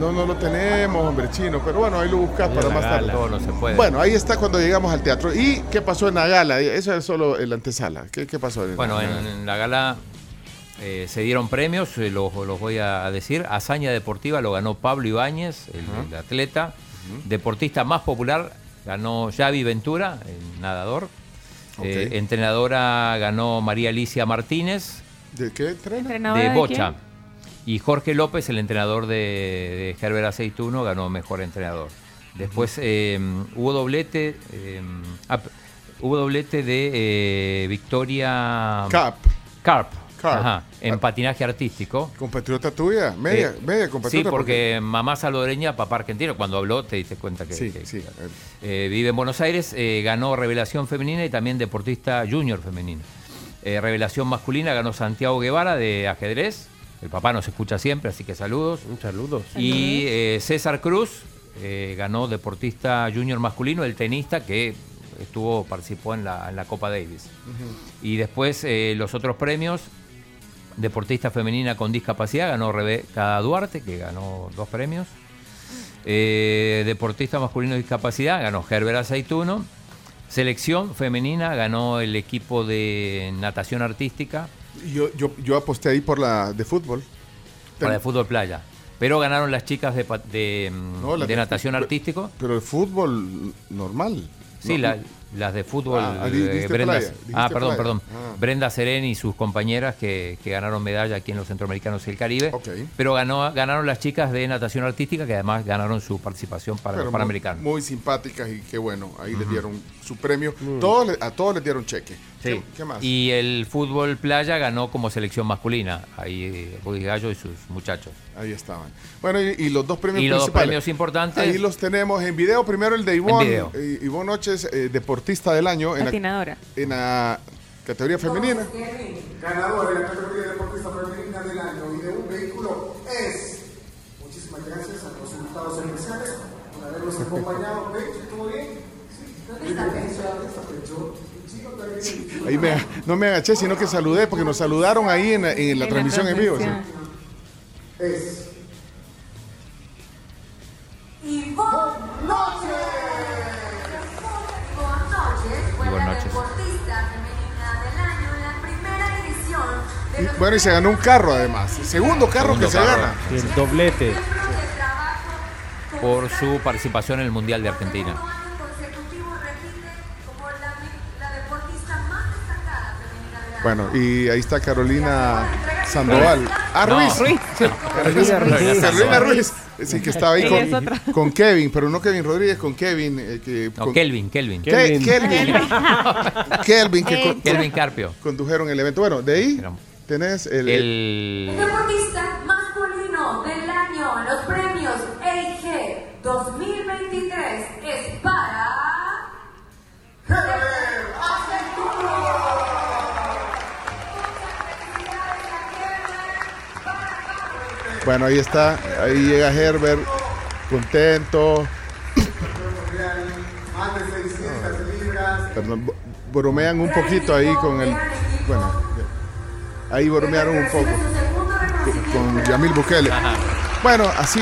No, no lo tenemos, hombre, chino. Pero bueno, ahí lo buscas para más tarde. gala. Todo no se puede. Bueno, ahí está cuando llegamos al teatro. ¿Y qué pasó en la gala? Eso es solo en la antesala. ¿Qué, qué pasó? En Bueno, la en, gala? en la gala eh, se dieron premios, eh, los, los voy a decir. Hazaña deportiva lo ganó Pablo Ibáñez, el, el atleta. Deportista más popular ganó Xavi Ventura, el nadador. Eh, entrenadora ganó María Alicia Martínez, ¿De qué entrena? ¿Entrenadora de de Bocha. Y Jorge López, el entrenador de, de Herbert Aceituno, ganó mejor entrenador. Después eh, hubo doblete. eh, ah, p- hubo doblete de eh, Victoria Cap. Carp. Ajá, en patinaje artístico. ¿Compatriota tuya? Media, Eh, media Sí, compatriota. porque mamá salvadoreña, papá argentino. Cuando habló te diste cuenta que, Sí, que- sí. eh, vive en Buenos Aires, eh, ganó Revelación Femenina y también Deportista Junior Femenino. Eh, Revelación Masculina ganó Santiago Guevara de ajedrez. El papá nos escucha siempre, así que saludos. Un saludo. Y eh, César Cruz eh, ganó Deportista Junior Masculino, el tenista que estuvo participó en la, en la Copa Davis. Y después eh, los otros premios, Deportista Femenina con Discapacidad, ganó Rebeca Duarte, que ganó dos premios. Eh, deportista Masculino de Discapacidad, ganó Herbert Aceituno. Selección Femenina, ganó el equipo de natación artística Yo, yo, yo aposté ahí por la de fútbol. para el fútbol playa. Pero ganaron las chicas de, de, No, de de natación artístico. Pero el fútbol normal. Sí, No, la- las de fútbol. Ah, di- eh, Brenda, playa, ah, perdón, playa. perdón. Ah. Brenda Serén y sus compañeras que, que ganaron medalla aquí en los Centroamericanos y el Caribe. Pero ganó, ganaron las chicas de natación artística que además ganaron su participación para pero los Panamericanos. Muy, simpáticas y qué bueno. Ahí les dieron su premio. Mm. Todos le- a todos les dieron cheque. Sí. ¿Qué, qué más? Y el fútbol playa ganó como selección masculina. Ahí eh, Rudy Gallo y sus muchachos. Ahí estaban. Bueno, y, y los dos premios Y los dos principales. premios importantes. Ahí los tenemos en video. Primero el de Ivonne. video. eh, Ivonne Noches, eh, deportista del año Patinadora. en la categoría femenina. ganador de la categoría deportista femenina del año y de un vehículo es. Muchísimas gracias a los invitados especiales por habernos acompañado. ¿Ve? ¿Estuvo bien? Ahí me- no me agaché, sino que saludé, porque nos saludaron ahí en la, en la En la transmisión en vivo. sí. Noche. Buenas noches. deportista femenina del año en la primera edición de Y, los bueno, y se ganó un carro además. Segundo carro Segundo que se gana. Y el doblete. Por su participación en el Mundial de Argentina. Bueno, y ahí está Carolina Sandoval. Ah, No. Ruiz. Carolina Ruiz. Carolina Ruiz. Sí, que estaba ahí con, con Kevin, pero no Kevin Rodríguez, con Kevin. eh, que, No, con- Kelvin, Kelvin. Ke- Kelvin. Kelvin. Kelvin, que con- Kelvin Carpio. condujeron el evento. Bueno, de ahí tenés el, El El deportista masculino del año los premios EIG 2023 Bueno, ahí está. Ahí llega Herbert, contento. Más de 600 libras. Perdón, bromean un poquito ahí con el. Bueno, ahí bromearon un poco con, con Yamil Bukele. Bueno, así.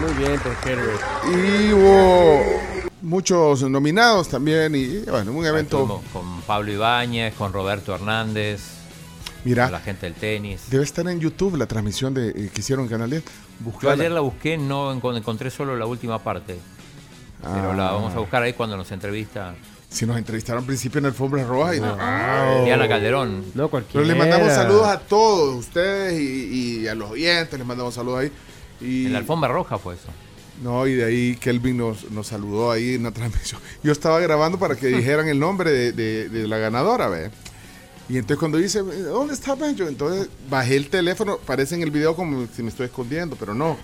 Muy bien, por Herbert. Y hubo muchos nominados también. Y bueno, un evento. Estuvimos con Pablo Ibáñez, con Roberto Hernández, con la Mira, gente del tenis. debe estar en YouTube la transmisión de, eh, que hicieron en Canal 10. Yo ayer la busqué, no encon- encontré solo la última parte. Pero Ah. la vamos a buscar ahí cuando nos entrevista. Si nos entrevistaron al principio en Alfombra Roja y no. Diana Calderón. No cualquiera. Pero le mandamos saludos a todos ustedes y, y a los oyentes, les mandamos saludos ahí. Y, En la alfombra roja fue eso. No, y de ahí Kelvin nos, nos saludó ahí en la transmisión. Yo estaba grabando para que dijeran el nombre de, de- de la ganadora, ¿ve? Y entonces cuando dice, ¿dónde está Benjo? Entonces bajé el teléfono, parece en el video como si me estoy escondiendo, pero no.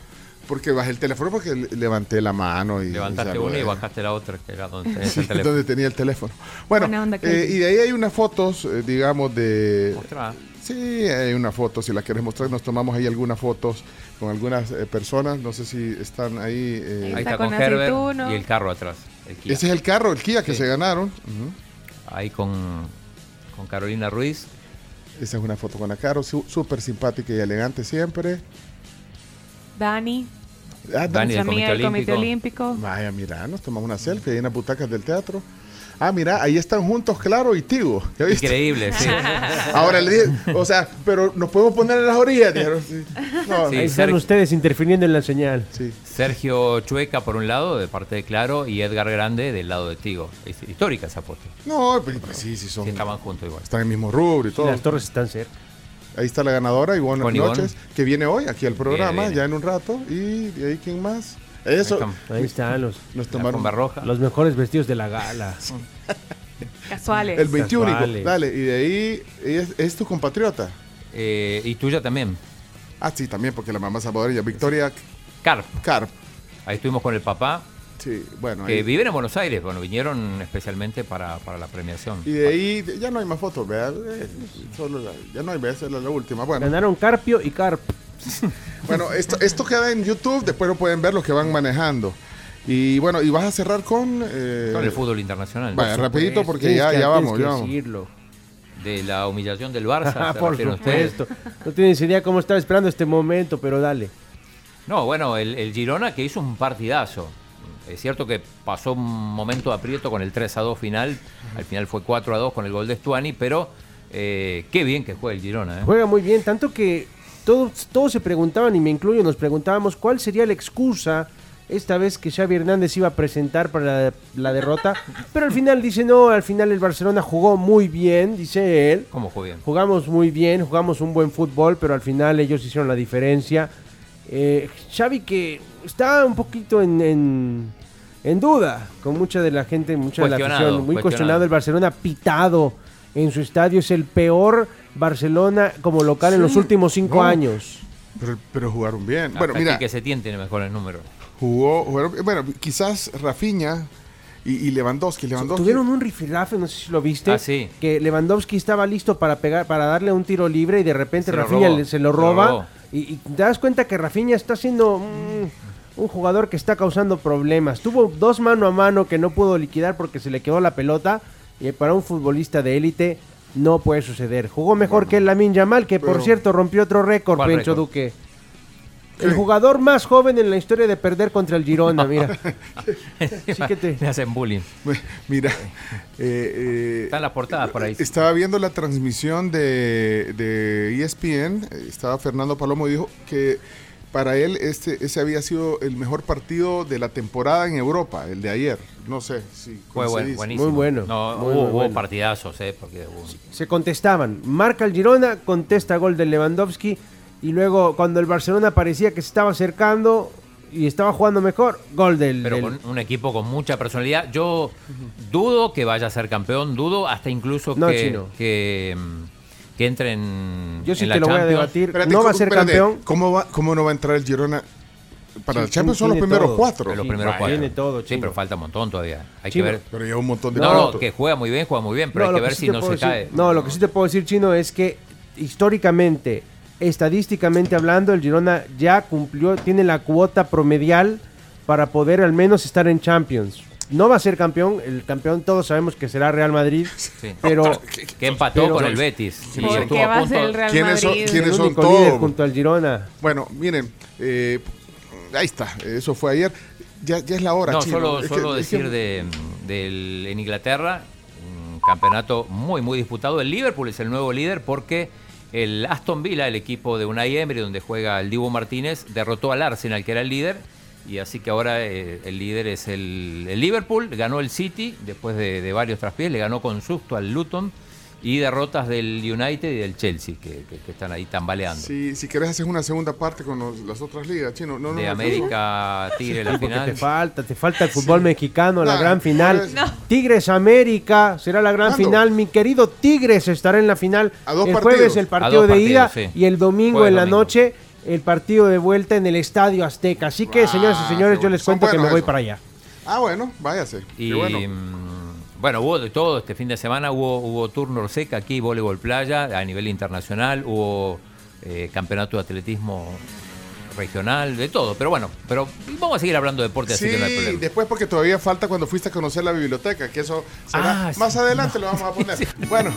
Porque bajé el teléfono porque le- levanté la mano y... Levantaste y una y bajaste la otra, que era donde tenías el teléfono. donde tenía el teléfono. Bueno, eh, y de ahí hay unas fotos, eh, digamos, de... Mostrá. Sí, hay una foto, si la quieres mostrar, nos tomamos ahí algunas fotos con algunas eh, personas, no sé si están ahí. eh, Ahí está con Herbert y el carro atrás. el Kia. Ese es el carro, el Kia que se ganaron. Ahí con, con Carolina Ruiz. Esa es una foto con la Caro, súper simpática y elegante siempre. Dani. Ah, Dani Comité del Comité Olímpico. Olímpico. Vaya, mira, nos tomamos una selfie ahí en las butacas del teatro. Ah, mira, ahí están juntos Claro y Tigo. ¿Ya viste? Increíble, sí. Ahora le dije, o sea, pero nos podemos poner en las orillas. dijeron, sí. No, Sí, Ahí están Sergio- ustedes interfiriendo en la señal. Sí. Sergio Chueca por un lado, de parte de Claro, y Edgar Grande del lado de Tigo. Es histórica esa foto. No, pues, pues sí, sí son. Sí, estaban juntos igual. Están en el mismo rubro y Sí, todo. las torres están cerca. Ahí está la ganadora, Ivonne Con Noches, Ivonne. que viene hoy aquí al programa, ya en un rato. Y de ahí, ¿quién más? Eso. Ahí están los, Nos tomaron roja. los mejores vestidos de la gala. Casuales. el 21. Casuales. Dale, y de ahí, es, es tu compatriota. Eh, y tuya también. Ah, sí, también, porque la mamá salvadoreña, Victoria Carp. Carp. Ahí estuvimos con el papá, Sí, bueno. que ahí- viven en Buenos Aires. Bueno, vinieron especialmente para, para la premiación. Y de ahí ya no hay más fotos, ¿verdad? Eh, Solo la- ya no hay, ¿verdad? Esa es la, la última. Bueno, Ganaron Carpio y Carp. bueno esto, esto queda en YouTube, después lo pueden ver los que van manejando. Y bueno, y vas a cerrar con... eh, Con el fútbol internacional. Vaya, Por rapidito supuesto, porque ya, ya vamos, ya vamos. decirlo. De la humillación del Barça. ¿se Por supuesto. No tienes idea cómo estaba esperando este momento, pero dale. No, bueno, el, el Girona que hizo un partidazo. Es cierto que pasó un momento de aprieto con el 3 a 2 final. Al final fue 4 a 2 con el gol de Stuani, pero eh, qué bien que juega el Girona. ¿eh? Juega muy bien, tanto que todos, todos se preguntaban, y me incluyo, nos preguntábamos cuál sería la excusa esta vez que Xavi Hernández iba a presentar para la, la derrota. Pero al final dice, no, al final el Barcelona jugó muy bien, dice él. ¿Cómo jugó bien? Jugamos muy bien, jugamos un buen fútbol, pero al final ellos hicieron la diferencia. Eh, Xavi que está un poquito en, en, en duda, con mucha de la gente, mucha de la afición, muy cuestionado. cuestionado el Barcelona pitado en su estadio, es el peor Barcelona como local en los últimos cinco no. años. Pero, pero jugaron bien. Bueno, Hasta mira, que se tiene mejores números. jugó, jugaron- bueno, quizás Rafinha y, y Lewandowski. Lewandowski Tuvieron un rifirrafe, no sé si lo viste, Ah, sí. que Lewandowski estaba listo para pegar, para darle un tiro libre y de repente Se lo Rafinha robó, se lo se lo roba robó. y, y te das cuenta que Rafinha está siendo mm, un jugador que está causando problemas. Tuvo dos mano a mano que no pudo liquidar porque se le quedó la pelota y para un futbolista de élite no puede suceder. Jugó mejor que el Lamin Yamal, que por cierto rompió otro récord, ¿Cuál Pencho récord? Duque. El jugador más joven en la historia de perder contra el Girona, mira. Sí que te- Le hacen bullying. Mira, eh, eh, Están las portadas por ahí. estaba viendo la transmisión de, de ESPN, estaba Fernando Palomo y dijo que para él este ese había sido el mejor partido de la temporada en Europa, el de ayer. No sé si Fue buenísimo. Muy bueno, No, muy, hubo, muy hubo partidazos, ¿eh? Porque hubo- se contestaban. Marca el Girona, contesta gol de Lewandowski. Y luego, cuando el Barcelona parecía que se estaba acercando y estaba jugando mejor, gol del. Pero del- con un equipo con mucha personalidad. Yo dudo que vaya a ser campeón, dudo hasta incluso No, que, Chino. que, mm, que entre en, Yo sí en te la lo voy a debatir. Espérate, no va a ¿cómo- ser espérate, campeón. ¿Cómo, va, ¿Cómo no va a entrar el Girona? Para Sí, el Champions son los primeros todo. cuatro. Los Sí, primeros cuatro. tiene todo, sí, Chino. pero falta un montón todavía. Hay Chino. que ver. Pero lleva un montón de No, que juega muy bien, juega muy bien, pero No, hay que ver sí si no se decir- cae. No, lo que sí te puedo decir, Chino, es que históricamente, estadísticamente hablando, el Girona ya cumplió, tiene la cuota promedial para poder al menos estar en Champions. No va a ser campeón, el campeón todos sabemos que será Real Madrid, Sí. pero Que empató Pero- con el Betis. y ¿Por estuvo qué a va a punto- ser el Real ¿Quiénes son- Madrid? quiénes el son único líder junto al Girona. Bueno, miren, eh, ahí está, eso fue ayer. Ya, ya es la hora, No, Chino. solo, Es que- solo es que- decir de, del, en Inglaterra, un campeonato muy, muy disputado. El Liverpool es el nuevo líder porque el Aston Villa, el equipo de Unai Emery, donde juega el Dibu Martínez, derrotó al Arsenal, que era el líder, Y así que ahora eh, el líder es el, el Liverpool, ganó el City después de, de varios traspiés, le ganó con susto al Luton y derrotas del United y del Chelsea, que, que- que están ahí tambaleando. Si, si querés hacer una segunda parte con los- las otras ligas, chino. No, no, de no, América, Tigre, la final. te falta, te falta el fútbol mexicano, la gran final. Tigres América será la gran ¿Cuándo? final. Mi querido Tigres estará en la final. A dos el partidos. jueves el partido de partidos, ida sí. y el domingo Jueves, en la domingo. noche el partido de vuelta en el Estadio Azteca. Así que, señoras y señores, yo les cuento que me voy para allá. Ah, bueno, váyase. Y Qué bueno. mm, bueno, hubo de todo este fin de semana, hubo, hubo turno seca aquí, voleibol playa a nivel internacional, hubo eh, campeonato de atletismo regional, de todo, pero bueno, pero vamos a seguir hablando de deporte, así Sí, que no hay problema. después porque todavía falta cuando fuiste a conocer la biblioteca, que eso será Ah, sí. más adelante lo vamos a poner. Bueno.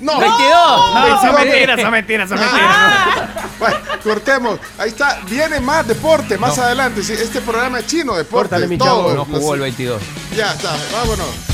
No, 22. No, No, son 22. mentiras, son mentiras, son Ah. Bueno, cortemos. Ahí está, viene más deporte más adelante. Este programa es chino, deporte. Córtale, mi todo. chavo. No jugó el 22. Ya está, vámonos.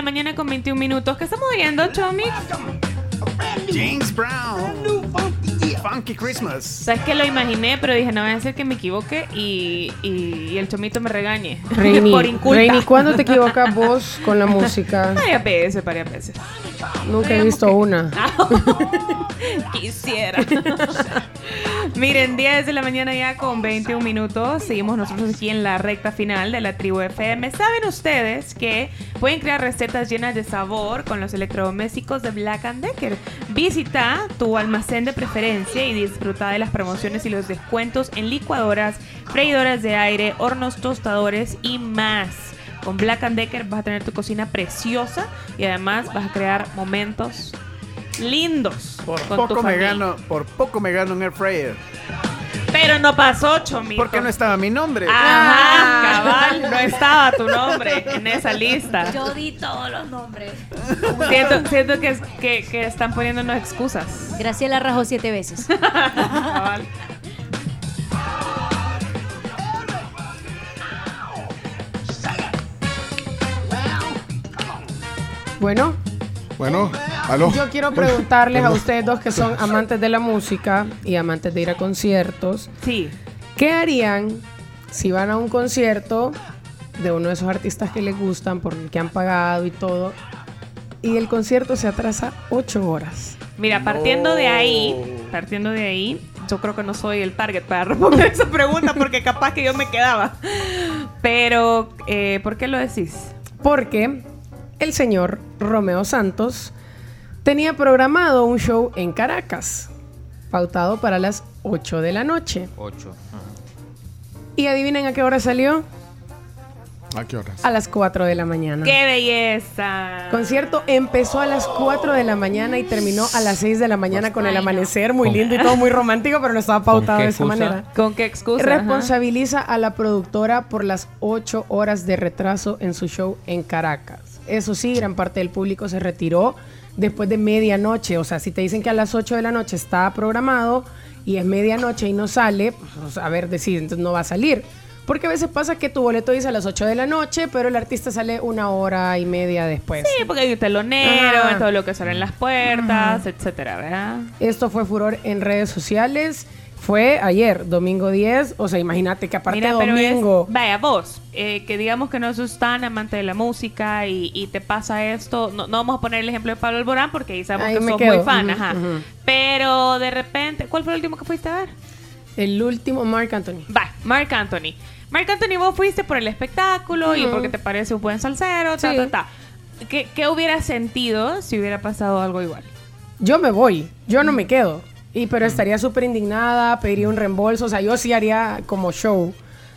La mañana con 21 minutos. ¿Qué estamos viendo, Chomi? James Brown. Funky Christmas. Sabes que lo imaginé, pero dije, no voy a hacer que me equivoque y, y- y el chomito me regañe. Reini, Por inculta. Reini, ¿cuándo te equivocas vos con la música? Varias veces, varias veces. Nunca he visto una. Quisiera. Miren, 10 de la mañana ya con 21 minutos. Seguimos nosotros aquí en la recta final de la tribu FM. ¿Saben ustedes que pueden crear recetas llenas de sabor con los electrodomésticos de Black Decker? Visita tu almacén de preferencia y disfruta de las promociones y los descuentos en licuadoras, freidoras de aire, hornos tostadores y más. Con Black Decker vas a tener tu cocina preciosa y además vas a crear momentos lindos Por con tu poco me gano, por poco me gano un air fryer. Pero no pasó, Chomito. Porque no estaba mi nombre. Ajá, cabal, no estaba tu nombre en esa lista. Yo di todos los nombres. Siento, siento que, que, que están poniéndonos excusas. Graciela rajó siete veces. Cabal. Bueno, Bueno, aló. yo quiero preguntarles a ustedes dos que son amantes de la música y amantes de ir a conciertos. Sí. ¿Qué harían si van a un concierto de uno de esos artistas que les gustan, por el que han pagado y todo, y el concierto se atrasa ocho horas? Mira, partiendo de ahí, partiendo de ahí, yo creo que no soy el target para responder esa pregunta porque capaz que yo me quedaba. Pero, eh, ¿por qué lo decís? Porque el señor Romeo Santos tenía programado un show en Caracas, pautado para las 8 de la noche. 8. ¿Y adivinen a qué hora salió? ¿A qué horas? A las 4 de la mañana. ¡Qué belleza! Concierto empezó a las 4 de la mañana y terminó a las 6 de la mañana con el amanecer, muy lindo y todo muy romántico, pero no estaba pautado de esa manera. ¿Con qué excusa? Responsabiliza a la productora por las 8 horas de retraso en su show en Caracas. Eso sí, gran parte del público se retiró después de medianoche. O sea, si te dicen que a las 8 de la noche está programado y es medianoche y no sale, pues, a ver, decir, entonces no va a salir. Porque a veces pasa que tu boleto dice a las 8 de la noche, pero el artista sale una hora y media después. Sí, porque hay un telonero, Ajá. todo lo que salen las puertas, etcétera, ¿verdad? Esto fue furor en redes sociales. Fue ayer, domingo 10. O sea, imagínate que aparte Mira, es, domingo. vaya, vos, eh, que digamos que no sos tan amante de la música y, y te pasa esto, no, no vamos a poner el ejemplo de Pablo Alborán porque ahí sabemos Ahí que sos quedo. muy fan, ajá. Pero de repente, ¿cuál fue el último que fuiste a ver? El último, Mark Anthony. Va, Mark Anthony. Mark Anthony, vos fuiste por el espectáculo y Ujú. porque te parece un buen salsero, ta, Sí. ta, ta. ¿qué, qué hubiera sentido si hubiera pasado algo igual? Yo me voy, yo no me quedo. Y pero estaría súper indignada, pediría un reembolso, o sea, yo sí haría como show.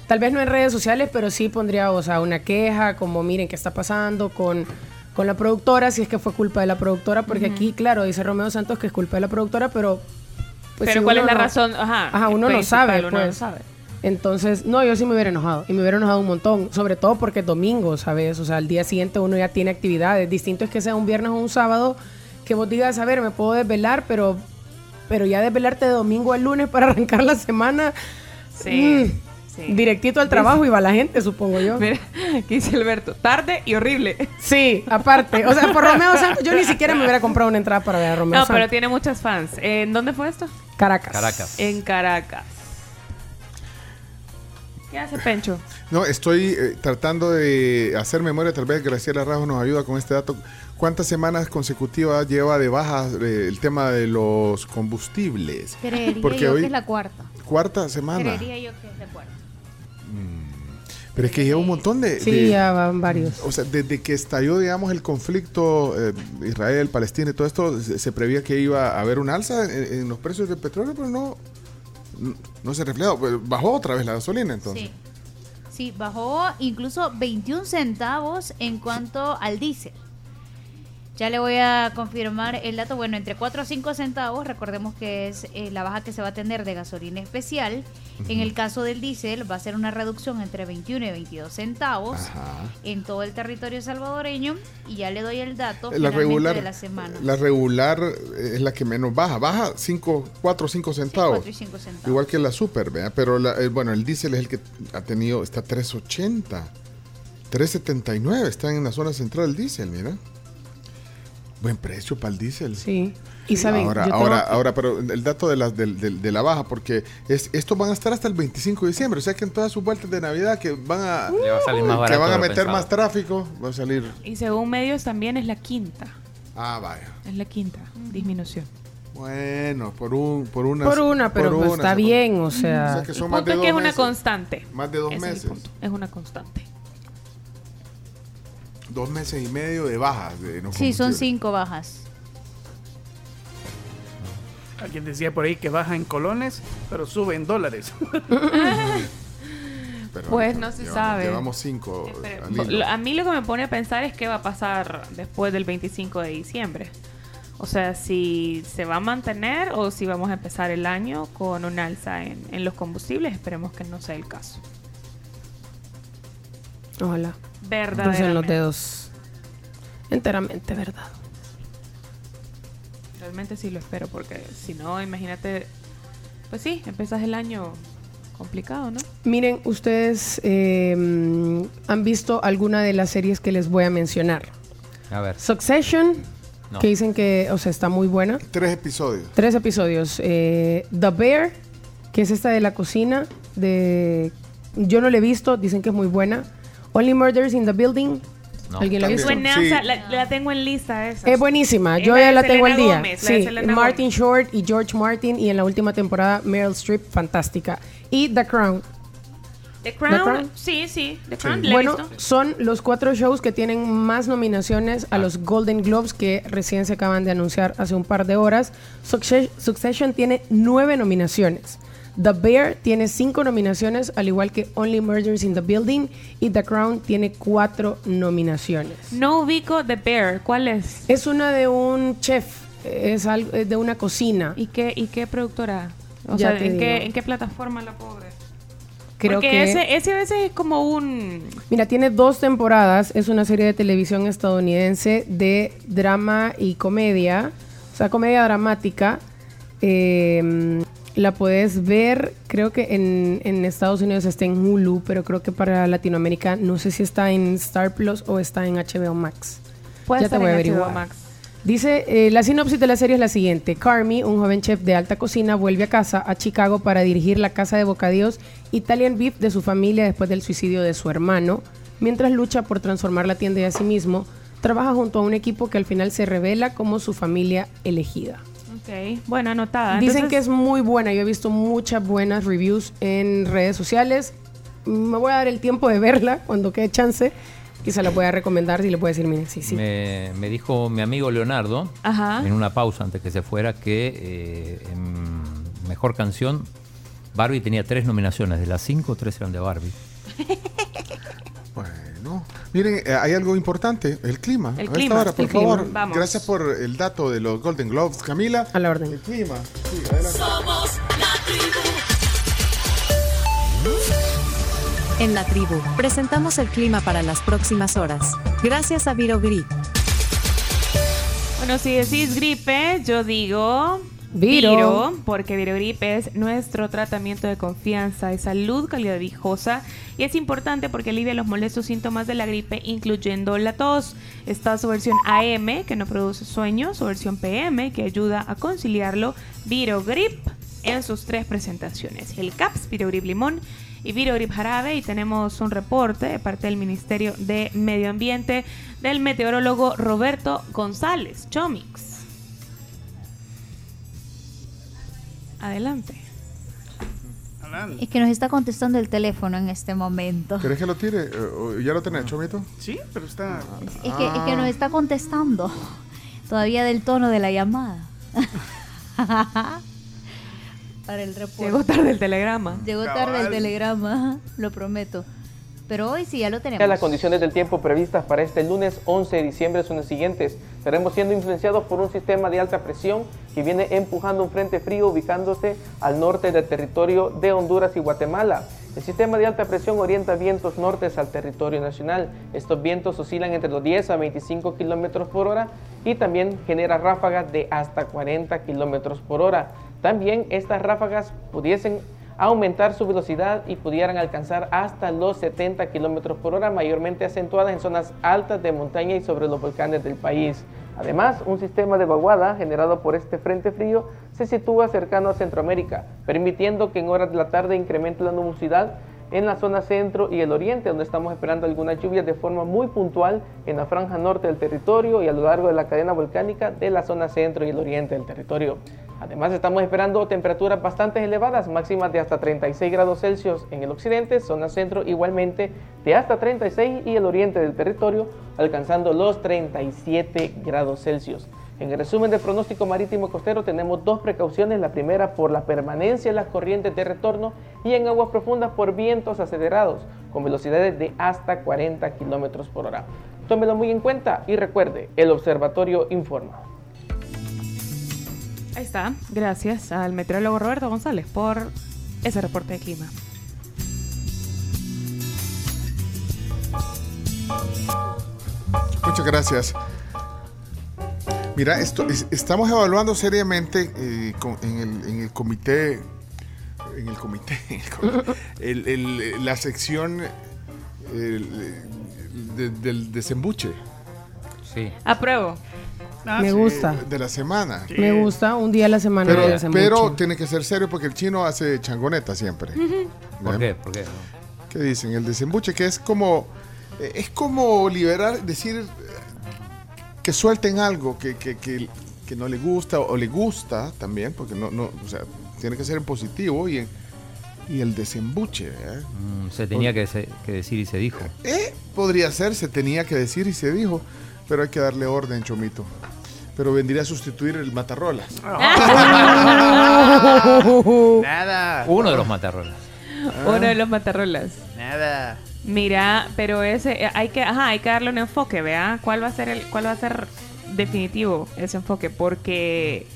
Tal vez no en redes sociales, pero sí pondría, o sea, una queja, como miren qué está pasando con, con la productora, si es que fue culpa de la productora, porque aquí, claro, dice Romeo Santos que es culpa de la productora, pero... pues, Pero si ¿cuál es la no- razón? Ajá, Ajá, uno no sabe, uno pues. no sabe. Entonces, no, yo sí me hubiera enojado. Y me hubiera enojado un montón. Sobre todo porque es domingo, ¿sabes? O sea, al día siguiente uno ya tiene actividades. Distinto es que sea un viernes o un sábado que vos digas, a ver, me puedo desvelar, pero, pero ya desvelarte de domingo al lunes para arrancar la semana. Sí, mm, sí. Directito al trabajo y va la gente, supongo yo. Mira, aquí dice Alberto, tarde y horrible. Sí, aparte. O sea, por Romeo Santos, yo ni siquiera me hubiera comprado una entrada para ver a Romeo No, Santos. pero tiene muchas fans. ¿En dónde fue esto? Caracas. Caracas. En Caracas. ¿Qué hace Pencho? No, estoy eh, tratando de hacer memoria, tal vez Graciela Rajo nos ayuda con este dato. ¿Cuántas semanas consecutivas lleva de baja eh, el tema de los combustibles? Creería Porque yo hoy, que es la cuarta. cuarta semana. Creería yo que es la cuarta. Pero es que lleva un montón de... Sí, de- ya van varios. O sea, desde que estalló, digamos, el conflicto eh, Israel, Palestina y todo esto, se, se preveía que iba a haber un alza en, en los precios del petróleo, pero no, no, se reflejó. Bajó otra vez la gasolina, entonces. Sí. Sí, bajó incluso 21 centavos en cuanto al diésel. Ya le voy a confirmar el dato. Bueno, entre 4 a 5 centavos, recordemos que es eh, la baja que se va a tener de gasolina especial. En el caso del diésel va a ser una reducción entre 21 y 22 centavos en todo el territorio salvadoreño. Y ya le doy el dato La regular, de la semana. la regular eh, es la que menos baja. Baja 5, 4 o 5 centavos. 4 y 5 centavos. Igual que la super, ¿verdad? Pero la- eh, bueno, el diésel es el que ha tenido, está 3.80. 3.79 está en la zona central el diésel, mira. Buen precio para el diésel. Sí. Y saben, ahora, ahora, que- ahora, pero el dato de la, del- del- de la baja, porque es, estos van a estar hasta el 25 de diciembre, o sea que en todas sus vueltas de Navidad que van a, Le va a salir más que van a de meter más tráfico, va a salir. Y según medios también es la quinta. Ah, vaya. Es la quinta disminución. Bueno, por un, por una. Por una, pero pues está se- bien, o sea. O sea que El son más de es que dos es una meses. constante. Más de dos es meses. Es una constante. Dos meses y medio de baja. De los Sí, son. 5 bajas. Alguien decía por ahí que baja en colones, pero sube en dólares. Pero Pues no se llevamos- sabe. Llevamos cinco. Pero, A mí lo que me pone a pensar es qué va a pasar después del 25 de diciembre. O sea, si se va a mantener o si vamos a empezar el año con un alza en, en los combustibles. Esperemos que no sea el caso. Ojalá. Crucen los Verdaderamente. dedos. Enteramente, verdad. Realmente sí lo espero porque si no, imagínate, pues sí, empezás el año complicado, ¿no? Miren, ustedes eh, mm, han visto alguna de las series que les voy a mencionar. A ver. Succession, No. que dicen que, o sea, está muy buena. Tres episodios. Tres episodios. Eh, The Bear, que es esta de la cocina. De, yo no la he visto, dicen que es muy buena. Only Murders in the Building. No. ¿Alguien la ha visto? Buena, o sea, la, la tengo en lista esa. Es buenísima, yo ya de la tengo al día. Gómez, la sí, Martin Short y George Martin y en la última temporada Meryl Streep, fantástica. Y The Crown. The Crown, The Crown. sí, sí, The Crown, la he Bueno, visto. son los cuatro shows que tienen más nominaciones a los Golden Globes que recién se acaban de anunciar hace un par de horas. Succe- Succession tiene nueve nominaciones. The Bear tiene cinco nominaciones, al igual que Only Murders in the Building. Y The Crown tiene cuatro nominaciones. No ubico The Bear, ¿cuál es? Es una de un chef, es, algo, es de una cocina. ¿Y qué, y qué productora? O Ya sea, ¿en qué. ¿en qué plataforma la puedo ver? Creo Porque que ese, ese a veces es como un... Mira, tiene dos temporadas. Es una serie de televisión estadounidense de drama y comedia. O sea, comedia dramática. Eh, la puedes ver, creo que en, en Estados Unidos está en Hulu, pero creo que para Latinoamérica no sé si está en Star Plus o está en HBO Max. Puede ya estar te voy a averiguar. HBO Max. Dice, eh, la sinopsis de la serie es la siguiente. Carmi, un joven chef de alta cocina, vuelve a casa, a Chicago, para dirigir la casa de bocadillos Italian Beef de su familia después del suicidio de su hermano. Mientras lucha por transformar la tienda y a sí mismo, trabaja junto a un equipo que al final se revela como su familia elegida. Ok, bueno, anotada. Dicen que es muy buena. Yo he visto muchas buenas reviews en redes sociales. Me voy a dar el tiempo de verla cuando quede chance. quizá la pueda recomendar y le puede decir, mire, sí, sí. Me, me dijo mi amigo Leonardo, Ajá. en una pausa antes que se fuera, que eh, en Mejor Canción, Barbie tenía tres nominaciones. De las cinco, tres eran de Barbie. Bueno, miren, eh, hay algo importante, el clima. El A clima, hora, por el clima, favor. vamos. Gracias por el dato de los Golden Globes, Camila. A la orden. El clima. Sí, adelante. En la tribu, presentamos el clima para las próximas horas. Gracias a Virogrip. Bueno, si decís gripe, yo digo Viro. porque Virogrip es nuestro tratamiento de confianza, de salud, calidad viejosa y es importante porque alivia los molestos síntomas de la gripe, incluyendo la tos. Está su versión AM, que no produce sueño, su versión PM, que ayuda a conciliarlo, Virogrip en sus tres presentaciones, el CAPS, Virogrip Limón y Virogrip Jarabe y tenemos un reporte de parte del Ministerio de Medio Ambiente del meteorólogo Roberto González, Chomix. Adelante. Es que nos está contestando el teléfono en este momento. ¿Querés que lo tire? O- ¿Ya lo tenés, Chomito? Sí, pero está. Es que, es Ah. que nos está contestando. Todavía del tono de la llamada. Para el reporte. Llegó tarde el telegrama. Llegó tarde el telegrama, lo prometo. Pero hoy sí ya lo tenemos. Las condiciones del tiempo previstas para este lunes 11 de diciembre son las siguientes. Estaremos siendo influenciados por un sistema de alta presión que viene empujando un frente frío ubicándose al norte del territorio de Honduras y Guatemala. El sistema de alta presión orienta vientos nortes al territorio nacional. Estos vientos oscilan entre los 10 a 25 kilómetros por hora y también genera ráfagas de hasta 40 kilómetros por hora. También estas ráfagas pudiesen aumentar su velocidad y pudieran alcanzar hasta los 70 kilómetros por hora, mayormente acentuadas en zonas altas de montaña y sobre los volcanes del país. Además, un sistema de vaguada generado por este frente frío se sitúa cercano a Centroamérica, permitiendo que en horas de la tarde incremente la nubosidad en la zona centro y el oriente, donde estamos esperando algunas lluvias de forma muy puntual en la franja norte del territorio y a lo largo de la cadena volcánica de la zona centro y el oriente del territorio. Además, estamos esperando temperaturas bastante elevadas, máximas de hasta 36 grados Celsius en el occidente, zona centro igualmente de hasta 36 y el oriente del territorio, alcanzando los 37 grados Celsius. En el resumen del pronóstico marítimo costero tenemos dos precauciones. La primera por la permanencia de las corrientes de retorno y en aguas profundas por vientos acelerados con velocidades de hasta 40 kilómetros por hora. Tómelo muy en cuenta y recuerde, el observatorio informa. Ahí está. Gracias al meteorólogo Roberto González por ese reporte de clima. Muchas gracias. Mira, esto es- estamos evaluando seriamente eh, con- en, el, en el comité, en el comité, en el comité, el- el- la sección el- de- del desembuche. Sí. Apruebo. Me gusta. De la semana. Me gusta un día a la semana Pero, desembuche. pero tiene que ser serio porque el chino hace changoneta siempre. ¿Por qué? ¿Por qué? ¿Qué dicen? El desembuche que es como eh, es como liberar, decir eh, que suelten algo que, que, que- que no le gusta o le gusta también, porque no, no, o sea, tiene que ser en positivo y, en- y el desembuche. Mm, se tenía que, se- que decir y se dijo. Eh, podría ser, se tenía que decir y se dijo, pero hay que darle orden, Chomito. Pero vendría a sustituir el matarrolas. Nada. Uno de los matarrolas. Uno de los matarrolas. Nada. Mira, pero ese eh, hay que, ajá, hay que darle un enfoque, ¿vea? ¿Cuál va a ser el, cuál va a ser definitivo ese enfoque? Porque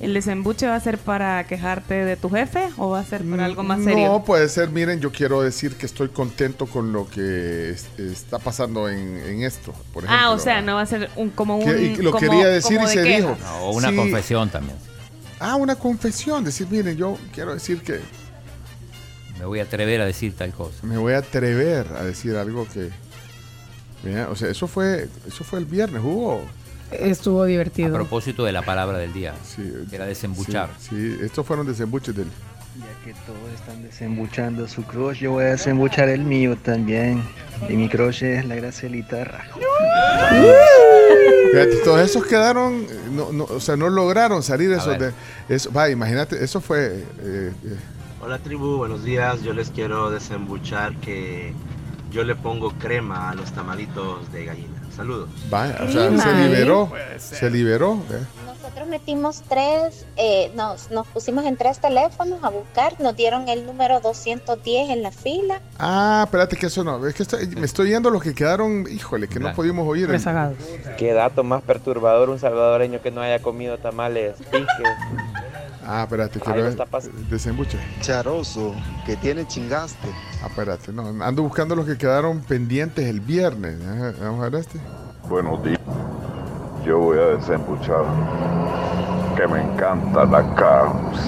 el desembuche va a ser para quejarte de tu jefe o va a ser para algo más serio. No, puede ser, miren, yo quiero decir que estoy contento con lo que es- está pasando en, en esto, por ejemplo. ah, o sea, no va a ser un como un Que- y lo como- quería decir y de se queja. dijo. O una Sí. confesión también. Ah, una confesión, decir, miren, yo quiero decir que Me voy a atrever a decir tal cosa. me voy a atrever a decir algo que... Mira, o sea, eso fue, eso fue el viernes, hubo... Estuvo A divertido. propósito de la palabra del día, que era desembuchar. Sí, sí, estos fueron desembuches del... Ya que todos están desembuchando su crush, yo voy a desembuchar el mío también. Y mi crush es la Gracielita Rajo. Fíjate, todos esos quedaron, eh, no, no, o sea, no lograron salir A esos de... Eso, va, imagínate, eso fue... eh, eh, Hola tribu, buenos días. Yo les quiero desembuchar que yo le pongo crema a los tamalitos de gallina. Saludos. Vaya, o sea, se liberó. Se liberó. ¿eh? Nosotros metimos tres, eh, nos, nos pusimos en tres teléfonos a buscar, nos dieron el número 210 en la fila. Ah, espérate que eso no. Es que estoy- me estoy yendo los que quedaron, híjole, que no pudimos oír. Qué dato más perturbador un salvadoreño que no haya comido tamales piques. Ah, espérate, quiero está ver. Desembuche. Charoso, que tiene chingaste. Ah, espérate, no, ando buscando los que quedaron pendientes el viernes. Vamos a ver este. Buenos días. Yo voy a desembuchar. Que me encanta la caos.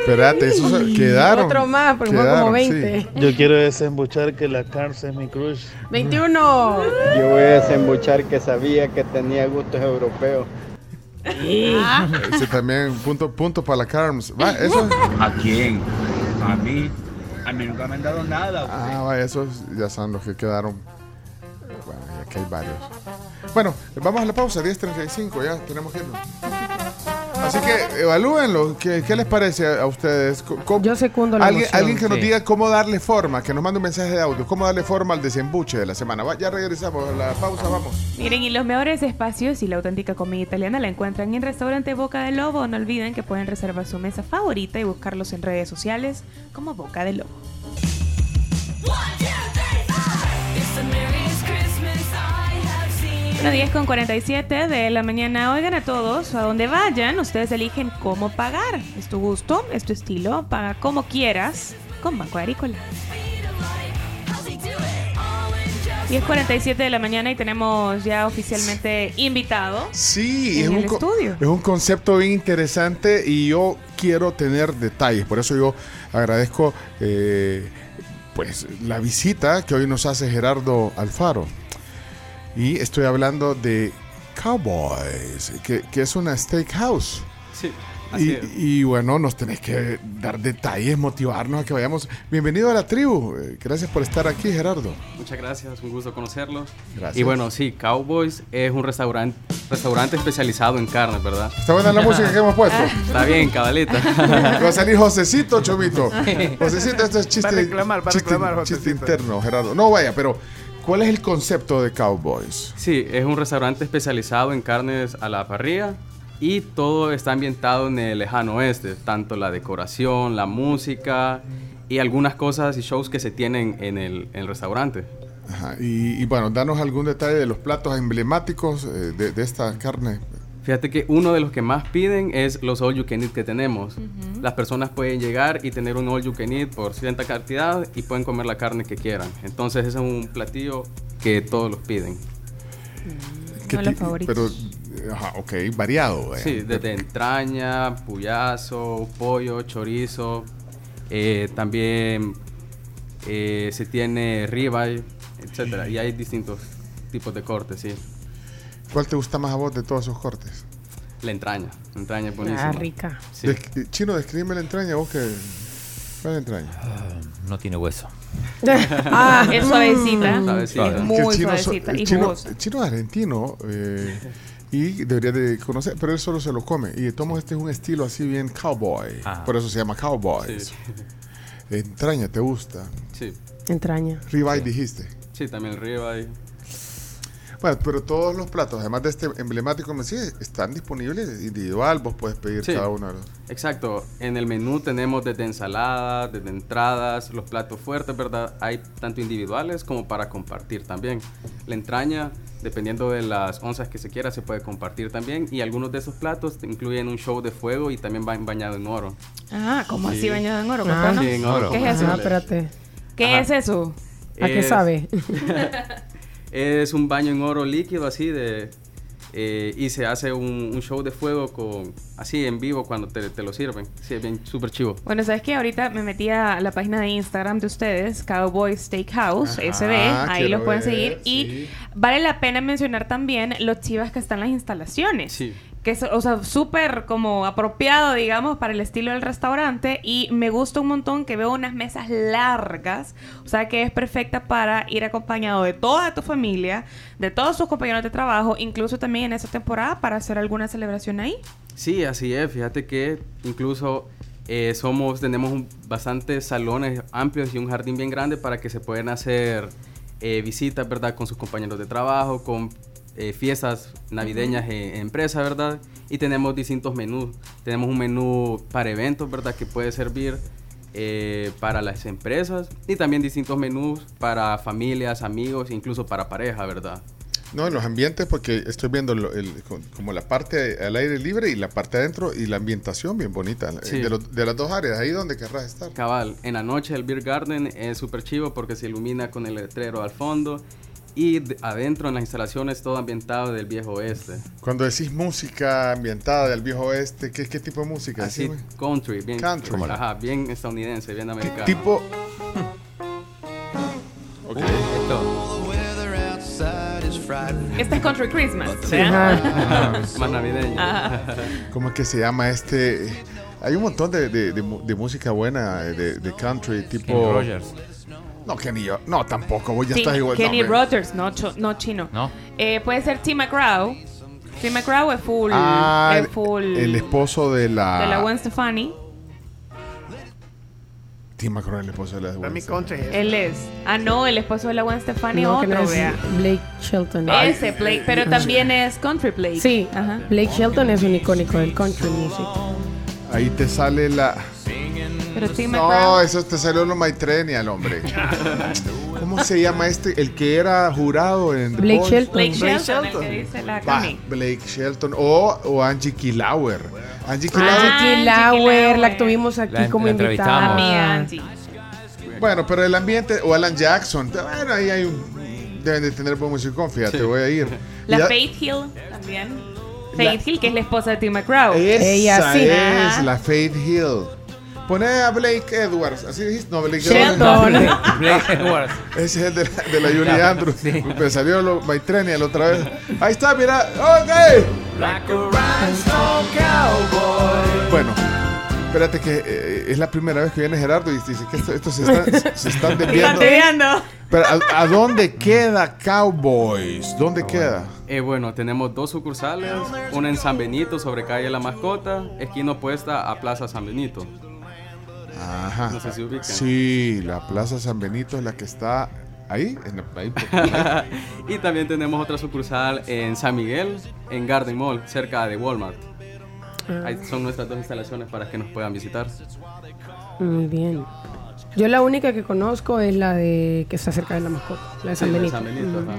Espérate, esos quedaron. otro más, porque fue como quedaron, 20. sí. Yo quiero desembuchar que la Cars es mi crush. 21. Yo voy a desembuchar que sabía que tenía gustos europeos. Ese también, punto, punto para la Carms. Va, eso. ¿A quién? A mí. A mí nunca me han dado nada. Ah, vaya, esos ya son los que quedaron. Bueno, ya que hay varios. Bueno, vamos a la pausa, 10.35, ya tenemos que irnos. Así que evalúenlo. ¿Qué, qué les parece a, a ustedes? Yo secundo la ¿Alguien, emoción. alguien que nos diga cómo darle forma, que nos mande un mensaje de audio, cómo darle forma al desembuche de la semana. Va, ya regresamos a la pausa, vamos. Miren, y los mejores espacios y la auténtica comida italiana la encuentran en Restaurante Boca del Lobo. No olviden que pueden reservar su mesa favorita y buscarlos en redes sociales como Boca del Lobo. Bueno, 10 con 47 de la mañana. Oigan a todos, a donde vayan, ustedes eligen cómo pagar. Es tu gusto, es tu estilo. Paga como quieras con Banco Agrícola. 10.47 de la mañana y tenemos ya oficialmente invitado Sí, es en un, el co- estudio. es un concepto bien interesante y yo quiero tener detalles. Por eso yo agradezco eh, pues la visita que hoy nos hace Gerardo Alfaro. Y estoy hablando de Cowboys, que, que es una steakhouse. Sí, Y, así es. y bueno, nos tenés que dar detalles, motivarnos a que vayamos. Bienvenido a la tribu. Gracias por estar aquí, Gerardo. Muchas gracias, un gusto conocerlos. Gracias. Y bueno, sí, Cowboys es un restaurante, restaurante especializado en carne, ¿verdad? Está buena la música que hemos puesto. Está bien, cabalita. Va a salir Josecito, Chomito. Josecito, esto es chiste, Va a reclamar, va a chiste- reclamar, chiste interno, Gerardo. No vaya, pero ¿cuál es el concepto de Cowboys? Sí, es un restaurante especializado en carnes a la parrilla y todo está ambientado en el lejano oeste, tanto la decoración, la música y algunas cosas y shows que se tienen en el, en el restaurante. Ajá, Y, y bueno, danos algún detalle de los platos emblemáticos eh, de, de esta carne. Fíjate que uno de los que más piden es los all you can eat que tenemos. Las personas pueden llegar y tener un all you can eat por cierta cantidad y pueden comer la carne que quieran. Entonces ese es un platillo que todos los piden. ¿Qué Son los favoritos. Pero, ajá, ok, variado. eh. Sí, desde entraña, puyazo, pollo, chorizo. eh, también eh, se tiene ribeye, etcétera. Y hay distintos tipos de cortes, sí. ¿Cuál te gusta más a vos de todos esos cortes? La entraña, la entraña es buenísima. Ah, rica. Sí. Des- Chino, descríbeme la entraña, vos que... ¿Cuál es la entraña? No tiene hueso. Ah, es suavecita. Suavecita. Es muy chino, suavecita el y chino- es argentino eh, y debería de conocer, pero él solo se lo come. Y de todos este es un estilo así bien cowboy. Ah. Por eso se llama cowboys. Sí. Entraña, ¿te gusta? Sí, Entraña. Ribeye dijiste. sí, también el ribeye. Bueno, pero todos los platos, además de este emblemático, me sigue, están disponibles individual. Vos puedes pedir Sí. cada uno de los. Exacto. En el menú tenemos desde ensaladas, desde entradas, los platos fuertes, ¿verdad? Hay tanto individuales como para compartir también. La entraña, dependiendo de las onzas que se quiera, se puede compartir también. Y algunos de esos platos incluyen un show de fuego y también van bañado en oro. Ah, ¿cómo así Sí. bañado en oro? Ah, Contanos. sí, en oro. ¿Qué es eso? Ah, espérate. ¿Qué Ajá. es eso? ¿A qué Es- sabe? Es un baño en oro líquido así de... eh, y se hace un, un show de fuego con así en vivo cuando te, te lo sirven. Sí, es bien súper chivo. Bueno, ¿sabes qué? Ahorita me metí a la página de Instagram de ustedes, Cowboy Steakhouse, Ajá, SB, ahí los pueden ver, seguir. Y vale la pena mencionar también los chivas que están en las instalaciones. Sí. Que es, o sea, súper como apropiado, digamos, para el estilo del restaurante. Y me gusta un montón que veo unas mesas largas. O sea, que es perfecta para ir acompañado de toda tu familia, de todos tus compañeros de trabajo, incluso también en esta temporada para hacer alguna celebración ahí. Sí, así es. Fíjate que incluso Eh, somos, tenemos bastantes salones amplios y un jardín bien grande para que se puedan hacer eh, visitas, ¿verdad? Con sus compañeros de trabajo, con eh, fiestas navideñas en, en empresa, ¿verdad? Y tenemos distintos menús. Tenemos un menú para eventos, ¿verdad? Que puede servir eh, para las empresas y también distintos menús para familias, amigos, incluso para pareja, ¿verdad? No, en los ambientes, porque estoy viendo el- co- como la parte al aire libre y la parte adentro y la ambientación bien bonita eh, Sí. de, lo- de las dos áreas, ahí donde querrás estar. Cabal, en la noche el Beer Garden es súper chivo porque se ilumina con el letrero al fondo y de- adentro en las instalaciones todo ambientado del viejo oeste. Cuando decís música ambientada del viejo oeste, ¿qué, qué tipo de música? Así, country, bien, Country. Ajá, bien estadounidense, bien americano. Tipo. Ok. Este es Country Christmas. Sí. Más navideño. Ajá. ¿Cómo es que se llama este? Hay un montón de, de- de de música buena, de, de country, tipo... Kenny Rogers. No, Kenny, no, tampoco, vos ya Sí, estás igual. Kenny no. Rogers, no, cho- no chino. No. Eh, puede ser Tim McGraw. Tim McGraw es full. Ah, es full el esposo de la... de la Gwen Stefani. Tim McGraw, el esposo de la country es. Él es. Ah, no, el esposo de la Gwen Stefani, No, que otro, no es vea. Blake Shelton. Ese Blake, pero también es Country Blake. Sí, Ajá. Blake Shelton es un icónico del country music. Ahí te sale la... Pero Tim No, eso te salió lo Maitrenial, hombre. ¿Cómo se llama este? El que era jurado en... Blake? Shelton. Blake Blake Shelton, Shelton. el que dice la. Blake Shelton o, o Angie Kilauer. Angie Kilauer. Ah, Angie la tuvimos aquí La- como la invitada. Amiga Angie. Bueno, pero el ambiente, o Alan Jackson, bueno, ahí hay un. Deben de tener buen musicón, fíjate, Sí. voy a ir. La Ya- Faith Hill también. Faith Hill, que es la esposa de Tim McGraw. Esa Ella sí. es Ajá. la Faith Hill. Poné a Blake Edwards, así dijiste. No, Blake. Edwards. Blake Edwards. Ese es el de la, de la Julie Andrews. sí. Me salió lo Maitrenial otra vez. Ahí está, mira. ¡Ok! Bueno, espérate que eh, es la primera vez que viene Gerardo y dice que esto, esto se, está- se están Están desviando. Pero, ¿a, a dónde queda Cowboys? ¿Dónde queda? Eh, bueno, tenemos dos sucursales, una en San Benito sobre calle La Mascota, esquina opuesta a Plaza San Benito. Ajá. No sé si ubican. Sí, la Plaza San Benito es la que está ahí. En por- ahí. y también tenemos otra sucursal en San Miguel, en Garden Mall, cerca de Walmart. Ahí son nuestras dos instalaciones para que nos puedan visitar. Muy bien. Yo la única que conozco es la de que está cerca de la mascota, la de San Sí, de Benito. San Benito, ajá.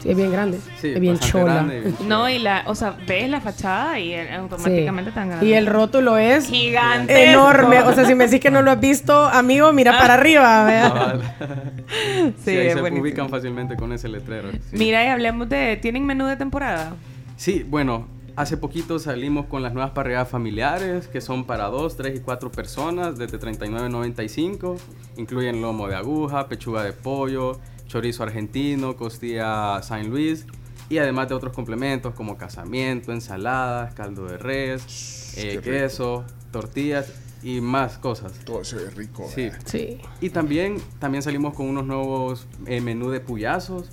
Sí, es bien grande. Sí, es bien chola. grande y bien No, y la, o sea, ves la fachada y automáticamente Sí. tan grande. Y el rótulo es Gigante. enorme. O sea, si me decís que no lo has visto, amigo, mira para arriba. vea. Cabal. Sí, Sí, ahí es se buenísimo. ubican fácilmente con ese letrero. sí. Mira, y hablemos de. ¿Tienen menú de temporada? Sí, bueno, hace poquito salimos con las nuevas parrilladas familiares que son para dos, tres y cuatro personas desde 39.95. Incluyen lomo de aguja, pechuga de pollo, chorizo argentino, costilla Saint Luis y además de otros complementos como casamiento, ensaladas, caldo de res, eh, queso, tortillas y más cosas. Todo se ve rico. Sí. eh. Sí. Y también, también salimos con unos nuevos eh, menú de puyazos.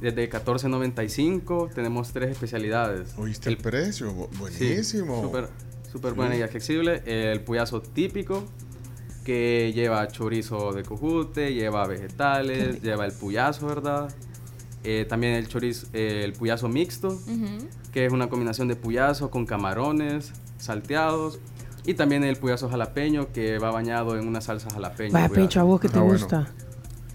Desde 14.95 tenemos tres especialidades. ¿Oíste el precio? Bu- Sí, Buenísimo. Súper súper buena y accesible. El puyazo típico que lleva chorizo de cojute, lleva vegetales, lleva el puyazo, ¿verdad? Eh, también el chorizo, eh, el puyazo mixto, que es una combinación de puyazo con camarones salteados. Y también el puyazo jalapeño que va bañado en una salsa jalapeña. Vaya pecho, a vos que te Ah, bueno.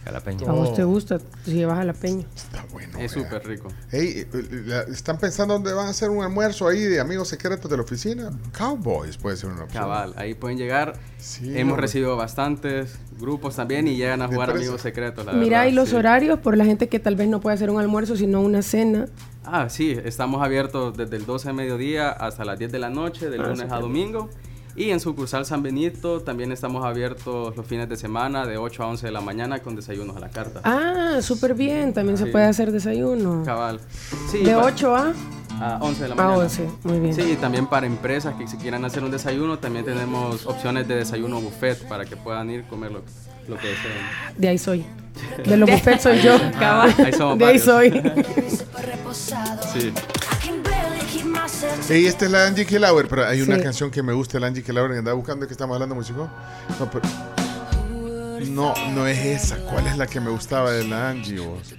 Jalapeño. A vos te gusta si llevas jalapeño. Está bueno. Es súper rico. Ey, eh, ¿están pensando dónde van a hacer un almuerzo ahí de amigos secretos de la oficina? Cowboys puede ser una opción. Cabal, ahí pueden llegar. Sí, Hemos hombre. recibido bastantes grupos también y llegan a ¿Te jugar amigos secretos. la Mira, verdad, y los sí. horarios por la gente que tal vez no puede hacer un almuerzo, sino una cena. Ah, sí, estamos abiertos desde el 12 de mediodía hasta las 10 de la noche, de Ah, lunes a bien. Y en sucursal San Benito también estamos abiertos los fines de semana de 8 a 11 de la mañana con desayunos a la carta. Ah, súper bien. También se puede hacer desayuno. Cabal. Sí, De pa- 8 a... a 11 de la A mañana. 11, muy bien. Sí, y también para empresas que si quieran hacer un desayuno, también tenemos opciones de desayuno buffet para que puedan ir a comer lo, lo que deseen. De ahí soy. De los buffets soy yo. Cabal. Ahí somos De ahí soy. Sí. Y esta es la Angie Kelauer, pero hay una Sí. canción que me gusta, la Angie Kelauer, que andaba buscando que estamos hablando músico. No, pero- no, no es esa. ¿Cuál es la que me gustaba de la Angie? vos?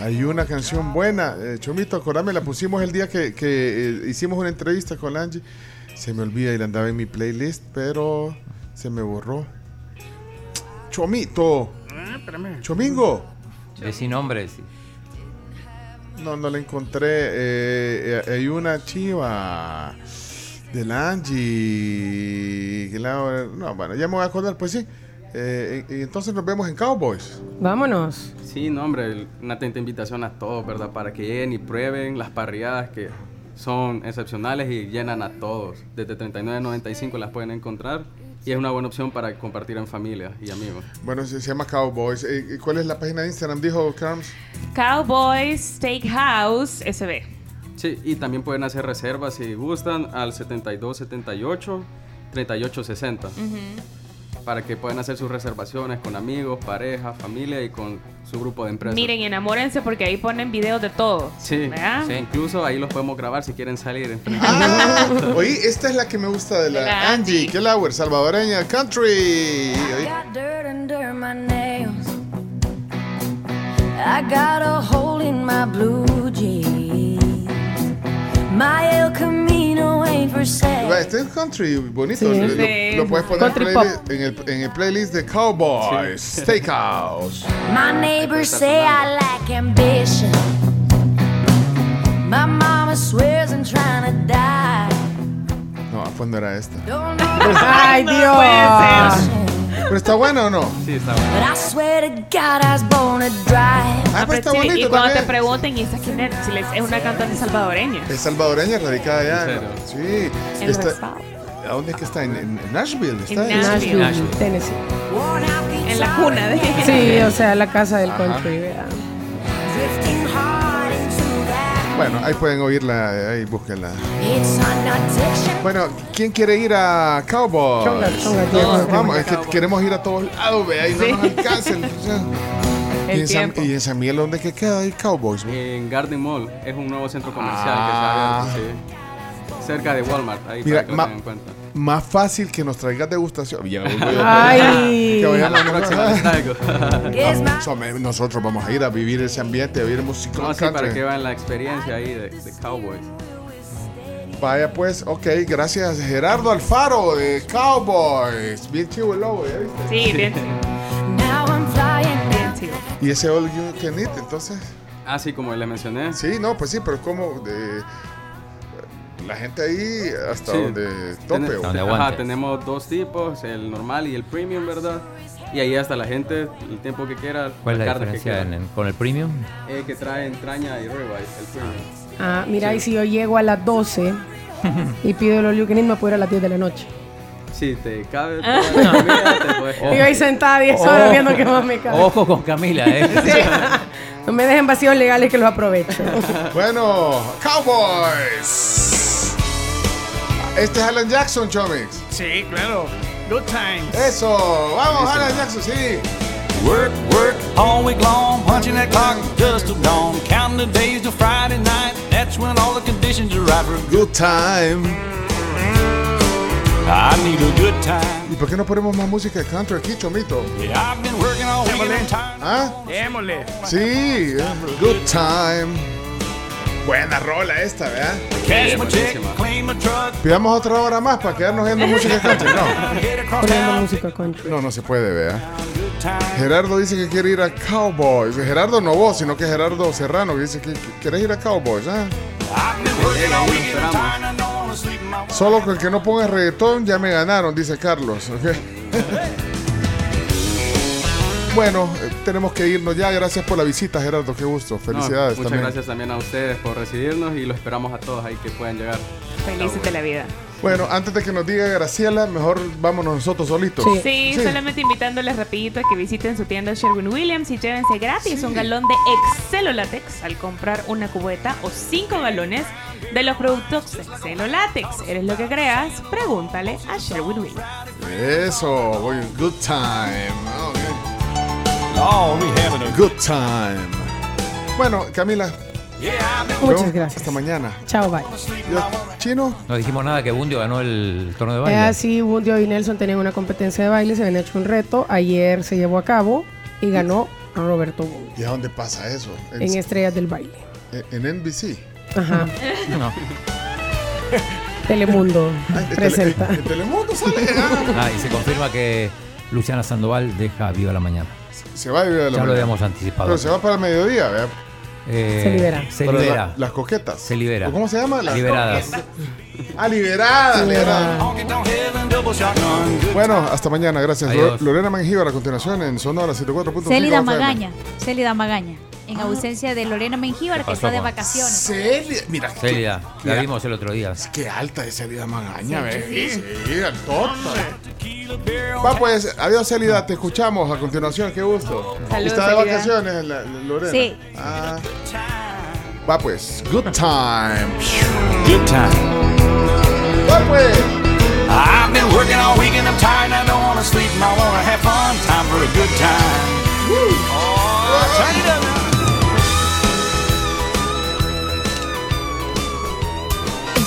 Hay una canción buena. Eh, Chomito, acordame, la pusimos el día que, que, eh, hicimos una entrevista con la Angie. Se me olvida y la andaba en mi playlist, pero se me borró. Chomito. Ah. Chomingo. De sin nombre, sí. No, no la encontré. Eh, eh, hay una chiva de la Angie. la- no, bueno, ya me voy a acordar, pues sí. Eh, y, y entonces nos vemos en Cowboys. Vámonos. Sí, no, hombre, una atenta invitación a todos, ¿verdad? Para que lleguen y prueben las parrilladas que son excepcionales y llenan a todos. Desde 39.95 las pueden encontrar y es una buena opción para compartir en familia y amigos. Bueno, se, se llama Cowboys. Eh, ¿y ¿Cuál es la página de Instagram? Dijo Carms. Cowboys Steakhouse SB. Sí, y también pueden hacer reservas si gustan al 7278 3860 para que puedan hacer sus reservaciones con amigos, pareja, familia y con su grupo de empresas. Miren, enamórense porque ahí ponen videos de todo. Sí, ¿Verdad? sí, incluso ahí los podemos grabar si quieren salir. Ah, oye, esta es la que me gusta de la, De la Angie Kelauer, salvadoreña country. Oye, got dirt under my nails. I got a hole in my blue jeans. Este es country bonito. Sí. Lo, Sí. lo puedes poner en, Country playlist- en, el, en el playlist de Cowboys Steakhouse. My neighbors say I lack ambition. My mama swears I'm trying to die. No, pues no era esta. Ay, Dios. ¿Pero está buena o no? Sí, está But I swear to God I was born to drive. Ah, pues está Sí, bonito y cuando te pregunten, ¿y esa quién es? Si les- es una cantante salvadoreña. Es salvadoreña, radicada allá. ¿En Sí. En Está-. ¿A dónde es que está? ¿En, Nashville? ¿Está? En Nashville. Nashville, Tennessee. En la cuna de Sí, o sea, la casa del Ajá. country. Bueno, ahí pueden oírla, ahí búsquenla. Bueno, ¿quién quiere ir a Cowboys? Chonga, chonga, Todos, chonga. vamos, es que queremos ir a todos lados, vea, y no nos alcanza el- El ¿Y en, San. ¿Y en San Miguel dónde que queda ahí Cowboys? En Garden Mall es un nuevo centro comercial Ah. que se abierto, sí. Cerca de Walmart, ahí Mira, para que lo en cuenta. Más fácil que nos traigas degustación. Ya. Ay. Que vayamos A la próxima so- nosotros vamos a ir a vivir ese ambiente, a vivir música. No, sí, para que vean la experiencia ahí de, de Cowboys. Vaya pues, ok, gracias Gerardo Alfaro de Cowboys. Bien chivo el logo, ¿ya viste? Sí, bien chido. Y ese All You Can Eat, entonces. Ah, sí, como les mencioné. Sí, no, pues sí, pero como de la gente ahí hasta Sí. donde tope. Ten- ¿o? Ajá, tenemos dos tipos, el normal y el premium, ¿verdad? Y ahí hasta la gente, el tiempo que quiera, ¿Cuál es la carne que diferencia quiera. en- en- con el premium? Eh, que trae entraña y ribeye, el premium. Ah, mira, y si yo llego a las 12 y pido el all you can eat, me puedo ir a las 10 de la noche. Sí, te cabe toda la comida, te puedes Y yo ahí sentada 10 horas viendo qué más me cabe. Ojo con Camila, ¿eh? No me dejen vacíos legales que los aprovecho. Bueno, Cowboys. Este es Alan Jackson, Chomix. Sí, claro. Good times. Eso, vamos, Alan Jackson, sí. Work, work all week long, punching that clock just till dawn. Counting the days till Friday night. That's when all the conditions are right for Good time. I need a good time. ¿Y por qué no ponemos más música de country aquí, Chomito? Yeah, I've been working all week. ¿Ah? Démosle. Sí, good time. Buena rola esta, ¿verdad? Truck. Pidamos otra hora más para quedarnos viendo música country, no. Poniendo música country. No, no se puede, ¿verdad? Gerardo dice que quiere ir a Cowboys. Gerardo no vos, sino que Gerardo Serrano que dice que que querés ir a Cowboys, ¿ah? Solo con el que no ponga reggaetón ya me ganaron, dice Carlos. bueno, eh, tenemos que irnos ya. Gracias por la visita, Gerardo. Qué gusto. No, Felicidades muchas también. gracias también a ustedes por recibirnos y los esperamos a todos ahí que puedan llegar. Felices de la vida. Bueno, antes de que nos diga Graciela, mejor vámonos nosotros solitos. Sí, solamente invitándoles rapidito a que visiten su tienda Sherwin Williams y llévense gratis un galón de Excelolatex al comprar una cubeta o cinco galones de los productos Excelolatex. ¿Eres lo que creas? Pregúntale a Sherwin Williams. Eso, voy good time. Ok. We having a Good time. Bueno, Camila, Muchas gracias. Hasta mañana. Chao, bye. Chino. No dijimos nada que Bundio ganó el torneo de Es baile. así, Bundio y Nelson tenían una competencia de baile, se habían hecho un reto, ayer se llevó a cabo y ganó Roberto Bundio ¿Y a dónde pasa eso? en Estrellas del Baile. en NBC. Ajá. No. Telemundo en tele- presenta. en Telemundo sale. ah. Ah, y se confirma que Luciana Sandoval deja Viva la Mañana. Se va a vivir a la Ya lo mañana. habíamos anticipado. Pero se va para el mediodía, ¿verdad? Eh, Se libera. Se libera. la- las coquetas. Se libera. ¿O ¿Cómo se llama? Las Liberadas. Ah, liberada, liberada. Bueno, hasta mañana, gracias. Adiós. Lo- Lorena Mangíbar a continuación en Sonora 104.5. Célida FM. Magaña. Célida Magaña. En ausencia de Lorena Mengíbar, que está de vacaciones. Célida, mira. Célida, la vimos el otro día. Qué alta es Célida Magaña, Sí, ¿ves? sí. Sí, altota. Va pues, adiós Célida, te escuchamos a continuación, qué gusto. Saludos, ¿Está de vacaciones la- la- Lorena? Sí. Ah. Va pues, good time. Good time. Va pues. I've been working all week and I'm tired and I don't want to sleep and I want to have fun. Time for a good time. Oh, turn it up